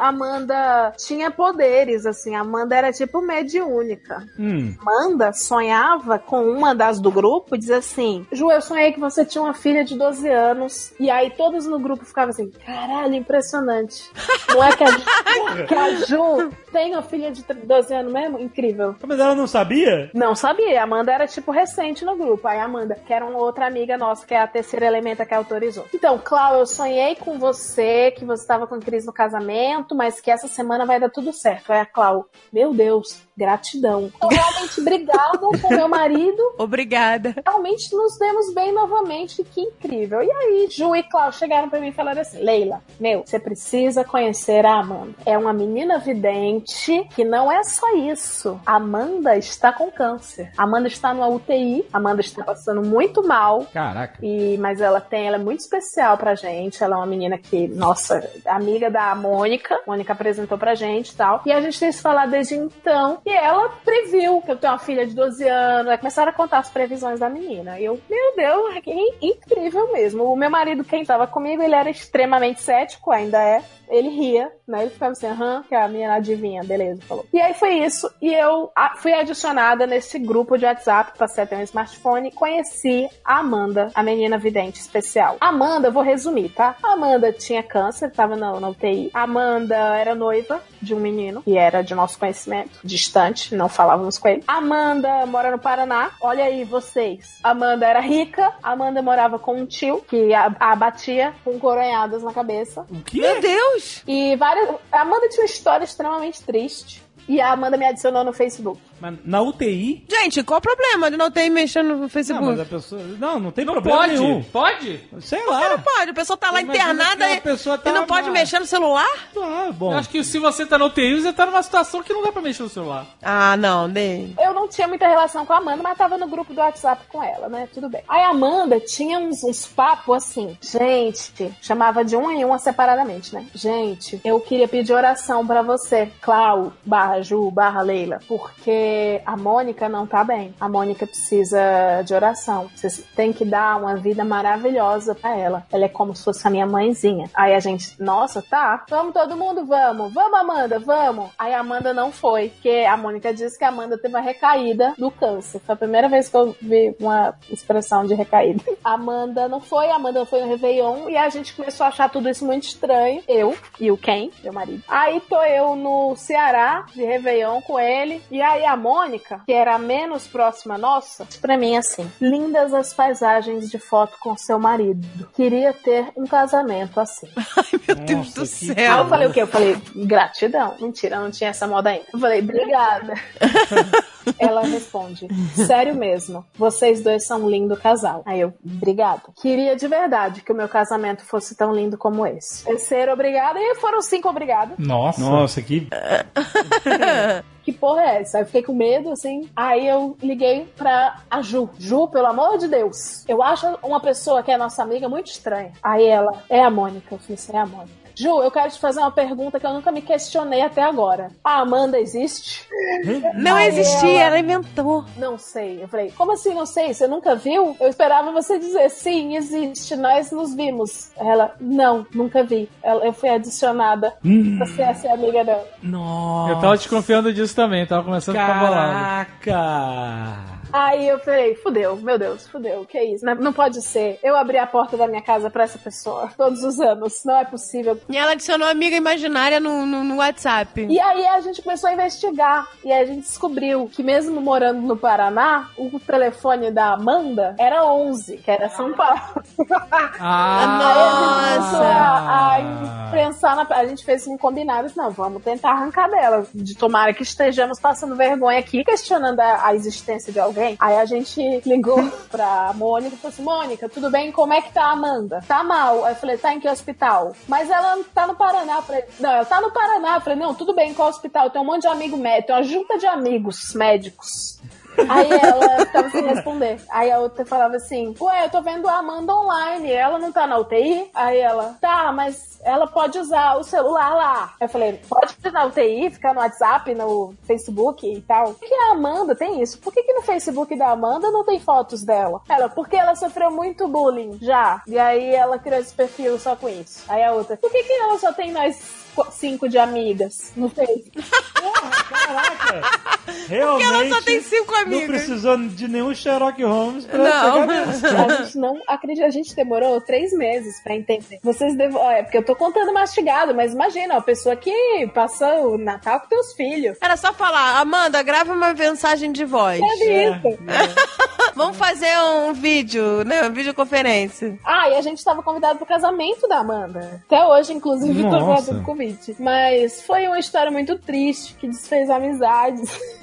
E: Amanda tinha poderes, assim. A Amanda era tipo mediúnica.
B: Hum.
E: Amanda sonhava com uma das do grupo e dizia assim: Ju, eu sonhei que você tinha uma filha de 12 anos. E aí todos no grupo ficavam assim: caralho, impressionante. Não é que a, Ju- que a Ju tem uma filha de 12 anos mesmo? Incrível.
B: Mas ela não sabia?
E: Não sabia. A Amanda era, tipo, recente no grupo. Aí a Amanda, que era uma outra amiga nossa, que é a terceira elementa que autorizou. Então, Clau, eu sonhei com você, que você estava com crise no casamento, mas que essa semana vai dar tudo certo. Aí a Clau, meu Deus, gratidão. Realmente brigada com meu marido.
D: Obrigada.
E: Realmente nos demos bem novamente, que incrível. E aí, Ju e Clau chegaram pra mim e falaram assim: Leila, meu, você precisa conhecer a Amanda. É uma menina vidente que não é só isso. A Amanda está com câncer. A Amanda está numa UTI. A Amanda está passando muito mal.
B: Caraca.
E: E, mas ela tem, ela é muito especial pra gente. Ela é uma menina que, nossa, amiga da Mônica. Mônica apresentou apresentou pra gente e tal. E a gente tem se falado desde então. E ela previu que eu tenho uma filha de 12 anos. Aí começaram a contar as previsões da menina. E eu, meu Deus, que incrível mesmo. O meu marido, quem tava comigo, ele era extremamente cético, ainda é. Ele ria, né? Ele ficava assim, aham, que a menina adivinha, beleza, falou. E aí foi isso. E eu fui adicionada nesse grupo de WhatsApp, passei a ter um smartphone e conheci a Amanda, a menina vidente especial. Amanda, vou resumir, tá? Amanda tinha câncer, tava na, na UTI. Amanda era noiva de um menino, que era de nosso conhecimento, distante, não falávamos com ele. Amanda mora no Paraná. Olha aí, vocês. Amanda era rica, Amanda morava com um tio que a, a batia com coronhadas na cabeça.
B: O quê?
D: Meu Deus!
E: E várias. A Amanda tinha uma história extremamente triste. E a Amanda me adicionou no Facebook.
B: Mas na UTI?
D: Gente, qual o problema de não ter mexendo no
B: Não,
D: Facebook?
B: mas a pessoa. Não, não tem
F: Não
B: problema
F: pode?
B: nenhum.
F: Pode?
B: Sei
D: Por que não
B: lá.
D: pode? A pessoa tá lá
B: Imagina
D: internada e,
B: pessoa tá
D: e não pode
B: lá.
D: mexer no celular?
B: Ah, bom.
F: Eu acho que se você tá na UTI, você tá numa situação que não dá pra mexer no celular.
D: Ah, não, nem.
E: Eu não tinha muita relação com a Amanda, mas tava no grupo do WhatsApp com ela, né? Tudo bem. Aí a Amanda tinha uns, uns papos assim. Gente, chamava de um em uma separadamente, né? Gente, eu queria pedir oração pra você, Clau, barra Ju, barra Leila, porque a Mônica não tá bem. A Mônica precisa de oração. Vocês têm que dar uma vida maravilhosa pra ela. Ela é como se fosse a minha mãezinha. Aí a gente, nossa, tá. Vamos todo mundo, vamos. Vamos, Amanda, vamos. Aí a Amanda não foi, porque a Mônica disse que a Amanda teve uma recaída do câncer. Foi a primeira vez que eu vi uma expressão de recaída. A Amanda não foi, a Amanda foi no Réveillon e a gente começou a achar tudo isso muito estranho. Eu e o Ken, meu marido. Aí tô eu no Ceará de Réveillon com ele. E aí a Mônica, que era a menos próxima nossa, disse pra mim assim: lindas as paisagens de foto com seu marido. Queria ter um casamento assim.
D: Meu Deus do
B: que
E: Aí eu
D: céu.
E: falei o quê? Eu falei, gratidão. Mentira, não tinha essa moda ainda. Eu falei, obrigada. Ela responde, sério mesmo, vocês dois são um lindo casal. Aí eu, obrigada. Queria de verdade que o meu casamento fosse tão lindo como esse. Terceiro, obrigada. E foram cinco obrigada.
F: Nossa.
B: Nossa, que.
E: Que porra é essa? Aí eu fiquei com medo, assim. Aí eu liguei pra a Ju. Ju, pelo amor de Deus. Eu acho uma pessoa que é nossa amiga muito estranha. Aí ela, é a Mônica. Eu falei assim, é a Mônica. Ju, eu quero te fazer uma pergunta que eu nunca me questionei até agora. A Amanda existe?
D: Não
E: Aí
D: existia,
E: ela-
D: ela inventou.
E: Não sei. Eu falei, como assim não sei? Você nunca viu? Eu esperava você dizer, sim, existe, nós nos vimos. Ela, não, nunca vi. Ela, eu fui adicionada pra ser, ser amiga dela.
B: Nossa.
F: Eu tava desconfiando disso também, tava começando a ficar bolado.
B: Caraca.
E: Aí eu falei, fudeu, meu Deus, fudeu, que isso? Não, não pode ser. Eu abri a porta da minha casa pra essa pessoa todos os anos. Não é possível.
D: E ela adicionou amiga imaginária no, no, no WhatsApp.
E: E aí a gente começou a investigar. E aí a gente descobriu que mesmo morando no Paraná, o telefone da Amanda era 11, que era São Paulo. Aí a gente começou a, a pensar na. A gente fez um combinado. disse, Não, vamos tentar arrancar dela. De tomara que estejamos passando vergonha aqui, questionando a, a existência de alguém. Aí a gente ligou pra Mônica e falou assim: Mônica, tudo bem? Como é que tá a Amanda? Tá mal. Aí eu falei: tá em que hospital? Mas ela tá no Paraná. Eu falei: não, ela tá no Paraná. Eu falei: não, tudo bem, em qual hospital? Tem um monte de amigo médico, tem uma junta de amigos médicos. Aí ela ficava sem responder. Aí a outra falava assim: Ué, eu tô vendo a Amanda online, ela não tá na UTI? Aí ela, tá, mas ela pode usar o celular lá. Eu falei: pode ir na UTI, ficar no WhatsApp, no Facebook e tal. Por que a Amanda tem isso? Por que, que no Facebook da Amanda não tem fotos dela? Ela, porque ela sofreu muito bullying já. E aí ela criou esse perfil só com isso. Aí a outra, por que, que ela só tem nós cinco de amigas no Facebook?
B: Caraca. Realmente.
D: ela só tem cinco
B: Não
D: amigas.
B: precisou de nenhum Sherlock Holmes pra
D: Não.
B: pegar.
E: A gente não acredita, a gente demorou três meses pra entender. Vocês devem. É porque eu tô contando mastigado, mas imagina, uma pessoa que passa o Natal com teus filhos.
D: Era só falar, Amanda, grava uma mensagem de voz.
E: É isso.
D: Vamos fazer um vídeo, né? Uma videoconferência.
E: Ah, e a gente tava convidado pro casamento da Amanda. Até hoje, inclusive, tô
B: Nossa.
E: fazendo convite. Mas foi uma história muito triste, que desfez amizades.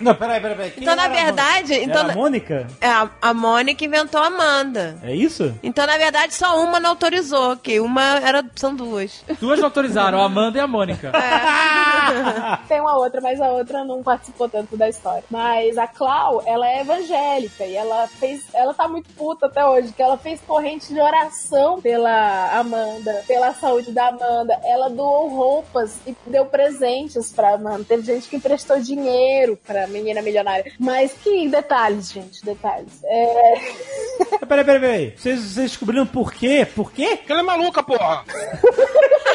B: Não, peraí, peraí, peraí. Quem
D: Então, na
B: a
D: verdade,
B: Mônica?
D: então-
B: Era a Mônica?
D: É, a, a Mônica inventou a Amanda.
B: É isso?
D: Então, na verdade, só uma não autorizou, que uma era, são duas.
F: Duas não autorizaram, a Amanda e a Mônica.
E: Tem uma outra, mas a outra não participou tanto da história. Mas a Clau, ela é evangélica e ela fez. Ela tá muito puta até hoje, que ela fez corrente de oração pela Amanda, pela saúde da Amanda. Ela doou roupas e deu presentes pra Amanda. Teve gente que emprestou dinheiro pra menina milionária. Mas que detalhes, gente, detalhes. É.
B: Peraí, peraí, peraí. Vocês, vocês descobriram por quê? Por quê?
C: Porque ela é maluca, porra.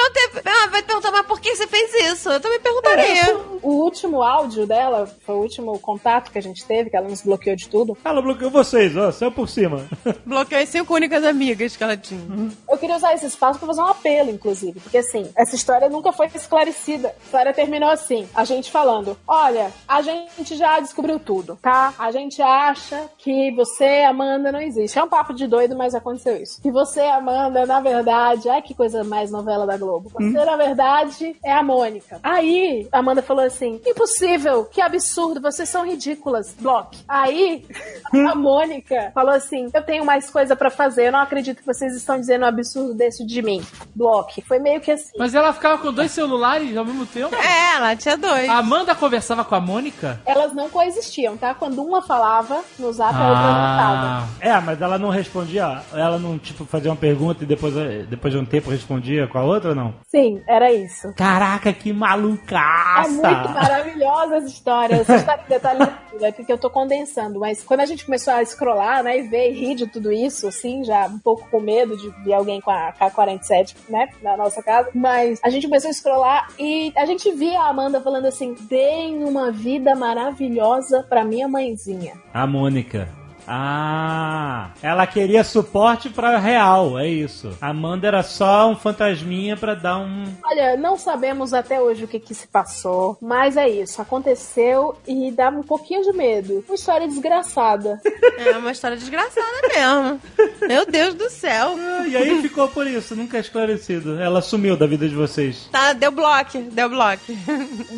D: Vão ter. Ah, vai perguntar, mas por que você fez isso? Eu também perguntaria.
E: O último áudio dela, foi o último contato que a gente teve, que ela nos bloqueou de tudo.
B: Ela bloqueou vocês, ó, saiu por cima.
D: Bloqueei cinco únicas amigas que ela tinha.
E: Eu queria usar esse espaço pra fazer um apelo, inclusive, porque assim, essa história nunca foi esclarecida. A história terminou assim: a gente falando, olha, a gente já descobriu tudo, tá? A gente acha que você, Amanda, não existe. É um papo de doido, mas aconteceu isso. Que você, Amanda, na verdade, ai que coisa mais novela da Globo. Você, na verdade, é a Mônica. Aí, a Amanda falou assim: impossível, que absurdo, vocês são ridículas. Block. Aí, a Mônica falou assim: eu tenho mais coisa pra fazer, eu não acredito que vocês estão dizendo um absurdo desse de mim. Block. Foi meio que assim.
F: Mas ela ficava com dois celulares ao mesmo tempo?
D: É, ela tinha dois.
F: A Amanda conversava com a Mônica?
E: Elas não coexistiam, tá? Quando uma falava no zap, a outra não tava.
B: É, mas ela não respondia, ela não, tipo, fazia uma pergunta e depois, depois de um tempo respondia com a outra ou não?
E: Sim, era isso.
B: Caraca, que malucaça!
E: É muito maravilhosa essa história. Essa história de detalhe é porque eu tô condensando. Mas quando a gente começou a scrollar, né, e ver e rir de tudo isso, assim, já um pouco com medo de ver alguém com a K-47, né, na nossa casa. Mas a gente começou a scrollar e a gente via a Amanda falando assim: deem uma vida maravilhosa pra minha mãezinha.
B: A Mônica. Ah, ela queria suporte pra real, é isso. A Amanda era só um fantasminha pra dar um.
E: Olha, não sabemos até hoje o que, que se passou, mas é isso. Aconteceu e dá um pouquinho de medo. Uma história desgraçada.
D: É uma história desgraçada mesmo. Meu Deus do céu.
B: Ah, E aí ficou por isso, nunca é esclarecido. Ela sumiu da vida de vocês.
D: Tá, deu bloco, deu bloco.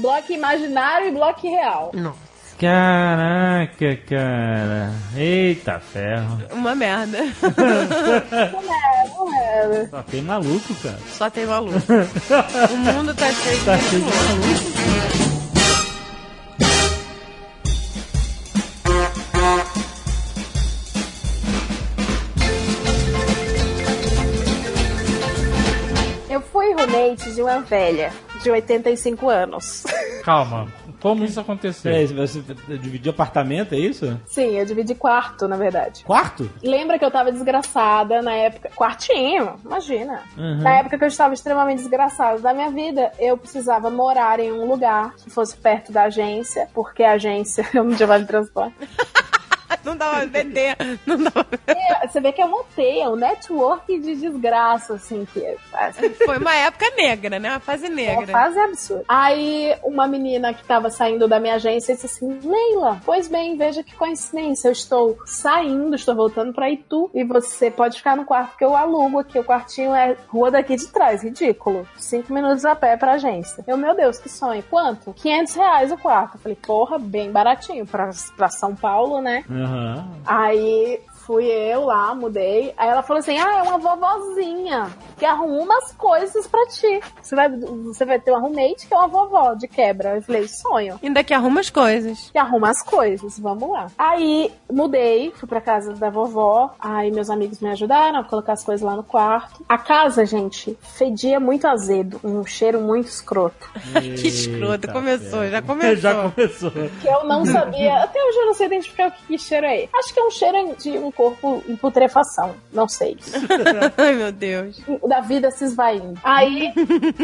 E: bloco imaginário e bloco real.
D: Não.
B: Caraca, cara. Eita ferro.
D: Uma merda.
E: Não é, não é.
B: Só tem maluco, cara.
D: Só tem maluco. O mundo tá cheio
B: Tá
D: de
B: cheio de maluco.
E: Eu fui roommate de uma velha de 85 anos.
F: Calma, como isso aconteceu?
B: Peraí, você dividiu apartamento, é isso?
E: Sim, eu dividi quarto, na verdade.
B: Quarto?
E: Lembra que eu tava desgraçada na época. Quartinho, imagina.
B: Uhum.
E: Na época que eu estava extremamente desgraçada da minha vida, eu precisava morar em um lugar que fosse perto da agência, porque a agência eu não tinha vale transporte.
D: Não dava pra vender. Não dava pra
E: E Você vê que eu montei, é um network de desgraça, assim, que é.
D: Foi uma época negra, né? Uma fase
E: É uma
D: negra.
E: fase absurda. Aí uma menina que tava saindo da minha agência disse assim: Leila, pois bem, veja que coincidência. Eu estou saindo, estou voltando pra Itu e você pode ficar no quarto que eu alugo aqui. O quartinho é rua daqui de trás, ridículo. Cinco minutos a pé pra agência. Eu, meu Deus, que sonho. Quanto? 500 reais o quarto. Eu falei, porra, bem baratinho pra, pra São Paulo, né?
B: Aham.
E: Aí fui eu lá, mudei. Aí ela falou assim: Ah, é uma vovozinha que arruma umas coisas pra ti. Você vai, você vai ter uma roommate que é uma vovó de quebra. Eu falei: Sonho.
D: Ainda que arruma as coisas.
E: Que arruma as coisas, vamos lá. Aí mudei, fui pra casa da vovó. Aí meus amigos me ajudaram a colocar as coisas lá no quarto. A casa, gente, fedia muito azedo, um cheiro muito escroto.
D: que escroto.
B: Eita
D: Começou, já começou.
B: Já começou.
E: que eu não sabia. Até hoje eu não sei identificar o que, que cheiro é. Acho que é um cheiro de um corpo em putrefação. Não sei.
D: Ai, meu Deus.
E: da vida se esvaindo. Aí,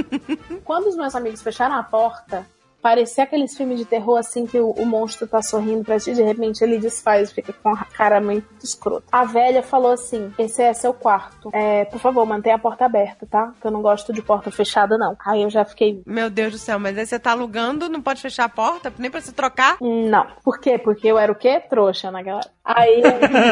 E: quando os meus amigos fecharam a porta, parecia aqueles filmes de terror assim que o, o monstro tá sorrindo pra ti, de repente ele desfaz, fica com a cara muito escrota. A velha falou assim: Esse é seu quarto. É, por favor, mantenha a porta aberta, tá? Que eu não gosto de porta fechada, não. Aí eu já fiquei.
D: Meu Deus do céu, mas aí você tá alugando, não pode fechar a porta, nem pra se trocar?
E: Não. Por quê? Porque eu era o quê? Trouxa naquela. Aí,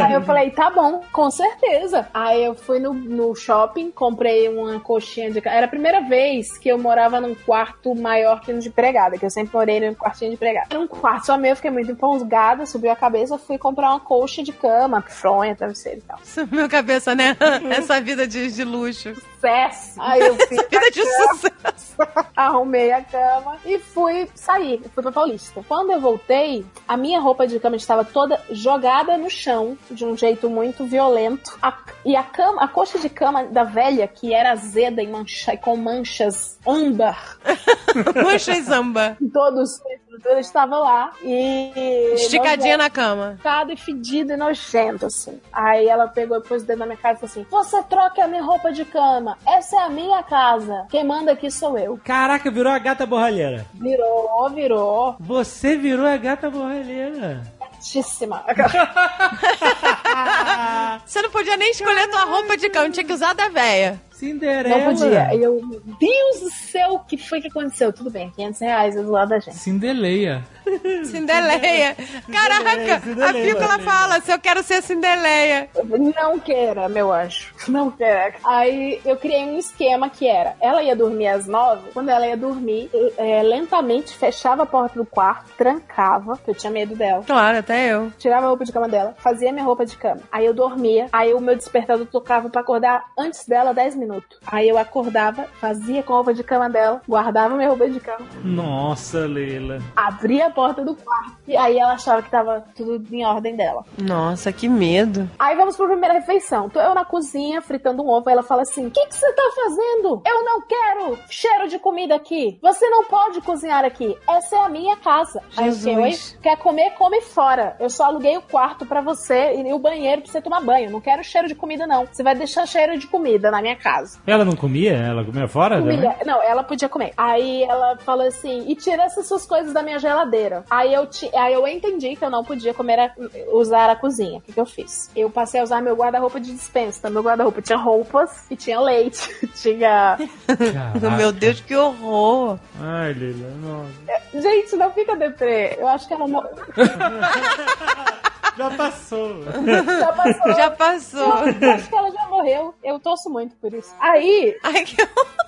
E: aí eu falei, tá bom, com certeza. Aí eu fui no, no shopping, comprei uma coxinha de. Era a primeira vez que eu morava num quarto maior que no de empregada, que eu sempre morei num quartinho de empregada. Era um quarto só meu, eu fiquei muito empolgada, subiu a cabeça, fui comprar uma coxa de cama, fronha, travesseiro e tal.
D: Meu cabeça, né? Essa vida de, de luxo.
E: Sucesso! Aí eu fiz.
D: Vida de sucesso.
E: arrumei a cama e fui sair. Fui pra Paulista. Quando eu voltei, a minha roupa de cama estava toda jogada no chão, de um jeito muito violento. A- e a cama, a coxa de cama da velha, que era azeda e, mancha, e com manchas âmbar,
D: Mancha zamba.
E: em todos ela estava lá e.
D: Esticadinha na cama.
E: E fedido e nojento, assim. Aí ela pegou e pôs o dedo na minha cara e falou assim: Você troca a minha roupa de cama. Essa é a minha casa. Quem manda aqui sou eu.
B: Caraca, virou a gata borralheira.
E: Virou, virou.
B: Você virou a gata borralheira.
E: Gatíssima.
D: Você não podia nem escolher tua roupa de cama, tinha que usar a da véia.
B: Cinderela.
E: Não podia. E eu, meu Deus do céu, o que foi que aconteceu? Tudo bem, 500 reais do lado da gente.
F: Cindeleia.
D: Cindeleia. Caraca,
B: Cindeleia,
D: a
B: Cindeleia.
D: fala, se eu quero ser Cindeleia.
E: Não queira, meu anjo. Não queira. Aí eu criei um esquema que era: ela ia dormir às nove. Quando ela ia dormir, eu, é, lentamente fechava a porta do quarto, trancava, porque eu tinha medo dela.
D: Claro, até eu.
E: Tirava a roupa de cama dela, fazia minha roupa de cama. Aí eu dormia, aí o meu despertador tocava pra acordar antes dela 10 minutos. Aí eu acordava, fazia com a roupa de cama dela, guardava minha roupa de cama,
B: Nossa, Leila.
E: abria a porta do quarto. E aí ela achava que tava tudo em ordem dela.
D: Nossa, que medo.
E: Aí vamos pra primeira refeição. Tô eu na cozinha, fritando um ovo. Aí ela fala assim: O que que você tá fazendo? Eu não quero cheiro de comida aqui. Você não pode cozinhar aqui. Essa é a minha casa. Aí eu fiquei?
D: Jesus.
E: Quer comer? Come fora. Eu só aluguei o quarto pra você e o banheiro pra você tomar banho. Não quero cheiro de comida, não. Você vai deixar cheiro de comida na minha casa.
B: Ela não comia? Ela comia fora? também?
E: Comia. Não, ela podia comer. Aí ela falou assim: e tira essas suas coisas da minha geladeira. Aí eu, ti- aí eu entendi que eu não podia comer a- usar a cozinha. O que, que eu fiz? Eu passei a usar meu guarda-roupa de dispensa. Então, meu guarda-roupa tinha roupas e tinha leite. tinha.
B: Caraca.
D: Meu Deus, que horror.
B: Ai, Leila, nossa.
E: Gente, não fica deprê. Eu acho que ela
B: Já passou.
E: já passou.
D: Já passou.
E: Eu acho que ela já morreu. Eu torço muito por isso. Aí,
D: Ai, que horror.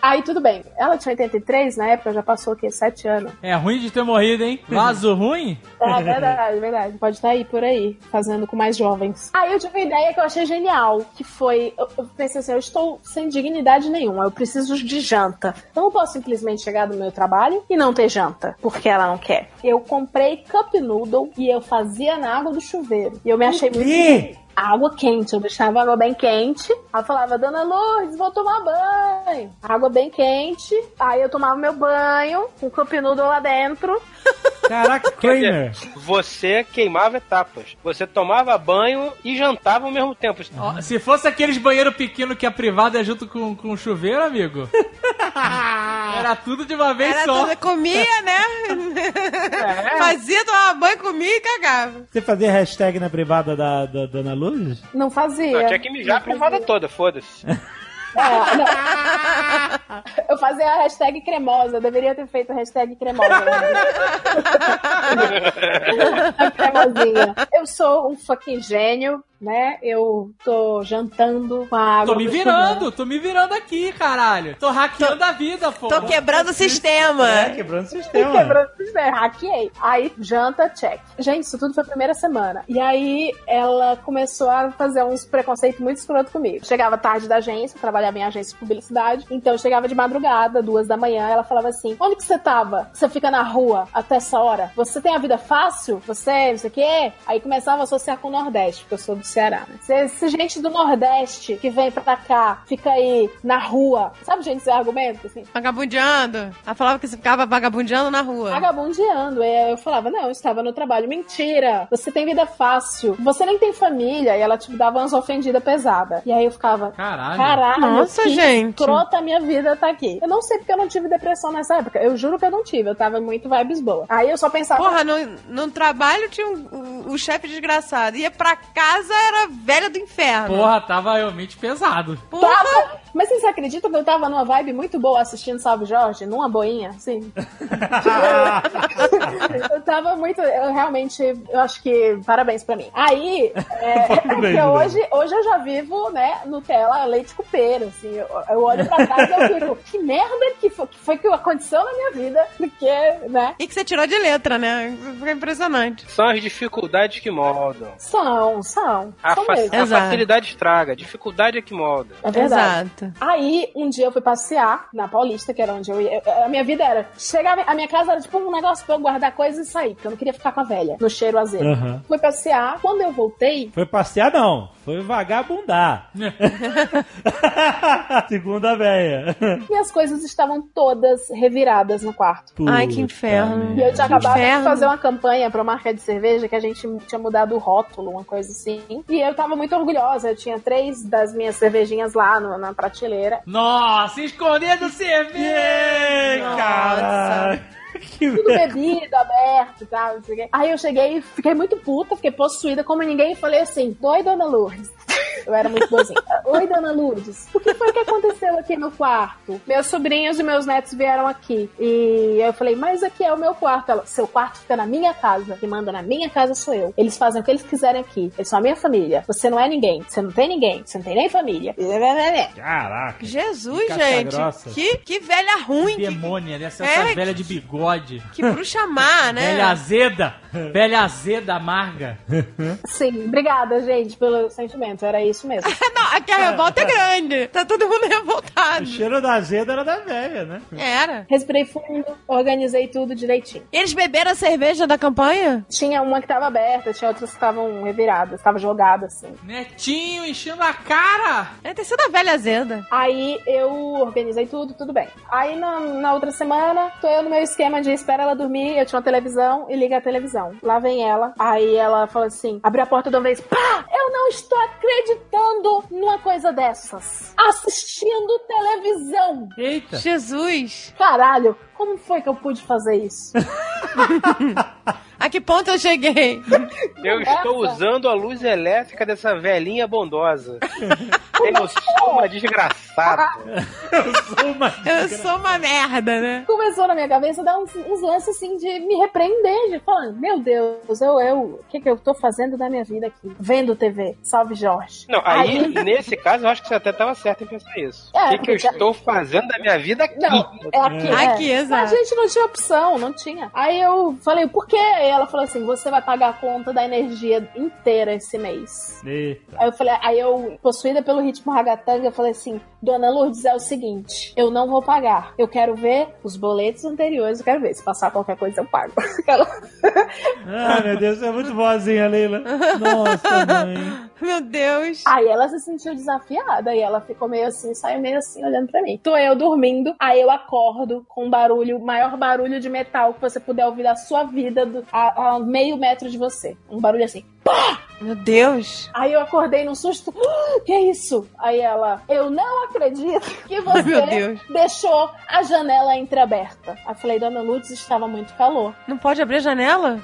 E: Aí tudo bem. Ela tinha 83 na época, já passou o quê? 7 anos.
F: É ruim de ter morrido, hein? Vaso ruim?
E: É verdade, verdade. Pode estar aí por aí, fazendo com mais jovens. Aí eu tive uma ideia que eu achei genial, que foi, eu, eu pensei assim, eu estou sem dignidade nenhuma, eu preciso de janta. Eu não posso simplesmente chegar do meu trabalho e não ter janta, porque ela não quer. Eu comprei cup noodle e eu fazia na água do chuveiro. E eu me achei muito? Água quente. Eu deixava a água bem quente. Ela falava, Dona Lourdes, vou tomar banho. Água bem quente. Aí eu tomava meu banho, com o cup noodle lá dentro.
B: Caraca, Kramer.
C: dizer, você queimava etapas. Você tomava banho e jantava ao mesmo tempo.
F: Ó, se fosse aqueles banheiro pequeno que a privada é junto com, com o chuveiro, amigo. Era tudo de uma vez
D: Era
F: só.
D: tudo, comia, né? Fazia, tomava banho, comia e cagava.
B: Você fazia hashtag na privada da, da Dona Luz?
E: Não fazia.
C: Não, tinha que mijar a privada toda, foda-se.
E: É, não. Eu fazia a hashtag cremosa, eu deveria ter feito a hashtag cremosa. a cremosinha. Eu sou um fucking gênio, né? Eu tô jantando com a água.
F: Tô me
E: do
F: virando, tô me virando aqui, caralho. Tô hackeando a vida, pô.
D: Tô quebrando o sistema.
B: É, quebrando o sistema.
E: Quebrando tudo, né? Hackeei. Aí, janta, check. Gente, isso tudo foi a primeira semana. E aí, ela começou a fazer uns preconceitos muito escroto comigo. Chegava tarde da agência, eu trabalhava em agência de publicidade. Então, eu chegava de madrugada, duas da manhã, ela falava assim, onde que você tava? Você fica na rua até essa hora? Você tem a vida fácil? Você, não sei o quê? Aí, começava a associar com o Nordeste, porque eu sou do Ceará, né? Se, se gente do Nordeste que vem pra cá, fica aí na rua, sabe gente esse argumento, assim?
D: Vagabundeando. Ela falava que você ficava vagabundeando na rua.
E: vagabundeando. E eu falava, não, eu estava no trabalho. Mentira! Você tem vida fácil. Você nem tem família. E ela, tipo, dava umas ofendidas pesadas. E aí eu ficava,
F: Caralho.
E: caralho,
D: Nossa,
E: que
D: gente.
E: escrota a minha vida tá aqui. Eu não sei porque eu não tive depressão nessa época. Eu juro que eu não tive. Eu tava muito vibes boa. Aí eu só pensava,
D: Porra, no, no trabalho tinha um- o, o chefe desgraçado. Ia pra casa, era velha do inferno.
F: Porra, tava realmente pesado.
D: Porra.
E: Tava. Mas vocês acreditam que eu tava numa vibe muito boa assistindo Salve Jorge? Numa boinha, assim? eu tava muito. Eu realmente. Eu acho que. Parabéns pra mim. Aí. É, porque
B: Bem,
E: hoje, hoje eu já vivo, né? Nutella, leite assim. Eu, eu olho pra trás e eu fico. Que merda que foi, que foi que aconteceu na minha vida? Porque, né?
D: E que você tirou de letra, né? Foi impressionante.
C: São as dificuldades que moldam.
E: São, são.
C: A,
E: são
C: fa-
E: mesmo.
C: a facilidade estraga, a dificuldade é que molda.
E: É verdade.
D: Exato.
E: Aí, um dia eu fui passear na Paulista, que era onde eu ia. A minha vida era chegar. A minha casa era tipo um negócio pra eu guardar coisas e sair, porque eu não queria ficar com a velha, no cheiro azedo.
B: Aham.
E: Fui passear. Quando eu voltei,
B: Foi passear, não. Foi vagabundar. Segunda véia.
E: minhas coisas estavam todas reviradas no quarto.
D: Ai, que inferno.
E: E eu tinha
D: Que
E: acabado
D: inferno.
E: de fazer uma campanha pra uma marca de cerveja que a gente tinha mudado o rótulo, uma coisa assim. E eu tava muito orgulhosa. Eu tinha três das minhas cervejinhas lá no- na prateleira.
F: Nossa, escondendo cerveja!
B: Ei, caralho.
E: Tudo bebido, aberto e tal, não sei o quê. Aí eu cheguei e fiquei muito puta, fiquei possuída como ninguém e falei assim: Oi, dona Lourdes. Eu era muito boazinha. Oi, dona Lourdes. O que foi que aconteceu aqui no quarto? Meus sobrinhos e meus netos vieram aqui. E eu falei, mas aqui é o meu quarto. Ela, seu quarto fica na minha casa. Quem manda na minha casa sou eu. Eles fazem o que eles quiserem aqui. Eles são a minha família. Você não é ninguém. Você não tem ninguém. Você não tem nem família.
B: Caraca.
D: Jesus,
B: Casca
D: gente.
B: grossa.
D: Que, que velha ruim. Que,
F: Demônia, dessa
D: É,
F: essa
D: que-
F: velha de bigode.
D: que bruxa má, né?
F: Velha azeda. Velha azeda amarga.
E: Sim, obrigada, gente, pelo sentimento. Era isso mesmo.
D: Não, aqui a revolta é grande. Tá todo mundo
B: O
D: revoltado.
B: cheiro da azeda era da velha, né?
D: Era.
E: Respirei fundo, organizei tudo direitinho.
D: Eles beberam a cerveja da campanha?
E: Tinha uma que tava aberta, tinha outras que estavam reviradas, tava jogada assim.
F: Netinho enchendo a cara.
D: É ter sido a velha azeda.
E: Aí eu organizei tudo, tudo bem. Aí na, na outra semana, tô eu no meu esquema de espera ela dormir, eu tinha uma televisão e liga a televisão. Lá vem ela, aí ela fala assim, abre a porta de uma vez, pá, eu não estou acreditando numa coisa dessas. Assistindo televisão.
F: Eita.
D: Jesus.
E: Caralho, como foi que eu pude fazer isso?
D: A que ponto eu cheguei?
C: Eu estou usando a luz elétrica dessa velhinha bondosa. Eu sou uma desgraçada.
B: Uma...
D: Eu sou uma merda, né?
E: Começou na minha cabeça a dar uns, uns lances assim de me repreender, de falando, meu Deus, eu, eu, o que que eu tô fazendo da minha vida aqui? Vendo TV, salve Jorge.
C: Não, aí, nesse caso, eu acho que você até estava certo em pensar isso.
E: É,
C: o que, que eu
E: porque-
C: estou fazendo da minha vida aqui?
E: Não, é aqui.
D: É.
E: é.
D: Aqui, exato.
E: A gente não tinha opção, não tinha. Aí eu falei, por quê? Aí ela falou assim: você vai pagar a conta da energia inteira esse mês.
B: Eita.
E: Aí eu falei, aí eu, possuída pelo ritmo ragatanga, eu falei assim, Dona Lourdes, é o seguinte, eu não vou pagar. Eu quero ver os boletos anteriores, eu quero ver. Se passar qualquer coisa, eu pago. Ela-
B: Ah, meu Deus, você é muito boazinha, Leila. Nossa, mãe.
D: Meu Deus.
E: Aí ela se sentiu desafiada e ela ficou meio assim, saiu meio assim olhando pra mim. Tô eu dormindo, aí eu acordo com um barulho, o maior barulho de metal que você puder ouvir da sua vida, do- a, a meio metro de você. Um barulho assim.
D: Meu Deus.
E: Aí eu acordei num susto. "Ah, que isso? Aí ela, eu não acredito que você
D: meu Deus.
E: deixou a janela entreaberta. Aí eu falei, Dona Lourdes, estava muito calor.
D: Não pode abrir a janela?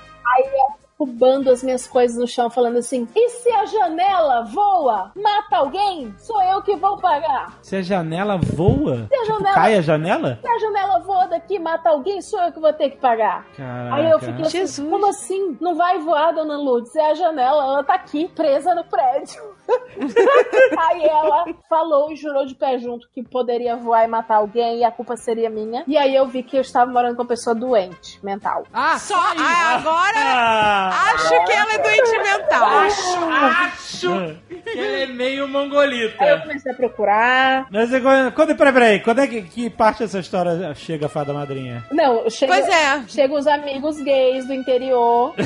E: Derrubando as minhas coisas no chão, falando assim: e se a janela voa, mata alguém? Sou eu que vou pagar.
B: Se a janela voa,
E: Se a
B: tipo,
E: janela-
B: cai a janela?
E: Se a janela voa daqui, mata alguém, sou eu que vou ter que pagar.
B: Caraca.
E: Aí eu fiquei assim,
D: Jesus.
E: como assim? Não vai voar, dona Lourdes? É a janela, ela tá aqui, presa no prédio. aí ela falou e jurou de pé junto que poderia voar e matar alguém e a culpa seria minha. E aí eu vi que eu estava morando com uma pessoa doente, mental.
F: Ah,
D: Só. Ah, agora
B: Ah,
D: acho que ela é doente mental.
F: Acho que ele é meio
E: Aí eu
F: mongolita.
E: comecei a procurar.
B: mas é quando, quando, peraí, peraí, quando é que, que parte dessa história chega a fada madrinha?
E: Não, chega,
D: Pois é.
E: chegam os amigos gays do interior.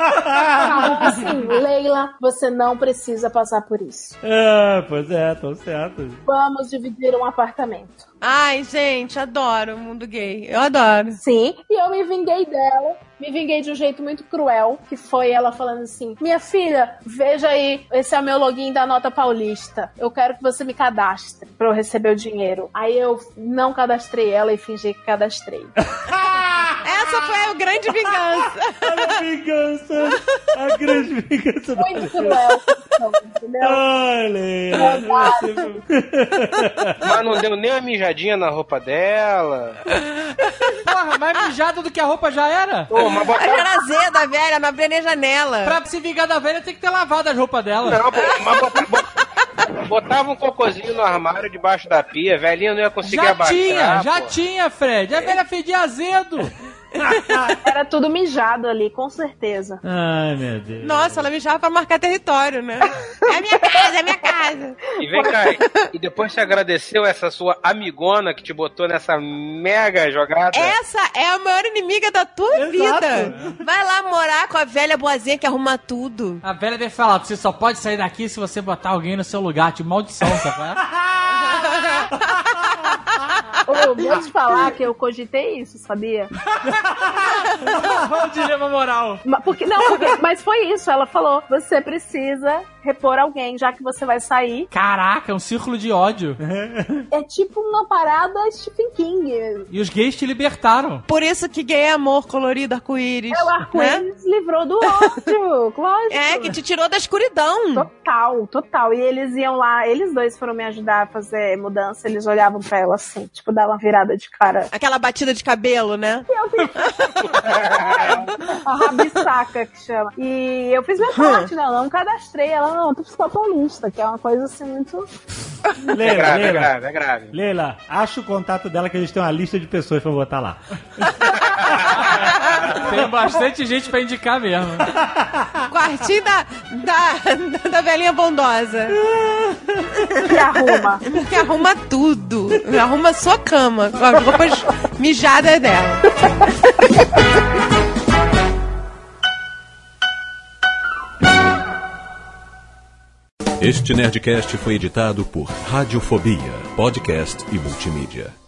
E: Falam assim, Leila, você não precisa passar por isso.
B: Ah, pois é, tão certo.
E: Vamos dividir um apartamento.
D: Ai, gente, adoro o mundo gay. Eu adoro.
E: Sim, e eu me vinguei dela. Me vinguei de um jeito muito cruel, que foi ela falando assim: Minha filha, veja aí, esse é o meu login da Nota Paulista. Eu quero que você me cadastre pra eu receber o dinheiro. Aí eu não cadastrei ela e fingi que cadastrei.
D: Essa foi a grande vingança.
B: A vingança, a grande vingança
E: Muito cruel, entendeu?
B: Você-
C: Mas não deu nem uma mijadinha na roupa dela.
F: Porra, mais mijado do que a roupa já era?
C: Pô, mas
D: A
C: botar...
D: era azeda, velha, abria nem janela.
F: Pra se vingar da velha tem que ter lavado as roupas dela.
C: Não, pô, mas botar- bot- botava um cocôzinho no armário debaixo da pia, velhinha não ia conseguir
F: Já
C: abaixar.
F: tinha, já
C: pô.
F: tinha, Fred. A velha fedia azedo.
E: Era tudo mijado ali, com certeza.
B: Ai, meu Deus.
D: Nossa, ela mijava pra marcar território, né? É minha casa, é minha casa.
C: E vem cá, e depois você agradeceu essa sua amigona que te botou nessa mega jogada?
D: Essa é a maior inimiga da tua vida. Vai lá morar com a velha boazinha que arruma tudo.
F: A velha deve falar, você só pode sair daqui se você botar alguém no seu lugar, tipo maldição, sabe?
E: Ô, vou te falar que eu cogitei isso, sabia?
F: Olha o dilema moral.
E: Ma- Porque, não, porque- mas foi isso. Ela falou: você precisa repor alguém, já que você vai sair.
F: Caraca, é um círculo de ódio.
E: É tipo uma parada Stephen King.
F: E os gays te libertaram.
D: Por isso que gay é amor colorido, arco-íris.
E: É o
D: né?
E: arco-íris livrou do ódio, lógico.
D: É, que te tirou da escuridão.
E: Total, total. E eles iam lá, eles dois foram me ajudar a fazer mudança, eles olhavam pra ela assim, tipo, dar uma virada de cara.
D: Aquela batida de cabelo, né?
E: A rabissaca que chama. E eu fiz minha parte, né? Eu não cadastrei ela, não, tô psicopolista, que é uma coisa assim muito.
C: É
B: Leila,
C: grave, é
B: Leila.
C: grave, é grave.
B: Leila, acha o contato dela que a gente tem uma lista de pessoas pra botar lá.
F: Tem bastante gente pra indicar mesmo.
D: Quartinho da, da, da velhinha bondosa.
E: Que arruma.
D: Que arruma tudo. Arruma sua cama com as roupas mijadas dela.
A: Este Nerdcast foi editado por Radiofobia, podcast e multimídia.